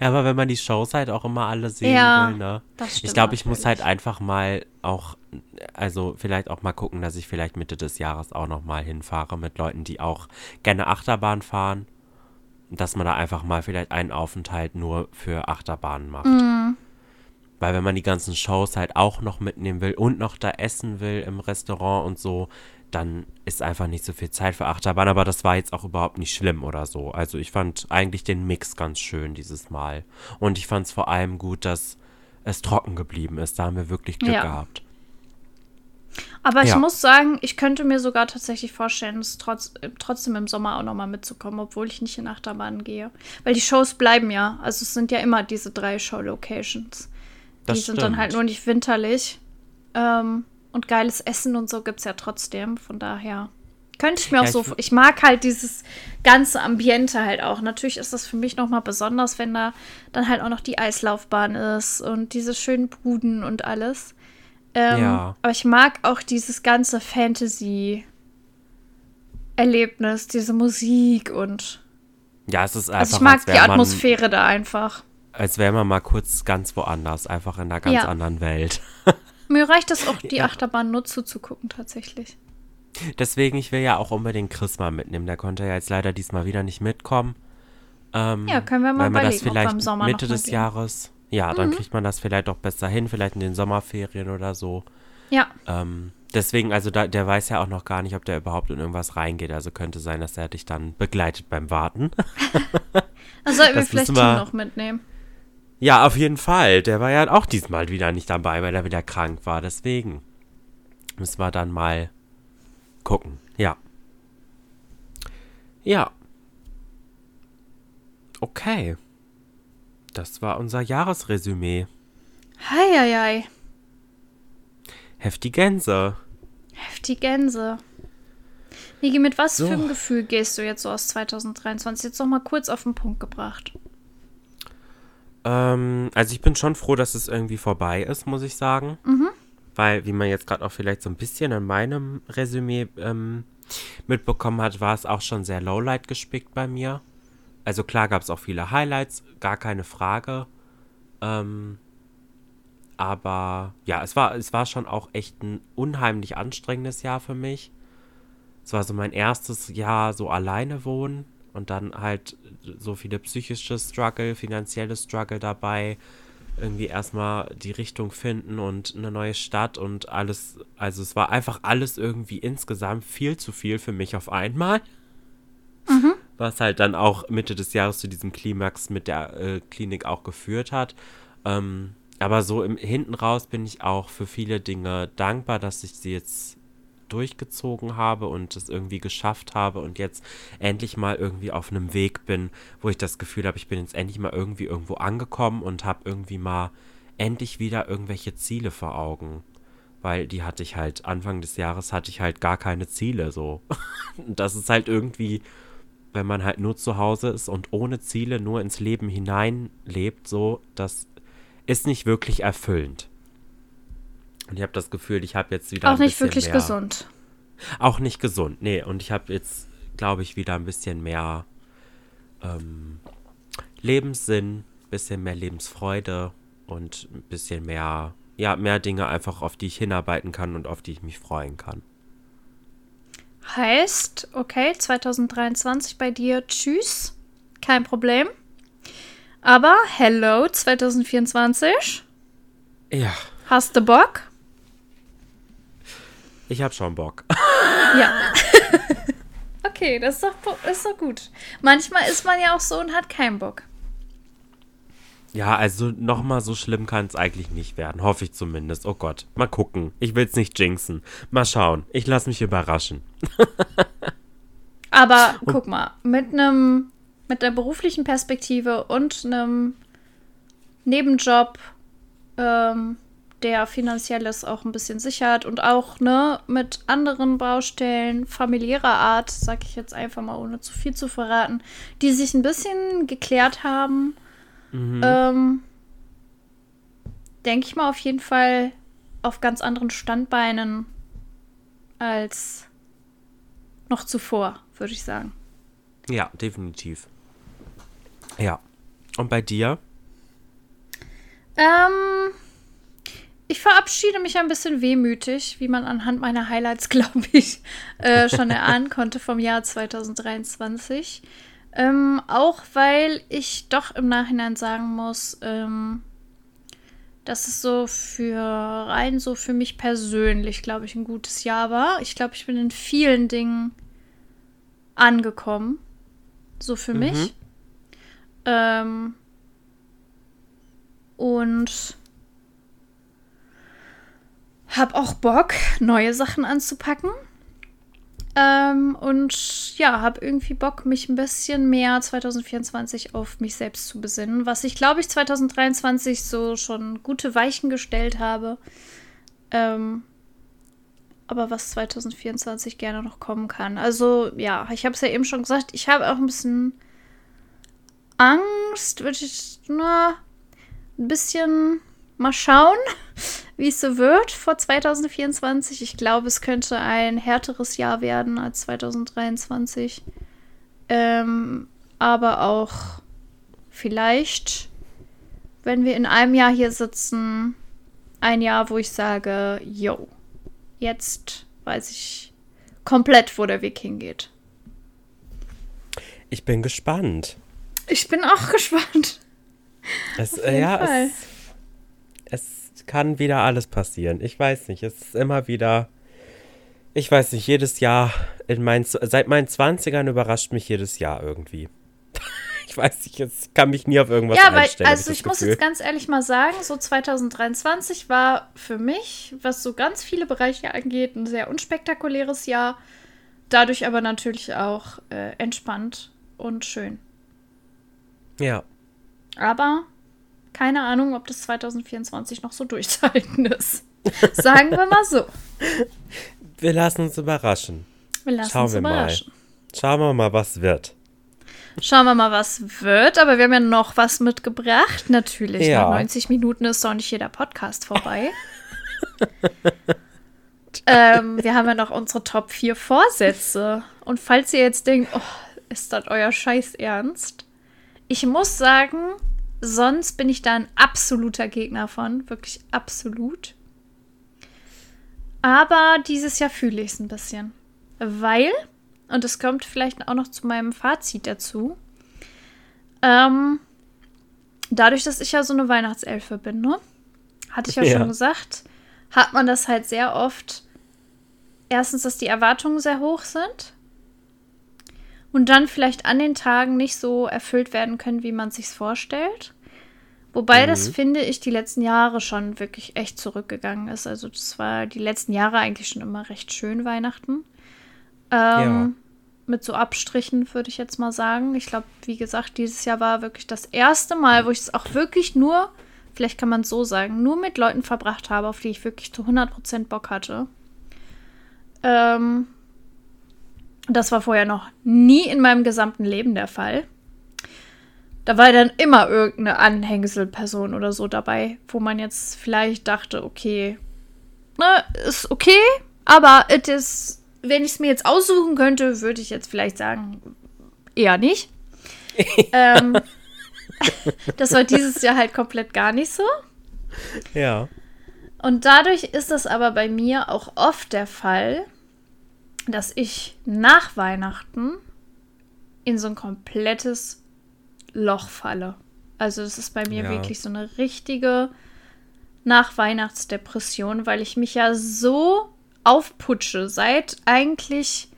Ja, [LAUGHS] Aber wenn man die Shows halt auch immer alle sehen Ja, will, ne? das stimmt Ich glaube, ich muss halt einfach mal auch, also vielleicht auch mal gucken, dass ich vielleicht Mitte des Jahres auch noch mal hinfahre mit Leuten, die auch gerne Achterbahn fahren. Dass man da einfach mal vielleicht einen Aufenthalt nur für Achterbahnen macht. Mhm. Weil wenn man die ganzen Shows halt auch noch mitnehmen will und noch da essen will im Restaurant und so, dann ist einfach nicht so viel Zeit für Achterbahn. Aber das war jetzt auch überhaupt nicht schlimm oder so. Also ich fand eigentlich den Mix ganz schön dieses Mal. Und ich fand es vor allem gut, dass es trocken geblieben ist. Da haben wir wirklich Glück Ja. gehabt. Aber ich Ja. muss sagen, ich könnte mir sogar tatsächlich vorstellen, es trotz, trotzdem im Sommer auch nochmal mitzukommen, obwohl ich nicht in Achterbahnen gehe. Weil die Shows bleiben ja. Also es sind ja immer diese drei Show-Locations. Die Das sind dann halt stimmt. nur nicht winterlich. Ähm, und geiles Essen und so gibt es ja trotzdem. Von daher könnte ich mir Ja, auch ich so. w- Ich mag halt dieses ganze Ambiente halt auch. Natürlich ist das für mich nochmal besonders, wenn da dann halt auch noch die Eislaufbahn ist und diese schönen Buden und alles. Ähm, Ja. Aber ich mag auch dieses ganze Fantasy-Erlebnis, diese Musik und. Ja, es ist einfach, Also ich mag die wäre man, Atmosphäre da einfach. als wäre man mal kurz ganz woanders, einfach in einer ganz Ja. anderen Welt. [LAUGHS] Mir reicht es auch, die Ja. Achterbahn nur zuzugucken, tatsächlich. Deswegen, ich will ja auch unbedingt Chris mal mitnehmen. Der konnte ja jetzt leider diesmal wieder nicht mitkommen. Ähm, Ja, können wir mal weil man das vielleicht im Sommer Mitte des gehen. Jahres, ja, dann kriegt man das vielleicht auch besser hin, vielleicht in den Sommerferien oder so. Ja, Ähm, deswegen, also da, der weiß ja auch noch gar nicht, ob der überhaupt in irgendwas reingeht. Also könnte sein, dass er dich dann begleitet beim Warten. [LAUGHS] dann sollten wir vielleicht wir- noch mitnehmen. Ja, auf jeden Fall. Der war ja auch diesmal wieder nicht dabei, weil er wieder krank war. Deswegen müssen wir dann mal gucken. Ja. Ja. Okay. Das war unser Jahresresümee. Heieiei. Heftige Gänse. Heftig Gänse. Niki, mit was So. für einem Gefühl gehst du jetzt so aus 2023? Jetzt noch mal kurz auf den Punkt gebracht. Ähm, also ich bin schon froh, dass es irgendwie vorbei ist, muss ich sagen. Weil, wie man jetzt gerade auch vielleicht so ein bisschen in meinem Resümee ähm, mitbekommen hat, war es auch schon sehr Lowlight gespickt bei mir. Also klar gab es auch viele Highlights, gar keine Frage. Ähm, aber ja, es war, es war schon auch echt ein unheimlich anstrengendes Jahr für mich. Es war so mein erstes Jahr so alleine wohnen und dann halt so viele psychische Struggle, finanzielle Struggle dabei. Irgendwie erstmal die Richtung finden und eine neue Stadt und alles. Also es war einfach alles irgendwie insgesamt viel zu viel für mich auf einmal. was halt dann auch Mitte des Jahres zu diesem Klimax mit der äh, Klinik auch geführt hat. Ähm, aber so im hinten raus bin ich auch für viele Dinge dankbar, dass ich sie jetzt durchgezogen habe und es irgendwie geschafft habe und jetzt endlich mal irgendwie auf einem Weg bin, wo ich das Gefühl habe, ich bin jetzt endlich mal irgendwie irgendwo angekommen und habe irgendwie mal endlich wieder irgendwelche Ziele vor Augen. Weil die hatte ich halt, Anfang des Jahres hatte ich halt gar keine Ziele so. [LAUGHS] das ist halt irgendwie, wenn man halt nur zu Hause ist und ohne Ziele nur ins Leben hineinlebt, so, das ist nicht wirklich erfüllend. Und ich habe das Gefühl, ich habe jetzt wieder. Auch nicht wirklich mehr, gesund. Auch nicht gesund, nee. Und ich habe jetzt, glaube ich, wieder ein bisschen mehr ähm, Lebenssinn, bisschen mehr Lebensfreude und ein bisschen mehr, ja, mehr Dinge einfach, auf die ich hinarbeiten kann und auf die ich mich freuen kann. Heißt, okay, 2023 bei dir, tschüss, kein Problem. Aber hello 2024. Ja. Hast du Bock? Ich hab schon Bock. [LAUGHS] Ja. [LAUGHS] okay, das ist doch, ist doch gut. Manchmal ist man ja auch so und hat keinen Bock. Ja, also nochmal so schlimm kann es eigentlich nicht werden. Hoffe ich zumindest. Oh Gott. Mal gucken. Ich will es nicht jinxen. Mal schauen. Ich lasse mich überraschen. Aber guck mal, mit einem mit der beruflichen Perspektive und einem Nebenjob, ähm, der finanzielles auch ein bisschen sichert und auch ne mit anderen Baustellen familiärer Art, sag ich jetzt einfach mal, ohne zu viel zu verraten, die sich ein bisschen geklärt haben, mhm. ähm, denke ich mal auf jeden Fall auf ganz anderen Standbeinen als noch zuvor, würde ich sagen. Ja, definitiv. Ja. Und bei dir? Ähm, ich verabschiede mich ein bisschen wehmütig, wie man anhand meiner Highlights, [LAUGHS] glaube ich, äh, schon erahnen konnte vom Jahr 2023. Ähm, auch weil ich doch im Nachhinein sagen muss, ähm, dass es so für rein so für mich persönlich, glaube ich, ein gutes Jahr war. Ich glaube, ich bin in vielen Dingen angekommen. So für mhm. mich. Ähm, und habe auch Bock, neue Sachen anzupacken. Ähm, und ja, habe irgendwie Bock, mich ein bisschen mehr 2024 auf mich selbst zu besinnen, was ich glaube ich 2023 so schon gute Weichen gestellt habe. Ähm, aber was 2024 gerne noch kommen kann. Also ja, ich habe es ja eben schon gesagt, ich habe auch ein bisschen Angst, würde ich nur ein bisschen mal schauen, wie es so wird vor 2024. Ich glaube, es könnte ein härteres Jahr werden als 2023. Ähm, aber auch vielleicht, wenn wir in einem Jahr hier sitzen, ein Jahr, wo ich sage, yo, jetzt weiß ich komplett, wo der Weg hingeht. Ich bin gespannt. Ich bin auch gespannt. Es, äh, ja, es, es, kann wieder alles passieren. Ich weiß nicht. Es ist immer wieder. Ich weiß nicht, jedes Jahr in meinen, seit meinen 20ern überrascht mich jedes Jahr irgendwie. [LAUGHS] ich weiß nicht, ich kann mich nie auf irgendwas ja, einstellen. Ja, also ich, ich muss jetzt ganz ehrlich mal sagen, so 2023 war für mich, was so ganz viele Bereiche angeht, ein sehr unspektakuläres Jahr. Dadurch aber natürlich auch äh, entspannt und schön. Ja. Aber keine Ahnung, ob das 2024 noch so durchzuhalten ist. Sagen wir mal so. Wir lassen uns überraschen. Wir lassen Schauen uns wir überraschen. Mal. Schauen wir mal, was wird. Schauen wir mal, was wird. Aber wir haben ja noch was mitgebracht. Natürlich. Ja. Nach 90 Minuten ist doch nicht jeder Podcast vorbei. [LAUGHS] ähm, wir haben ja noch unsere Top 4 Vorsätze. Und falls ihr jetzt denkt, oh, ist das euer Scheiß ernst? Ich muss sagen, sonst bin ich da ein absoluter Gegner von. Wirklich absolut. Aber dieses Jahr fühle ich es ein bisschen. Weil, und es kommt vielleicht auch noch zu meinem Fazit dazu, ähm, dadurch, dass ich ja so eine Weihnachtselfe bin, ne? Hatte ich ja, ja schon gesagt, hat man das halt sehr oft. Erstens, dass die Erwartungen sehr hoch sind. Und dann vielleicht an den Tagen nicht so erfüllt werden können, wie man sich's vorstellt. Wobei das, Mhm. finde ich, die letzten Jahre schon wirklich echt zurückgegangen ist. Also das war die letzten Jahre eigentlich schon immer recht schön, Weihnachten. Ähm, Mit so Abstrichen, würde ich jetzt mal sagen. Ich glaube, wie gesagt, dieses Jahr war wirklich das erste Mal, wo ich es auch wirklich nur, vielleicht kann man es so sagen, nur mit Leuten verbracht habe, auf die ich wirklich zu 100% Bock hatte. Ähm, das war vorher noch nie in meinem gesamten Leben der Fall. Da war dann immer irgendeine Anhängselperson oder so dabei, wo man jetzt vielleicht dachte, okay, ne, ist okay, aber ist, wenn ich es mir jetzt aussuchen könnte, würde ich jetzt vielleicht sagen, eher nicht. [LAUGHS] ähm, das war dieses Jahr halt komplett gar nicht so. Ja. Und dadurch ist es aber bei mir auch oft der Fall, dass ich nach Weihnachten in so ein komplettes Loch falle. Also das ist bei mir Ja. wirklich so eine richtige Nachweihnachtsdepression, weil ich mich ja so aufputsche seit eigentlich,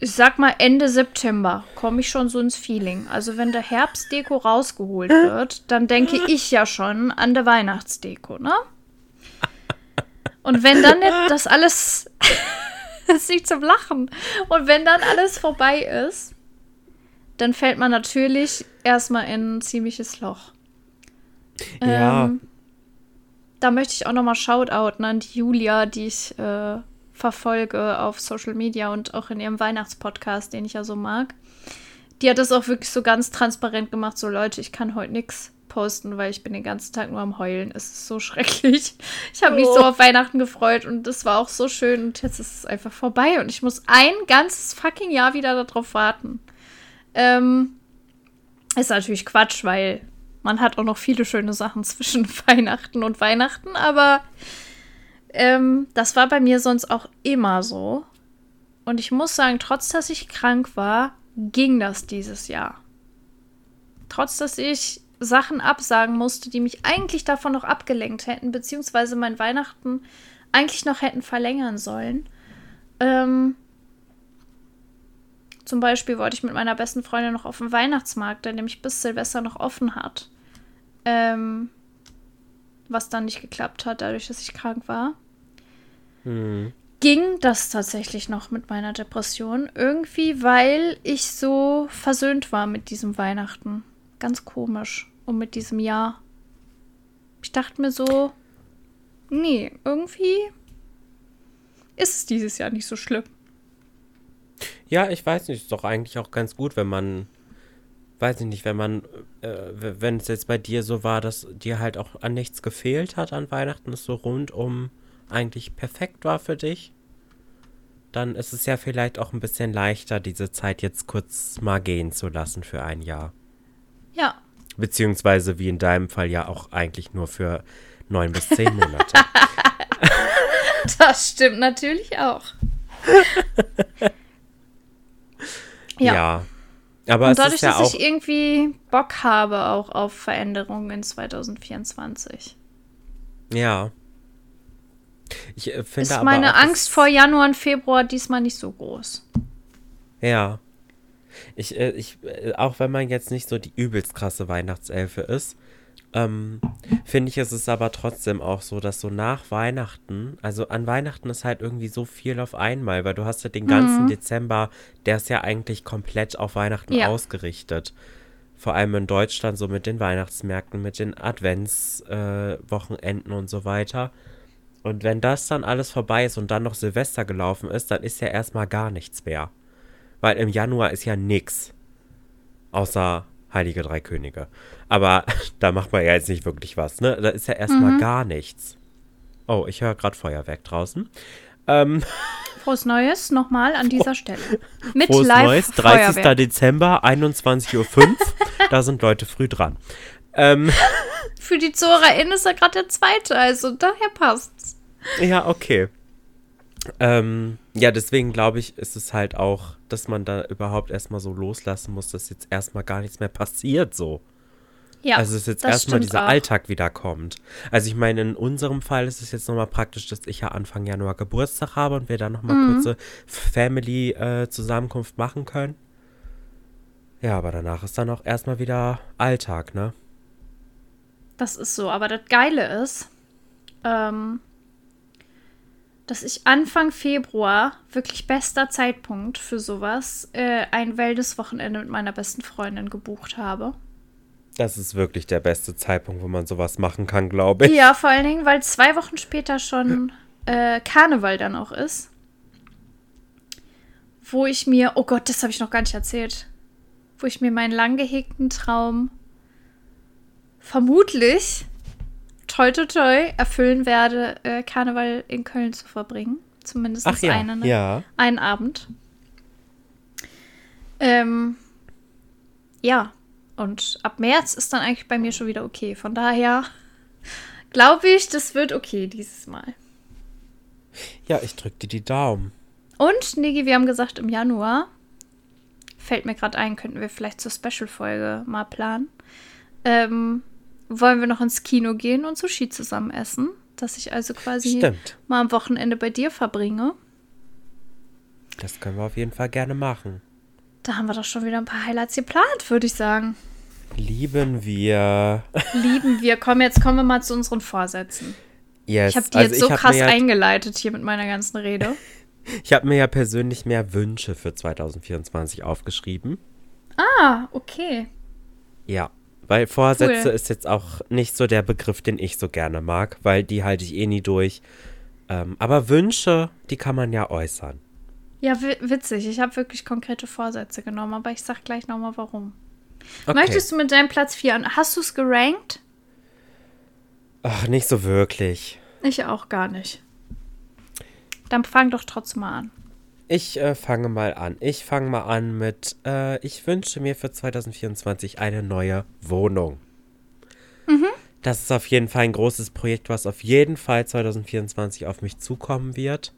ich sag mal Ende September, komme ich schon so ins Feeling. Also wenn der Herbstdeko rausgeholt wird, dann denke ich ja schon an der Weihnachtsdeko, ne? Und wenn dann das alles, ist nicht zum Lachen, und wenn dann alles vorbei ist, dann fällt man natürlich erstmal in ein ziemliches Loch. Ja. Ähm, da möchte ich auch nochmal Shoutouten an die Julia, die ich äh, verfolge auf Social Media und auch in ihrem Weihnachtspodcast, den ich ja so mag. Die hat das auch wirklich so ganz transparent gemacht, so Leute, ich kann heute nichts posten, weil ich bin den ganzen Tag nur am Heulen. Es ist so [LAUGHS] schrecklich. Ich habe mich so auf Weihnachten gefreut und es war auch so schön und jetzt ist es einfach vorbei und ich muss ein ganzes fucking Jahr wieder darauf warten. Ähm, ist natürlich Quatsch, weil man hat auch noch viele schöne Sachen [LAUGHS] zwischen Weihnachten und Weihnachten, aber ähm, das war bei mir sonst auch immer so. Und ich muss sagen, trotz dass ich krank war, ging das dieses Jahr. Trotz dass ich Sachen absagen musste, die mich eigentlich davon noch abgelenkt hätten, beziehungsweise mein Weihnachten eigentlich noch hätten verlängern sollen. Ähm, zum Beispiel wollte ich mit meiner besten Freundin noch auf den Weihnachtsmarkt, der nämlich bis Silvester noch offen hat. Ähm, was dann nicht geklappt hat, dadurch, dass ich krank war. Hm. Ging das tatsächlich noch mit meiner Depression? Irgendwie, weil ich so versöhnt war mit diesem Weihnachten. Ganz komisch. Und mit diesem Jahr. Ich dachte mir so, nee, irgendwie ist es dieses Jahr nicht so schlimm. Ja, ich weiß nicht, ist doch eigentlich auch ganz gut, wenn man, weiß ich nicht, wenn man, äh, wenn es jetzt bei dir so war, dass dir halt auch an nichts gefehlt hat an Weihnachten, es so rundum eigentlich perfekt war für dich, dann ist es ja vielleicht auch ein bisschen leichter, diese Zeit jetzt kurz mal gehen zu lassen für ein Jahr. Ja, Beziehungsweise wie in deinem Fall ja auch eigentlich nur für neun bis zehn [LAUGHS] Monate. [LAUGHS] das stimmt natürlich auch. [LAUGHS] ja. Ja. Aber Und dadurch, ja dass ich irgendwie Bock habe auch auf Veränderungen in 2024, Ja. Ich äh, finde ist meine Angst vor Januar und Februar diesmal nicht so groß. Ja. Ich, äh, ich, äh, auch wenn man jetzt nicht so die übelst krasse Weihnachtselfe ist, ähm, finde ich, es ist aber trotzdem auch so, dass so nach Weihnachten, also an Weihnachten ist halt irgendwie so viel auf einmal, weil du hast ja den ganzen Dezember, der ist ja eigentlich komplett auf Weihnachten Ja. ausgerichtet. Vor allem in Deutschland, so mit den Weihnachtsmärkten, mit den Adventswochenenden äh, und so weiter. Und wenn das dann alles vorbei ist und dann noch Silvester gelaufen ist, dann ist ja erstmal gar nichts mehr. Weil im Januar ist ja nix. Außer Heilige Drei Könige. Aber [LAUGHS] da macht man ja jetzt nicht wirklich was, ne? Da ist ja erstmal gar nichts. Oh, ich höre gerade Feuerwerk draußen. Ähm, [LAUGHS] Frohes Neues nochmal an dieser Stelle. Mit frohes Neues, 30. Live-Feuerwerk. Dezember, 21.05 Uhr. [LAUGHS] da sind Leute früh dran. Ähm, Für die ZuhörerInnen ist er gerade der zweite, also daher passt's. Ja, okay. Ähm, ja, deswegen glaube ich, ist es halt auch, dass man da überhaupt erstmal so loslassen muss, dass jetzt erstmal gar nichts mehr passiert, so. Ja, also dass jetzt das erstmal dieser auch. Alltag wieder kommt. Also ich meine, in unserem Fall ist es jetzt nochmal praktisch, dass ich ja Anfang Januar Geburtstag habe und wir dann nochmal Mhm. kurze Family-Zusammenkunft machen können. Ja, aber danach ist dann auch erstmal wieder Alltag, ne? Das ist so. Aber das Geile ist, ähm, dass ich Anfang Februar, wirklich bester Zeitpunkt für sowas, äh, ein Wellness-Wochenende mit meiner besten Freundin gebucht habe. Das ist wirklich der beste Zeitpunkt, wo man sowas machen kann, glaube ich. Ja, vor allen Dingen, weil zwei Wochen später schon äh, Karneval dann auch ist. Wo ich mir, oh Gott, das habe ich noch gar nicht erzählt. Wo ich mir meinen lang gehegten Traum vermutlich toi toi toi erfüllen werde, äh, Karneval in Köln zu verbringen. Zumindest Ach ja, einen, ja. einen Abend. Ähm, ja, und ab März ist dann eigentlich bei mir schon wieder okay. Von daher [LAUGHS] glaube ich, das wird okay dieses Mal. Ja, ich drück dir die Daumen. Und, Niki, wir haben gesagt, im Januar, fällt mir gerade ein, könnten wir vielleicht zur Special-Folge mal planen. Ähm, wollen wir noch ins Kino gehen und Sushi zusammen essen? Dass ich also quasi Stimmt. mal am Wochenende bei dir verbringe. Das können wir auf jeden Fall gerne machen. Da haben wir doch schon wieder ein paar Highlights geplant, würde ich sagen. Lieben wir. Lieben wir. Komm, jetzt kommen wir mal zu unseren Vorsätzen. Yes. Ich habe die also jetzt so krass ja, eingeleitet hier mit meiner ganzen Rede. [LAUGHS] Ich habe mir ja persönlich mehr Wünsche für 2024 aufgeschrieben. Ah, okay. Ja, weil Vorsätze Cool. ist jetzt auch nicht so der Begriff, den ich so gerne mag, weil die halte ich eh nie durch. Ähm, aber Wünsche, die kann man ja äußern. Ja, wi- witzig. Ich habe wirklich konkrete Vorsätze genommen, aber ich sag gleich nochmal warum. Okay. Möchtest du mit deinem Platz 4 an? Hast du es gerankt? Ach, nicht so wirklich. Ich auch gar nicht. Dann fang doch trotzdem mal an. Ich äh, fange mal an. Ich fange mal an mit, äh, ich wünsche mir für 2024 eine neue Wohnung. Das ist auf jeden Fall ein großes Projekt, was auf jeden Fall 2024 auf mich zukommen wird.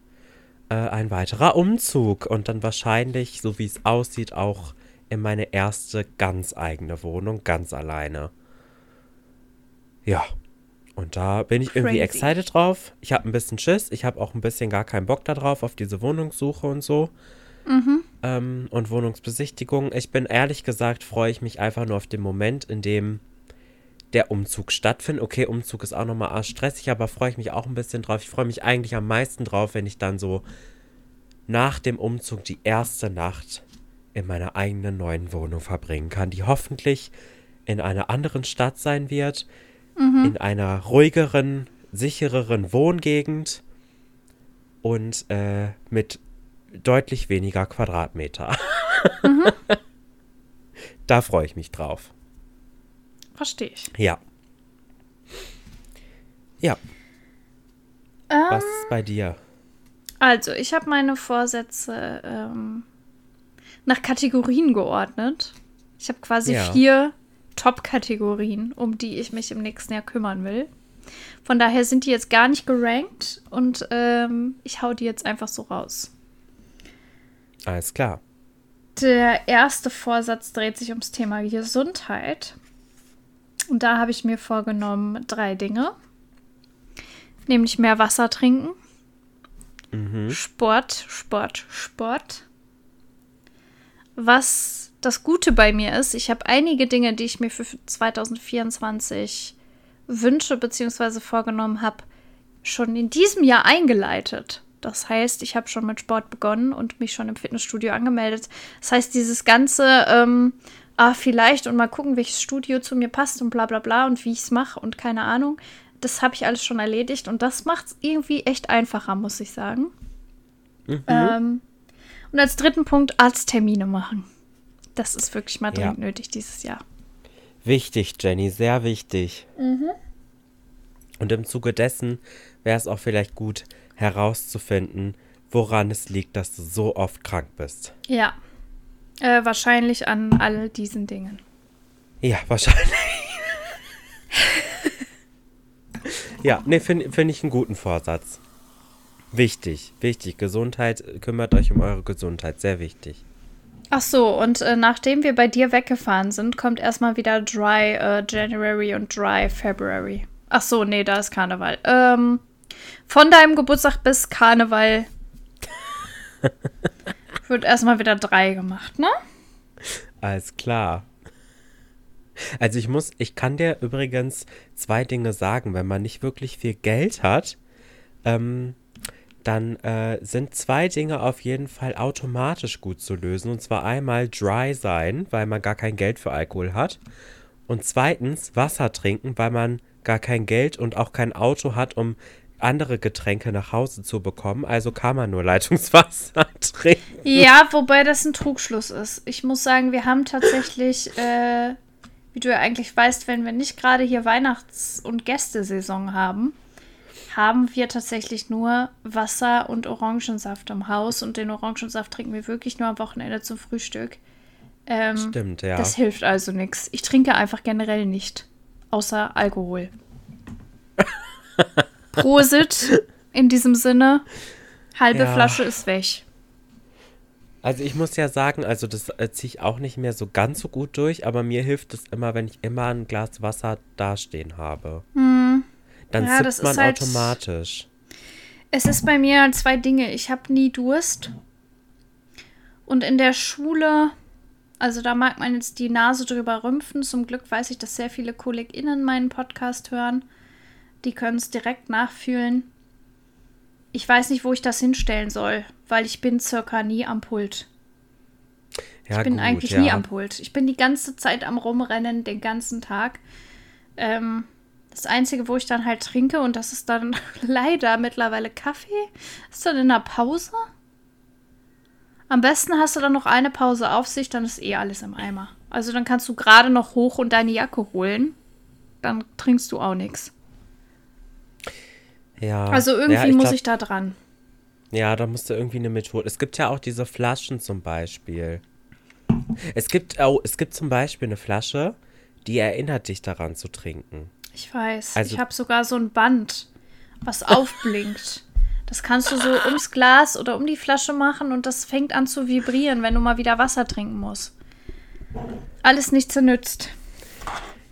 Äh, ein weiterer Umzug und dann wahrscheinlich, so wie es aussieht, auch in meine erste ganz eigene Wohnung, ganz alleine. Ja. Und da bin ich irgendwie Crazy. excited drauf. Ich habe ein bisschen Schiss. Ich habe auch ein bisschen gar keinen Bock darauf, auf diese Wohnungssuche und so. Ähm, und Wohnungsbesichtigung. Ich bin ehrlich gesagt, freue ich mich einfach nur auf den Moment, in dem der Umzug stattfindet. Okay, Umzug ist auch nochmal stressig, aber freue ich mich auch ein bisschen drauf. Ich freue mich eigentlich am meisten drauf, wenn ich dann so nach dem Umzug die erste Nacht in meiner eigenen neuen Wohnung verbringen kann, die hoffentlich in einer anderen Stadt sein wird, in einer ruhigeren, sichereren Wohngegend und äh, mit deutlich weniger Quadratmeter. [LAUGHS] da freue ich mich drauf. Verstehe ich. Ja. Ja, Ähm, was ist bei dir? also, ich habe meine Vorsätze ähm, nach Kategorien geordnet. Ich habe quasi Ja. vier Top-Kategorien, um die ich mich im nächsten Jahr kümmern will. Von daher sind die jetzt gar nicht gerankt und ähm, ich hau die jetzt einfach so raus. Alles klar. Der erste Vorsatz dreht sich ums Thema Gesundheit. Und da habe ich mir vorgenommen, drei Dinge. Nämlich mehr Wasser trinken, Sport, Sport, Sport. Was das Gute bei mir ist, ich habe einige Dinge, die ich mir für 2024 wünsche bzw. vorgenommen habe, schon in diesem Jahr eingeleitet. Das heißt, ich habe schon mit Sport begonnen und mich schon im Fitnessstudio angemeldet. Das heißt, dieses ganze, ähm, ah, vielleicht und mal gucken, welches Studio zu mir passt und bla bla bla und wie ich es mache und keine Ahnung, das habe ich alles schon erledigt und das macht es irgendwie echt einfacher, muss ich sagen. Ähm, und als dritten Punkt Arzttermine machen. Das ist wirklich mal Ja. dringend nötig dieses Jahr. Wichtig, Jenny, sehr wichtig. Und im Zuge dessen wäre es auch vielleicht gut herauszufinden, woran es liegt, dass du so oft krank bist. Ja. Äh, wahrscheinlich an all diesen Dingen. Ja, wahrscheinlich. [LAUGHS] ja, ne, finde find ich einen guten Vorsatz. Wichtig, wichtig. Gesundheit, kümmert euch um eure Gesundheit, sehr wichtig. Ach so, und äh, nachdem wir bei dir weggefahren sind, kommt erstmal wieder Dry äh, January und Dry February. Ach so, nee, da ist Karneval. Ähm, von deinem Geburtstag bis Karneval [LAUGHS] wird erstmal wieder drei gemacht, ne? Alles klar. Also ich muss, ich kann dir übrigens zwei Dinge sagen. Wenn man nicht wirklich viel Geld hat, ähm, dann äh, sind zwei Dinge auf jeden Fall automatisch gut zu lösen. Und zwar einmal dry sein, weil man gar kein Geld für Alkohol hat. Und zweitens Wasser trinken, weil man gar kein Geld und auch kein Auto hat, um andere Getränke nach Hause zu bekommen. Also kann man nur Leitungswasser [LAUGHS] trinken. Ja, wobei das ein Trugschluss ist. Ich muss sagen, wir haben tatsächlich, äh, wie du ja eigentlich weißt, wenn wir nicht gerade hier Weihnachts- und Gästesaison haben, haben wir tatsächlich nur Wasser und Orangensaft im Haus und den Orangensaft trinken wir wirklich nur am Wochenende zum Frühstück. Ähm, Stimmt, ja. Das hilft also nichts. Ich trinke einfach generell nicht, außer Alkohol. [LAUGHS] Prosit in diesem Sinne. Halbe Ja. Flasche ist weg. Also ich muss ja sagen, also das äh, ziehe ich auch nicht mehr so ganz so gut durch, aber mir hilft es immer, wenn ich immer ein Glas Wasser dastehen habe. Dann Ja, das sippt man ist halt- automatisch. Es ist bei mir zwei Dinge. Ich habe nie Durst. Und in der Schule, also da mag man jetzt die Nase drüber rümpfen. Zum Glück weiß ich, dass sehr viele KollegInnen meinen Podcast hören. Die können es direkt nachfühlen. Ich weiß nicht, wo ich das hinstellen soll, weil ich bin circa nie am Pult. Ja, Ich bin gut, eigentlich ja. nie am Pult. Ich bin die ganze Zeit am Rumrennen, den ganzen Tag. Ähm, das Einzige, wo ich dann halt trinke, und das ist dann [LAUGHS] leider mittlerweile Kaffee, ist dann in der Pause. Am besten hast du dann noch eine Pause auf sich, dann ist eh alles im Eimer. Also dann kannst du gerade noch hoch und deine Jacke holen. Dann trinkst du auch nichts. Ja. Also irgendwie ja, ich muss glaub, ich da dran. Ja, da musst du irgendwie eine Methode. Es gibt ja auch diese Flaschen zum Beispiel. Es gibt, oh, es gibt zum Beispiel eine Flasche, die erinnert dich daran zu trinken. Ich weiß. Also- ich habe sogar so ein Band, was [LAUGHS] aufblinkt. Das kannst du so ums Glas oder um die Flasche machen und das fängt an zu vibrieren, wenn du mal wieder Wasser trinken musst. Alles nichts nützt.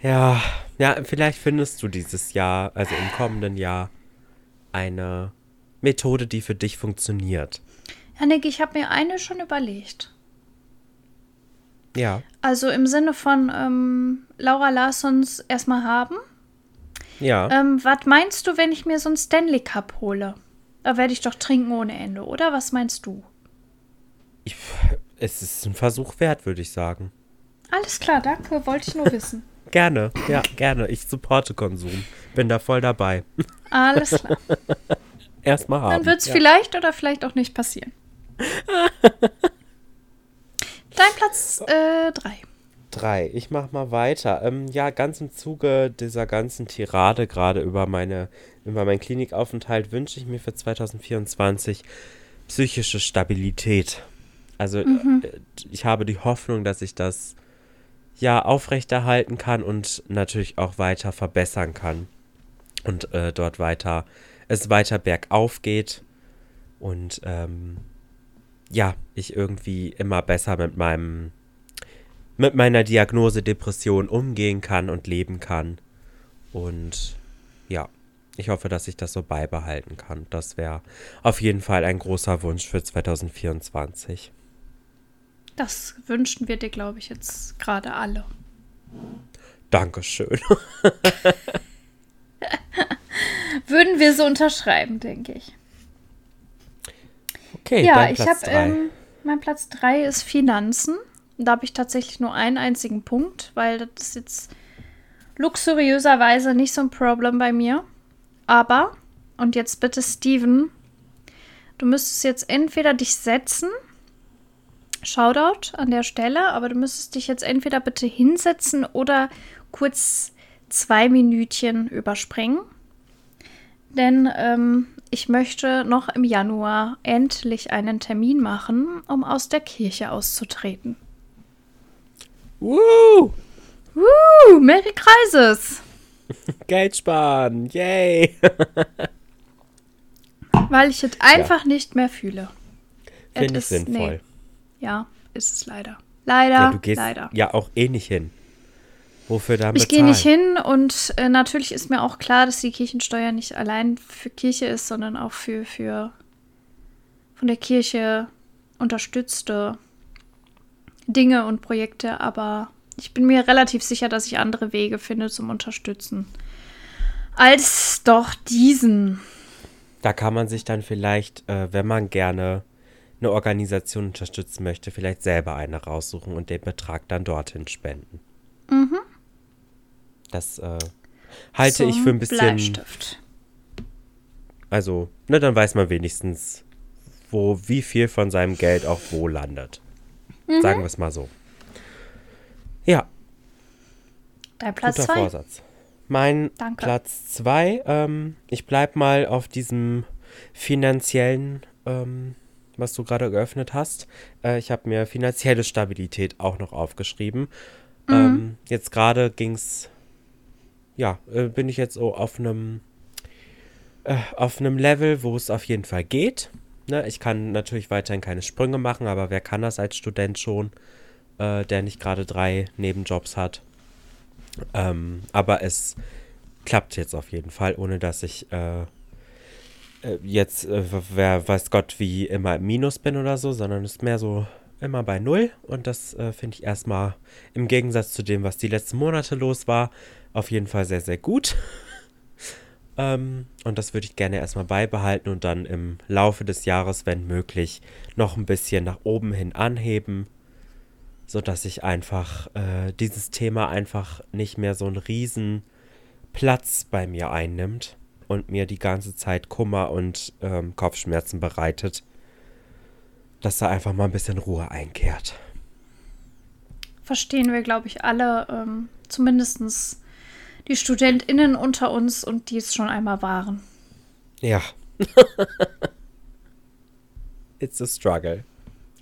Ja, ja, vielleicht findest du dieses Jahr, also im kommenden Jahr, eine Methode, die für dich funktioniert. Janik, ich habe mir eine schon überlegt. Ja, Also im Sinne von ähm, Laura Larsons erstmal haben. Ja. Ähm, was meinst du, wenn ich mir so einen Stanley Cup hole? Da werde ich doch trinken ohne Ende, oder? Was meinst du? Ich, es ist ein Versuch wert, würde ich sagen. Alles klar, danke, wollte ich nur wissen. [LAUGHS] Gerne, ja, gerne. Ich supporte Konsum. Bin da voll dabei. Alles klar. [LAUGHS] Erstmal haben. Dann wird es ja. vielleicht oder vielleicht auch nicht passieren. [LAUGHS] Dein Platz äh, drei. Ich mach mal weiter. Ähm, ja, ganz im Zuge dieser ganzen Tirade gerade über meine, über meinen Klinikaufenthalt wünsche ich mir für 2024 psychische Stabilität. Also äh, ich habe die Hoffnung, dass ich das ja aufrechterhalten kann und natürlich auch weiter verbessern kann. Und äh, dort weiter, es weiter bergauf geht. Und ähm, ja, ich irgendwie immer besser mit meinem mit meiner Diagnose Depression umgehen kann und leben kann. Und ja, ich hoffe, dass ich das so beibehalten kann. Das wäre auf jeden Fall ein großer Wunsch für 2024. Das wünschen wir dir, glaube ich, jetzt gerade alle. Dankeschön. [LAUGHS] Würden wir so unterschreiben, denke ich. Okay, ja, ich habe, ähm, mein Platz drei ist Finanzen. Da habe ich tatsächlich nur einen einzigen Punkt, weil das ist jetzt luxuriöserweise nicht so ein Problem bei mir. Aber, und jetzt bitte Steven, du müsstest jetzt entweder dich setzen, Shoutout an der Stelle, aber du müsstest dich jetzt entweder bitte hinsetzen oder kurz zwei Minütchen überspringen. Denn ähm, ich möchte noch im Januar endlich einen Termin machen, um aus der Kirche auszutreten. Woo! Uh, Merry Kreises! [LAUGHS] Geld sparen. Yay! [LAUGHS] Weil ich es einfach nicht mehr fühle. Finde ich sinnvoll. Nee, ja. ist es leider. Leider, Ja, du gehst leider. ja auch eh nicht hin. Wofür dann Ich bezahlen? gehe nicht hin und äh, natürlich ist mir auch klar, dass die Kirchensteuer nicht allein für Kirche ist, sondern auch für, für von der Kirche unterstützte Dinge und Projekte. Aber ich bin mir relativ sicher, dass ich andere Wege finde zum Unterstützen. Als doch diesen. Da kann man sich dann vielleicht, äh, wenn man gerne eine Organisation unterstützen möchte, vielleicht selber eine raussuchen und den Betrag dann dorthin spenden. Mhm. Das äh, halte ich zum für ein bisschen. Bleistift. Also, ne, dann weiß man wenigstens, wo wie viel von seinem Geld auch wo landet. Mhm. Sagen wir es mal so. Ja, Dein Platz guter zwei. Vorsatz. Mein Danke. Platz zwei, ähm, ich bleib mal auf diesem finanziellen, ähm, was du gerade geöffnet hast. Äh, ich habe mir finanzielle Stabilität auch noch aufgeschrieben. Mhm. Ähm, jetzt gerade ging's, ja, äh, bin ich jetzt so auf einem äh, auf einem Level, wo es auf jeden Fall geht. Ne, ich kann natürlich weiterhin keine Sprünge machen, aber wer kann das als Student schon, äh, der nicht gerade drei Nebenjobs hat? Ähm, aber es klappt jetzt auf jeden Fall, ohne dass ich äh, äh, jetzt, äh, wer weiß Gott, wie immer im Minus bin oder so, sondern es ist mehr so immer bei Null. Und das äh, finde ich erstmal im Gegensatz zu dem, was die letzten Monate los war, auf jeden Fall sehr, sehr gut. [LAUGHS] ähm, und das würde ich gerne erstmal beibehalten und dann im Laufe des Jahres, wenn möglich, noch ein bisschen nach oben hin anheben sodass ich einfach äh, dieses Thema einfach nicht mehr so einen riesen Platz bei mir einnimmt und mir die ganze Zeit Kummer und ähm, Kopfschmerzen bereitet, dass da einfach mal ein bisschen Ruhe einkehrt. verstehen wir, glaube ich, alle, ähm, zumindest die StudentInnen unter uns und die es schon einmal waren. Ja. [LAUGHS] It's a struggle.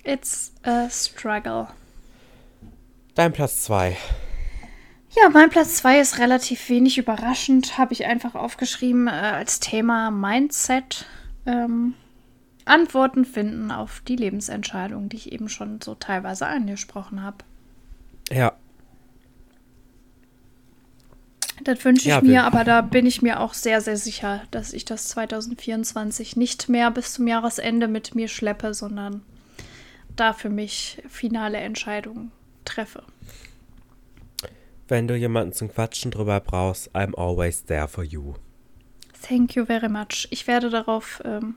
It's a struggle. Dein Platz 2. Ja, mein Platz 2 ist relativ wenig überraschend, habe ich einfach aufgeschrieben äh, als Thema Mindset. Ähm, Antworten finden auf die Lebensentscheidungen, die ich eben schon so teilweise angesprochen habe. Ja. Das wünsche ich Ja, mir, aber da bin ich mir auch sehr, sehr sicher, dass ich das 2024 nicht mehr bis zum Jahresende mit mir schleppe, sondern da für mich finale Entscheidungen treffe. Wenn du jemanden zum Quatschen drüber brauchst, I'm always there for you. Thank you very much. Ich werde darauf ähm,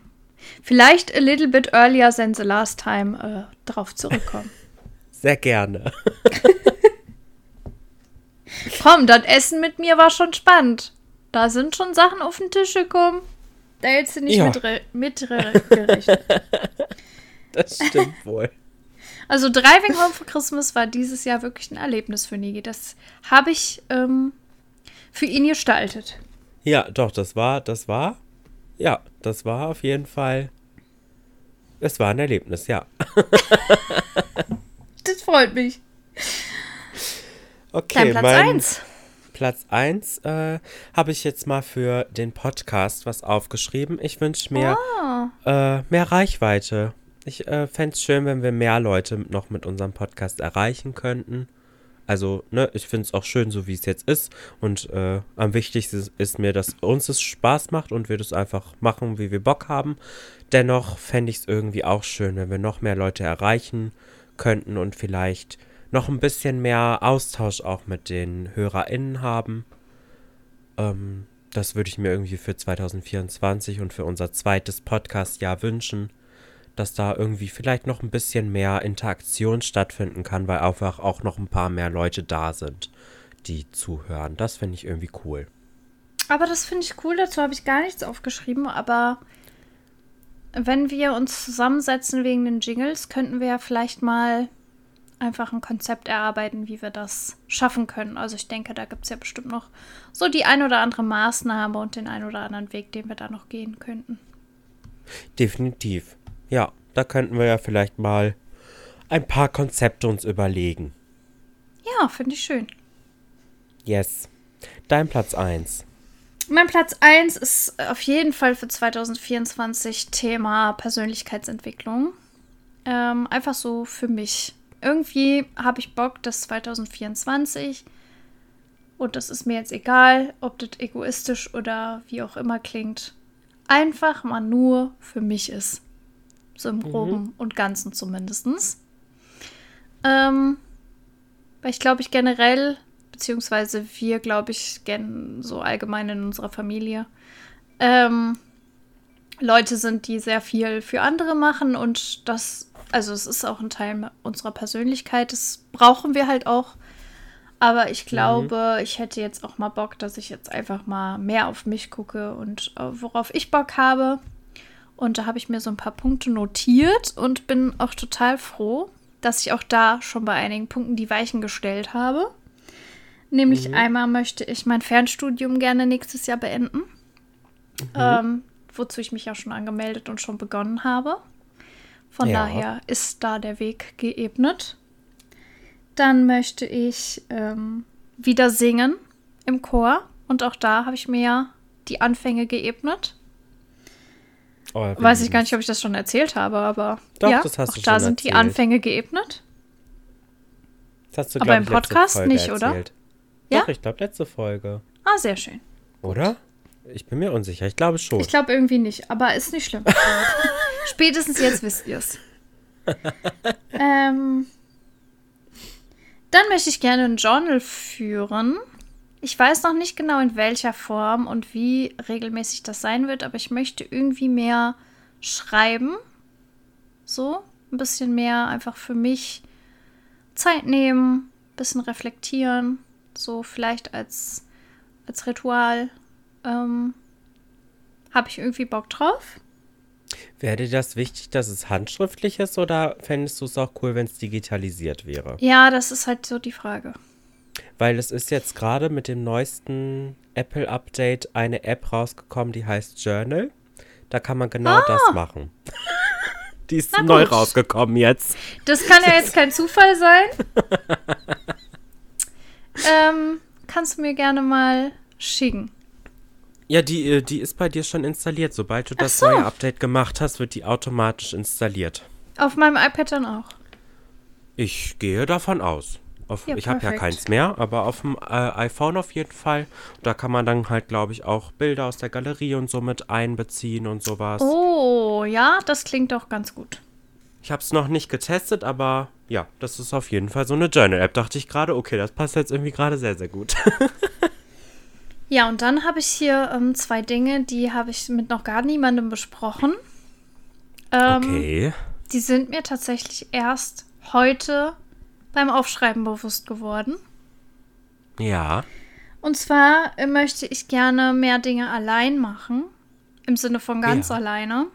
vielleicht a little bit earlier than the last time äh, drauf zurückkommen. [LAUGHS] Sehr gerne. [LAUGHS] Komm, das Essen mit mir war schon spannend. Da sind schon Sachen auf den Tisch gekommen. Da hättest du nicht Ja. mit, mit gerechnet. [LAUGHS] Das stimmt wohl. Also Driving Home for Christmas war dieses Jahr wirklich ein Erlebnis für Niki. Das habe ich ähm, für ihn gestaltet. Ja, doch, das war, das war, ja, das war auf jeden Fall, es war ein Erlebnis, ja. [LAUGHS] Das freut mich. Okay, Dein Platz mein 1. Platz 1 äh, habe ich jetzt mal für den Podcast was aufgeschrieben. Ich wünsche mir Ah. äh, mehr Reichweite. Ich äh, fände es schön, wenn wir mehr Leute noch mit unserem Podcast erreichen könnten. Also, ne, ich finde es auch schön, so wie es jetzt ist. Und äh, am wichtigsten ist, ist mir, dass uns es Spaß macht und wir das einfach machen, wie wir Bock haben. Dennoch fände ich es irgendwie auch schön, wenn wir noch mehr Leute erreichen könnten und vielleicht noch ein bisschen mehr Austausch auch mit den HörerInnen haben. Ähm, das würde ich mir irgendwie für 2024 und für unser zweites Podcast-Jahr wünschen, dass da irgendwie vielleicht noch ein bisschen mehr Interaktion stattfinden kann, weil einfach auch noch ein paar mehr Leute da sind, die zuhören. Das finde ich irgendwie cool. Aber das finde ich cool, dazu habe ich gar nichts aufgeschrieben, aber wenn wir uns zusammensetzen wegen den Jingles, könnten wir ja vielleicht mal einfach ein Konzept erarbeiten, wie wir das schaffen können. Also ich denke, da gibt es ja bestimmt noch so die ein oder andere Maßnahme und den ein oder anderen Weg, den wir da noch gehen könnten. Definitiv. Ja, da könnten wir ja vielleicht mal ein paar Konzepte uns überlegen. Ja, finde ich schön. Yes. Dein Platz 1. Mein Platz 1 ist auf jeden Fall für 2024 Thema Persönlichkeitsentwicklung. Ähm, einfach so für mich. Irgendwie habe ich Bock, dass 2024 und das ist mir jetzt egal, ob das egoistisch oder wie auch immer klingt, einfach mal nur für mich ist. So im Groben mhm. und Ganzen zumindest. Ähm, weil ich glaube, ich generell, beziehungsweise wir, glaube ich, so allgemein in unserer Familie, ähm, Leute sind, die sehr viel für andere machen und das, also es ist auch ein Teil unserer Persönlichkeit, das brauchen wir halt auch. Aber ich glaube, mhm. ich hätte jetzt auch mal Bock, dass ich jetzt einfach mal mehr auf mich gucke und äh, worauf ich Bock habe. Und da habe ich mir so ein paar Punkte notiert und bin auch total froh, dass ich auch da schon bei einigen Punkten die Weichen gestellt habe. Nämlich mhm. einmal möchte ich mein Fernstudium gerne nächstes Jahr beenden. Mhm. Ähm, wozu ich mich ja schon angemeldet und schon begonnen habe. Von ja. daher ist da der Weg geebnet. Dann möchte ich ähm, wieder singen im Chor. Und auch da habe ich mir die Anfänge geebnet. Oh, Weiß ich gar nicht, ob ich das schon erzählt habe, aber Doch, ja, auch da sind erzählt. die Anfänge geebnet. Das hast du, aber im Podcast nicht, erzählt. oder? Ja? Doch, ich glaube, letzte Folge. Ah, sehr schön. Oder? Ich bin mir unsicher. Ich glaube schon. Ich glaube irgendwie nicht, aber ist nicht schlimm. [LAUGHS] Spätestens jetzt wisst ihr es. ähm, dann möchte ich gerne ein Journal führen. Ich weiß noch nicht genau in welcher Form und wie regelmäßig das sein wird, aber ich möchte irgendwie mehr schreiben. So, ein bisschen mehr einfach für mich Zeit nehmen, ein bisschen reflektieren. So vielleicht als, als Ritual. Ähm, Habe ich irgendwie Bock drauf. Wäre dir das wichtig, dass es handschriftlich ist oder fändest du es auch cool, wenn es digitalisiert wäre? Ja, das ist halt so die Frage. Weil es ist jetzt gerade mit dem neuesten Apple-Update eine App rausgekommen, die heißt Journal. Da kann man genau ah. das machen. [LAUGHS] die ist neu rausgekommen jetzt. Das kann ja jetzt kein Zufall sein. [LAUGHS] ähm, kannst du mir gerne mal schicken. Ja, die, äh, die ist bei dir schon installiert. Sobald du das so. neue Update gemacht hast, wird die automatisch installiert. Auf meinem iPad dann auch. Ich gehe davon aus. Auf, ja, ich habe ja keins mehr, aber auf dem äh, iPhone auf jeden Fall. Da kann man dann halt, glaube ich, auch Bilder aus der Galerie und so mit einbeziehen und sowas. Oh, ja, das klingt doch ganz gut. Ich habe es noch nicht getestet, aber ja, das ist auf jeden Fall so eine Journal-App. Dachte ich gerade, okay, das passt jetzt irgendwie gerade sehr, sehr gut. [LAUGHS] ja, und dann habe ich hier ähm, zwei Dinge, die habe ich mit noch gar niemandem besprochen. Ähm, okay. Die sind mir tatsächlich erst heute beim Aufschreiben bewusst geworden. Ja. Und zwar äh, möchte ich gerne mehr Dinge allein machen. Im Sinne von ganz ja. alleine.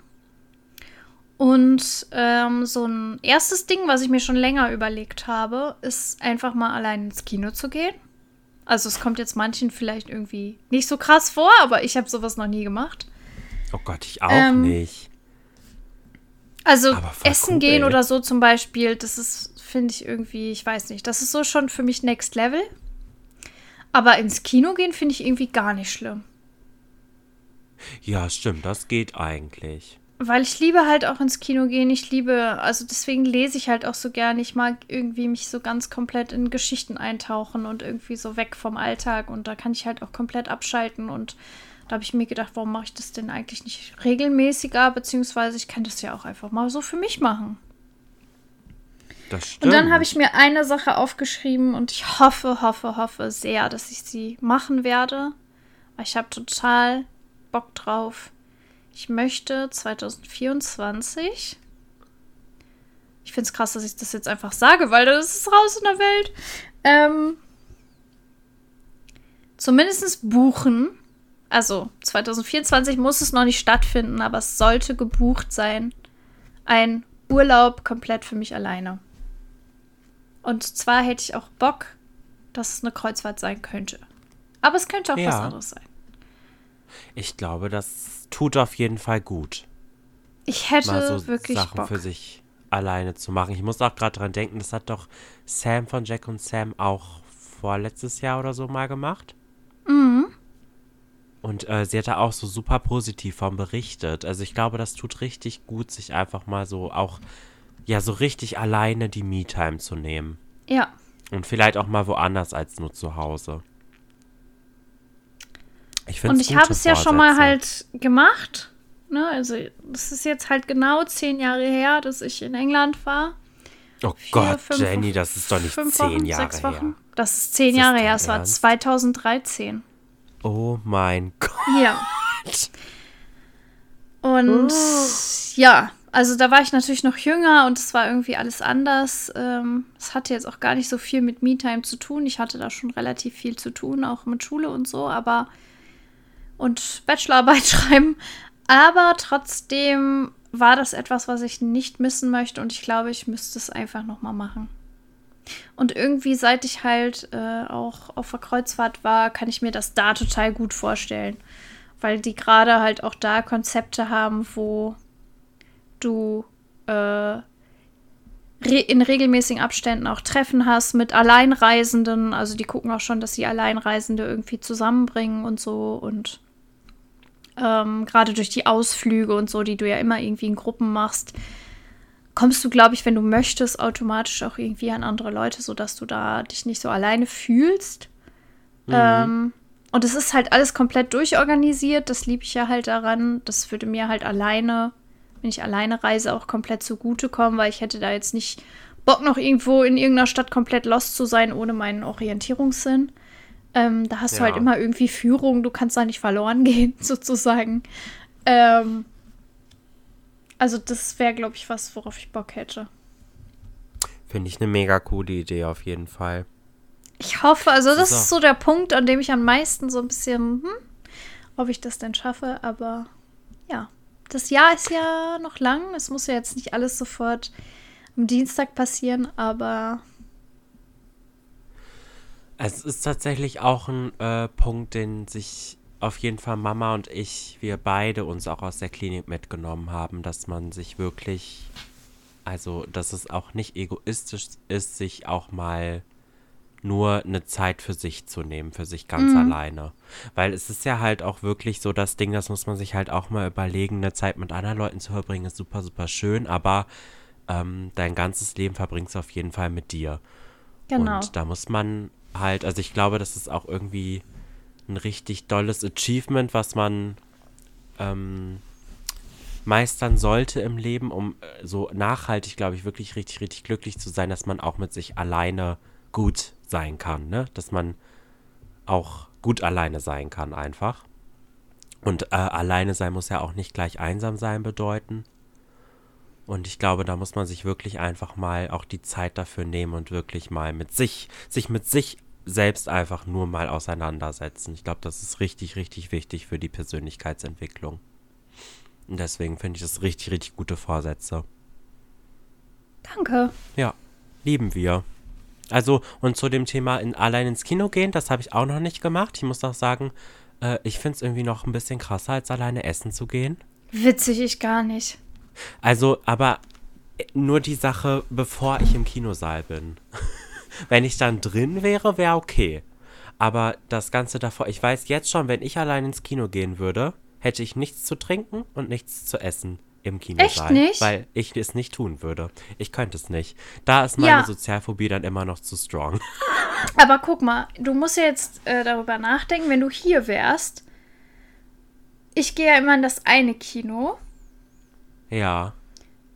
Und ähm, so ein erstes Ding, was ich mir schon länger überlegt habe, ist einfach mal allein ins Kino zu gehen. Also es kommt jetzt manchen vielleicht irgendwie nicht so krass vor, aber ich habe sowas noch nie gemacht. Oh Gott, ich auch ähm, nicht. Also essen cool, gehen ey. oder so zum Beispiel, das ist finde ich irgendwie, ich weiß nicht, das ist so schon für mich Next Level. Aber ins Kino gehen finde ich irgendwie gar nicht schlimm. Ja, stimmt, das geht eigentlich. Weil ich liebe halt auch ins Kino gehen. Ich liebe, also deswegen lese ich halt auch so gerne. Ich mag irgendwie mich so ganz komplett in Geschichten eintauchen und irgendwie so weg vom Alltag. Und da kann ich halt auch komplett abschalten. Und da habe ich mir gedacht, warum mache ich das denn eigentlich nicht regelmäßiger? Beziehungsweise ich kann das ja auch einfach mal so für mich machen. Das stimmt. Und dann habe ich mir eine Sache aufgeschrieben und ich hoffe, hoffe, hoffe sehr, dass ich sie machen werde. Ich habe total Bock drauf. Ich möchte 2024. Ich finde es krass, dass ich das jetzt einfach sage, weil das ist raus in der Welt. Ähm, zumindest buchen. Also 2024 muss es noch nicht stattfinden, aber es sollte gebucht sein. Ein Urlaub komplett für mich alleine. Und zwar hätte ich auch Bock, dass es eine Kreuzfahrt sein könnte. Aber es könnte auch ja. was anderes sein. Ich glaube, das tut auf jeden Fall gut. Ich hätte Mal so wirklich Sachen Bock. für sich alleine zu machen. Ich muss auch gerade dran denken, das hat doch Sam von Jack und Sam auch vorletztes Jahr oder so mal gemacht. Mhm. Und äh, sie hat da auch so super positiv von berichtet. Also ich glaube, das tut richtig gut, sich einfach mal so auch ja so richtig alleine die Me-Time zu nehmen. Ja. Und vielleicht auch mal woanders als nur zu Hause. Ich Und ich habe es ja schon mal halt gemacht. Ne? Also, das ist jetzt halt genau zehn Jahre her, dass ich in England war. Oh Vier, Gott, fünf, Jenny, das ist doch nicht zehn Wochen, Jahre her. Das ist zehn ist Jahre her, es war 2013. Oh mein [LAUGHS] Gott. Ja. Und oh. ja, also da war ich natürlich noch jünger und es war irgendwie alles anders. Ähm, es hatte jetzt auch gar nicht so viel mit Me-Time zu tun. Ich hatte da schon relativ viel zu tun, auch mit Schule und so, aber und Bachelorarbeit [LAUGHS] schreiben. Aber trotzdem war das etwas, was ich nicht missen möchte und ich glaube, ich müsste es einfach nochmal machen. Und irgendwie, seit ich halt äh, auch auf der Kreuzfahrt war, kann ich mir das da total gut vorstellen. Weil die gerade halt auch da Konzepte haben, wo du äh, re in regelmäßigen Abständen auch Treffen hast mit Alleinreisenden. Also die gucken auch schon, dass sie Alleinreisende irgendwie zusammenbringen und so. Und ähm, gerade durch die Ausflüge und so, die du ja immer irgendwie in Gruppen machst, kommst du, glaube ich, wenn du möchtest, automatisch auch irgendwie an andere Leute, sodass du da dich nicht so alleine fühlst. Mhm. Ähm, und es ist halt alles komplett durchorganisiert. Das liebe ich ja halt daran. Das würde mir halt alleine, wenn ich alleine reise, auch komplett zugutekommen, weil ich hätte da jetzt nicht Bock, noch irgendwo in irgendeiner Stadt komplett lost zu sein, ohne meinen Orientierungssinn. Ähm, da hast ja. du halt immer irgendwie Führung, du kannst da nicht verloren [LAUGHS] gehen, sozusagen. Ähm, also das wäre, glaube ich, was, worauf ich Bock hätte. Finde ich eine mega coole Idee auf jeden Fall. Ich hoffe, also das so. ist so der Punkt, an dem ich am meisten so ein bisschen, hm, ob ich das denn schaffe, aber ja. Das Jahr ist ja noch lang. Es muss ja jetzt nicht alles sofort am Dienstag passieren, aber. Es ist tatsächlich auch ein äh, Punkt, den sich auf jeden Fall Mama und ich, wir beide uns auch aus der Klinik mitgenommen haben, dass man sich wirklich, also dass es auch nicht egoistisch ist, sich auch mal nur eine Zeit für sich zu nehmen, für sich ganz mhm. alleine. Weil es ist ja halt auch wirklich so das Ding, das muss man sich halt auch mal überlegen, eine Zeit mit anderen Leuten zu verbringen, ist super, super schön, aber ähm, dein ganzes Leben verbringst du auf jeden Fall mit dir. Genau. Und da muss man halt, also ich glaube, das ist auch irgendwie ein richtig dolles Achievement, was man ähm, meistern sollte im Leben, um äh, so nachhaltig, glaube ich, wirklich richtig, richtig glücklich zu sein, dass man auch mit sich alleine gut sein kann, ne? Dass man auch gut alleine sein kann einfach. Und äh, alleine sein muss ja auch nicht gleich einsam sein bedeuten. Und ich glaube, da muss man sich wirklich einfach mal auch die Zeit dafür nehmen und wirklich mal mit sich, sich mit sich selbst einfach nur mal auseinandersetzen. Ich glaube, das ist richtig, richtig wichtig für die Persönlichkeitsentwicklung. Und deswegen finde ich das richtig, richtig gute Vorsätze. Danke. Ja, lieben wir. Also, und zu dem Thema in, allein ins Kino gehen, das habe ich auch noch nicht gemacht. Ich muss auch sagen, äh, ich finde es irgendwie noch ein bisschen krasser, als alleine essen zu gehen. Witzig, ich gar nicht. Also, aber äh, nur die Sache, bevor ich im Kinosaal bin. [LAUGHS] Wenn ich dann drin wäre, wäre okay. Aber das Ganze davor, ich weiß jetzt schon, wenn ich allein ins Kino gehen würde, hätte ich nichts zu trinken und nichts zu essen im Kinosaal. Echt nicht? Weil ich es nicht tun würde. Ich könnte es nicht. Da ist meine ja. Sozialphobie dann immer noch zu strong. [LAUGHS] Aber guck mal, du musst ja jetzt äh, darüber nachdenken, wenn du hier wärst. Ich gehe ja immer in das eine Kino. Ja.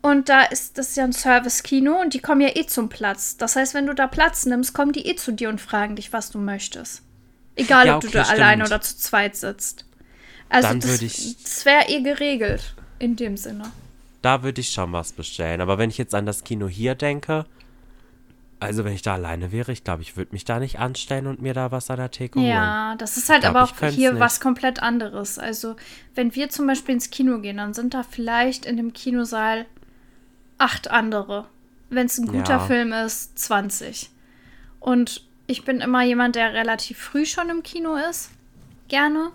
Und da ist das ist ja ein Service-Kino und die kommen ja eh zum Platz. Das heißt, wenn du da Platz nimmst, kommen die eh zu dir und fragen dich, was du möchtest. Egal, ja, okay, ob du da stimmt. alleine oder zu zweit sitzt. Also Dann das, das wäre eh geregelt in dem Sinne. Da würde ich schon was bestellen. Aber wenn ich jetzt an das Kino hier denke, also wenn ich da alleine wäre, ich glaube, ich würde mich da nicht anstellen und mir da was an der Theke holen. Ja, das ist halt glaub, aber auch hier nicht. was komplett anderes. Also wenn wir zum Beispiel ins Kino gehen, dann sind da vielleicht in dem Kinosaal acht andere. Wenn es ein guter ja. Film ist, 20. Und ich bin immer jemand, der relativ früh schon im Kino ist. Gerne.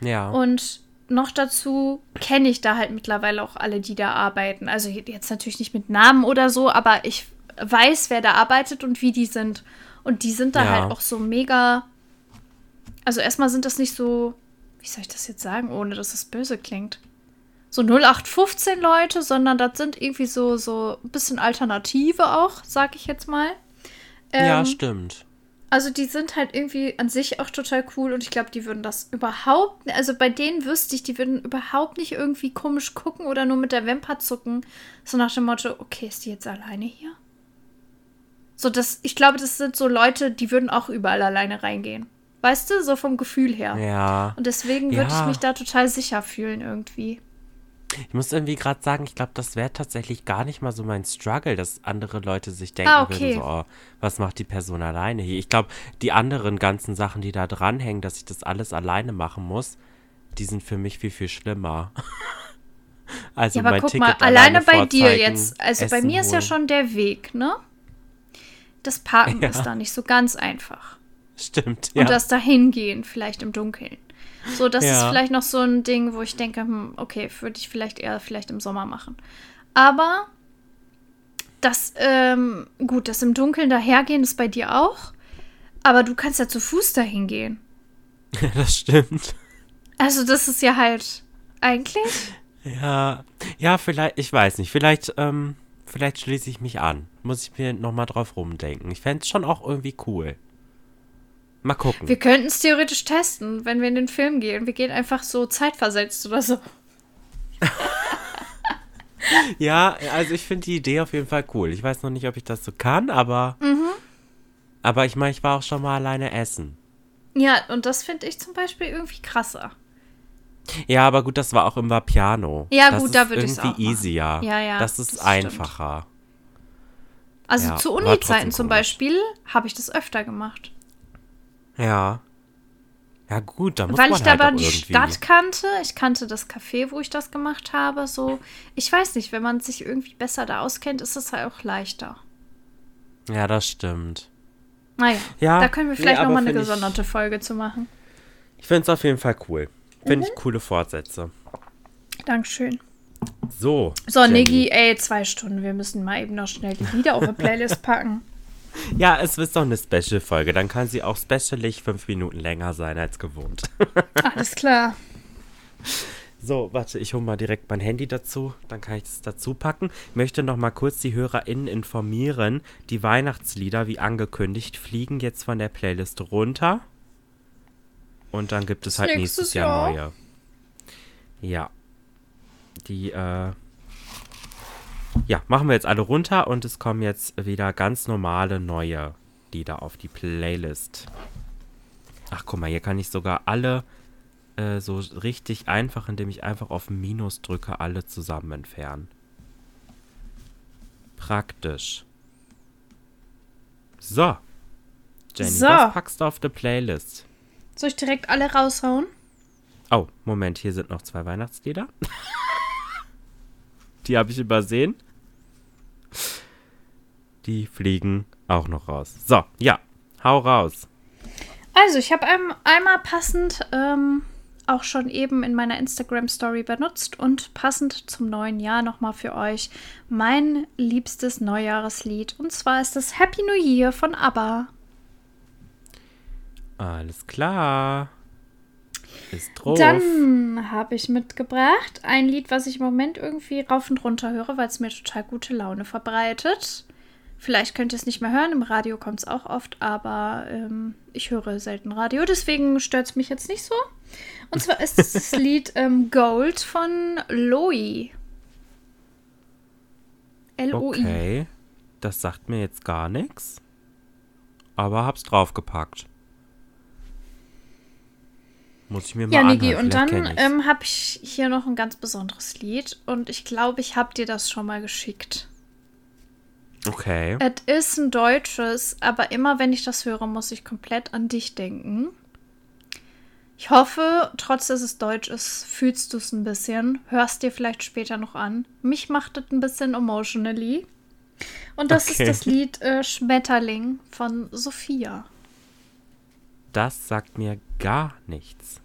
Ja. Und noch dazu kenne ich da halt mittlerweile auch alle, die da arbeiten. Also jetzt natürlich nicht mit Namen oder so, aber ich weiß, wer da arbeitet und wie die sind. Und die sind da ja. halt auch so mega. Also erstmal sind das nicht so, wie soll ich das jetzt sagen, ohne dass es böse klingt. so 0815 Leute, sondern das sind irgendwie so, so ein bisschen Alternative auch, sag ich jetzt mal. ja, Ähm, stimmt. Also die sind halt irgendwie an sich auch total cool und ich glaube, die würden das überhaupt, also bei denen wüsste ich, die würden überhaupt nicht irgendwie komisch gucken oder nur mit der Wimper zucken. So nach dem Motto, okay, ist die jetzt alleine hier? So, das, ich glaube, das sind so Leute, die würden auch überall alleine reingehen. Weißt du, so vom Gefühl her. Ja. Und deswegen würde Ja. ich mich da total sicher fühlen irgendwie. Ich muss irgendwie gerade sagen, ich glaube, das wäre tatsächlich gar nicht mal so mein Struggle, dass andere Leute sich denken Ah, okay. würden, so, oh, was macht die Person alleine hier? Ich glaube, die anderen ganzen Sachen, die da dranhängen, dass ich das alles alleine machen muss, die sind für mich viel, viel schlimmer. [LAUGHS] Also Ja, aber guck Ticket mal, alleine bei dir jetzt, also bei Essen mir ist ja holen. schon der Weg, ne? Das Parken Ja. ist da nicht so ganz einfach. Stimmt, ja. Und das Dahingehen, vielleicht im Dunkeln. So, das ist Ja. vielleicht noch so ein Ding, wo ich denke, hm, okay, würde ich vielleicht eher vielleicht im Sommer machen. Aber das, ähm, gut, das im Dunkeln dahergehen ist bei dir auch. Aber du kannst ja zu Fuß dahin gehen. [LAUGHS] das stimmt. Also, das ist ja halt eigentlich. Ja, ja, vielleicht, ich weiß nicht, vielleicht, ähm, vielleicht schließe ich mich an. Muss ich mir nochmal drauf rumdenken. Ich fände es schon auch irgendwie cool. Mal gucken. Wir könnten es theoretisch testen, wenn wir in den Film gehen. Wir gehen einfach so zeitversetzt oder so. [LAUGHS] Ja, also ich finde die Idee auf jeden Fall cool. Ich weiß noch nicht, ob ich das so kann, aber. Mhm. Aber ich meine, ich war auch schon mal alleine essen. Ja, und das finde ich zum Beispiel irgendwie krasser. Ja, aber gut, das war auch im Vapiano. Ja, das gut, da würde ich's irgendwie auch machen. easier. Ja, ja, Das ist das stimmt. Also Ja, zu Uni-Zeiten zum. Beispiel habe ich das öfter gemacht. Ja. Ja, gut, da muss Weil man ich da halt aber auch die irgendwie. Stadt kannte. Ich kannte das Café, wo ich das gemacht habe. So, ich weiß nicht, wenn man sich irgendwie besser da auskennt, ist es halt auch leichter. Ja, das stimmt. Naja, Ja, da können wir nee, vielleicht aber nochmal eine find ich- gesonderte Folge zu machen. Ich finde es auf jeden Fall cool. Finde Mhm. ich coole Fortsätze. Dankeschön. So. So. Niggi, ey, zwei Stunden. Wir müssen mal eben noch schnell die Lieder auf die Playlist packen. [LAUGHS] Ja, es ist doch eine Special-Folge. Dann kann sie auch specialig fünf Minuten länger sein als gewohnt. [LAUGHS] Alles klar. So, warte, ich hole mal direkt mein Handy dazu, dann kann ich es dazu packen. Ich möchte noch mal kurz die HörerInnen informieren. Die Weihnachtslieder, wie angekündigt, fliegen jetzt von der Playlist runter. Und dann gibt es halt Nächstes nächstes Jahr Jahr. neue. Ja. Die, äh. Ja, machen wir jetzt alle runter und es kommen jetzt wieder ganz normale neue Lieder auf die Playlist. Ach, guck mal, hier kann ich sogar alle äh, so richtig einfach, indem ich einfach auf Minus drücke, alle zusammen entfernen. Praktisch. So. Jenny, So. was packst du auf die Playlist? Soll ich direkt alle raushauen? Oh, Moment, hier sind noch zwei Weihnachtslieder. [LAUGHS] Die habe ich übersehen. Die fliegen auch noch raus. So, ja, hau raus. Also, ich habe ein, einmal passend ähm, auch schon eben in meiner Instagram-Story benutzt und passend zum neuen Jahr nochmal für euch mein liebstes Neujahreslied. Und zwar ist das Happy New Year von ABBA. Alles klar. Ist drauf. Dann habe ich mitgebracht ein Lied, was ich im Moment irgendwie rauf und runter höre, weil es mir total gute Laune verbreitet. Vielleicht könnt ihr es nicht mehr hören, im Radio kommt es auch oft, aber ähm, ich höre selten Radio, deswegen stört es mich jetzt nicht so. Und zwar ist es das [LAUGHS] Lied ähm, Gold von Loi. L-O-I. Okay, das sagt mir jetzt gar nichts. Aber hab's draufgepackt. Muss ich mir mal Ja. Niki, und dann ähm, habe ich hier noch ein ganz besonderes Lied und ich glaube, ich habe dir das schon mal geschickt. Okay. Es ist ein deutsches, aber immer wenn ich das höre, muss ich komplett an dich denken. Ich hoffe, trotz dass es deutsch ist, fühlst du es ein bisschen, hörst dir vielleicht später noch an. Mich macht es ein bisschen emotionally. Und das Okay. ist das Lied äh, Schmetterling von Sophia. Das sagt mir gar nichts.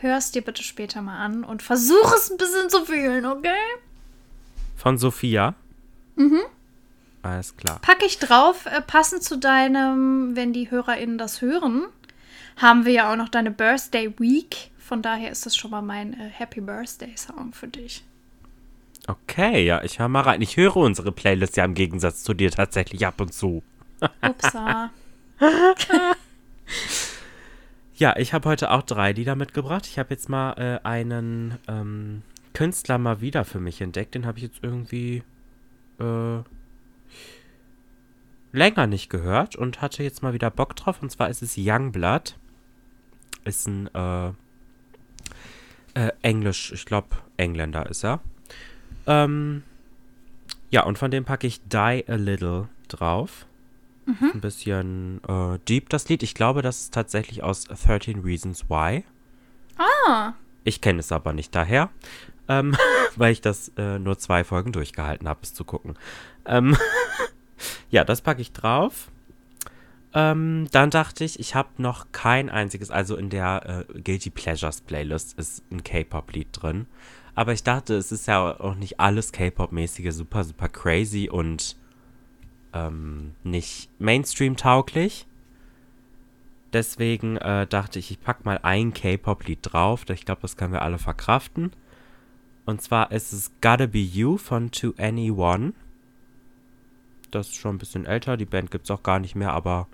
Hörst dir bitte später mal an und versuch es ein bisschen zu fühlen, okay? Von Sophia? Mhm. Alles klar. Packe ich drauf, äh, passend zu deinem, wenn die HörerInnen das hören, haben wir ja auch noch deine Birthday Week Von daher ist das schon mal mein äh, Happy Birthday Song für dich. Okay, ja, ich höre mal rein. Ich höre unsere Playlist ja im Gegensatz zu dir tatsächlich ab und zu. Upsa. [LAUGHS] Ja, ich habe heute auch drei Lieder mitgebracht. Ich habe jetzt mal äh, einen ähm, Künstler mal wieder für mich entdeckt. Den habe ich jetzt irgendwie äh, länger nicht gehört und hatte jetzt mal wieder Bock drauf. Und zwar ist es Youngblood. Ist ein äh, äh, Englisch, ich glaube Engländer ist er. Ähm, ja, und von dem packe ich Die a Little drauf. Mhm. Ein bisschen äh, deep das Lied. Ich glaube, das ist tatsächlich aus 13 Reasons Why. Ah, Ich kenne es aber nicht daher, ähm, [LAUGHS] weil ich das äh, nur zwei Folgen durchgehalten habe, es zu gucken. Ähm, [LAUGHS] ja, das packe ich drauf. Ähm, dann dachte ich, ich habe noch kein einziges, also in der äh, Guilty Pleasures Playlist ist ein K-Pop-Lied drin. Aber ich dachte, es ist ja auch nicht alles K-Pop-mäßige super, super crazy und ähm, nicht Mainstream-tauglich. Deswegen äh, dachte ich, ich pack mal ein K-Pop-Lied drauf. Ich glaube, das können wir alle verkraften. Und zwar ist es Gotta Be You von To Anyone. Das ist schon ein bisschen älter. Die Band gibt es auch gar nicht mehr, aber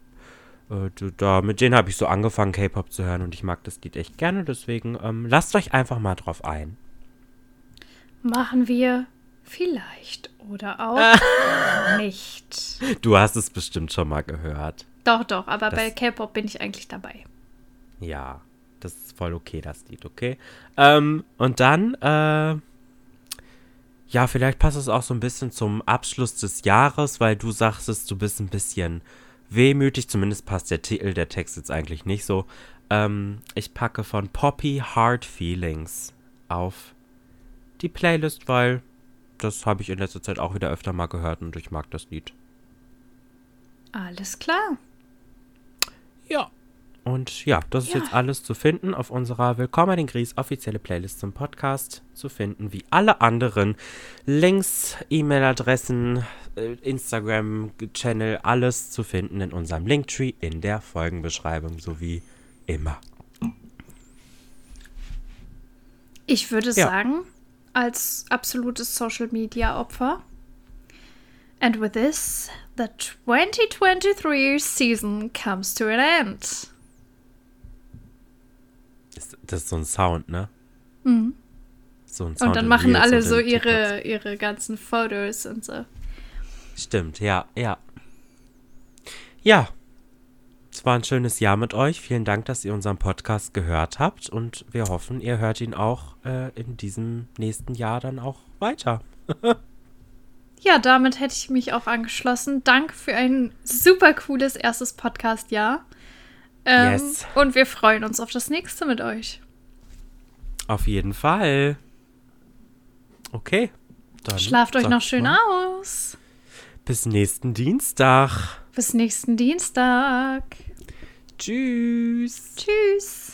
äh, da, mit denen habe ich so angefangen, K-Pop zu hören und ich mag das Lied echt gerne. Deswegen ähm, lasst euch einfach mal drauf ein. machen wir vielleicht oder auch [LAUGHS] nicht. Du hast es bestimmt schon mal gehört. Doch, doch, aber Das- bei K-Pop bin ich eigentlich dabei. Ja, das ist voll okay, das Lied, okay? Ähm, und dann, äh, ja, vielleicht passt es auch so ein bisschen zum Abschluss des Jahres, weil du sagtest, du bist ein bisschen wehmütig, zumindest passt der Titel, der Text jetzt eigentlich nicht so. Ähm, ich packe von Poppy Hard Feelings auf die Playlist, weil das habe ich in letzter Zeit auch wieder öfter mal gehört und ich mag das Lied. Alles klar. Ja. Und ja, das ist Ja. jetzt alles zu finden auf unserer Willkommen in Gries offizielle Playlist zum Podcast zu finden, wie alle anderen Links, E-Mail-Adressen, äh, Instagram-Channel, alles zu finden in unserem Linktree in der Folgenbeschreibung, so wie immer. Ich würde Ja. sagen, als absolutes Social Media Opfer. And with this, the 2023 season comes to an end. Das ist so ein Sound, ne? Mhm. So ein Sound. Und dann machen Reels alle so TikToks. ihre, ihre ganzen Fotos und so. Stimmt, ja, ja. Ja. Es war ein schönes Jahr mit euch. Vielen Dank, dass ihr unseren Podcast gehört habt und wir hoffen, ihr hört ihn auch äh, in diesem nächsten Jahr dann auch weiter. [LAUGHS] Ja, damit hätte ich mich auch angeschlossen. Danke für ein super cooles erstes Podcast-Jahr. Ähm, Yes. Und wir freuen uns auf das nächste mit euch. Auf jeden Fall. Okay. Dann Schlaft euch noch schön mal, aus. Bis nächsten Dienstag. Bis nächsten Dienstag. Tschüss. Tschüss.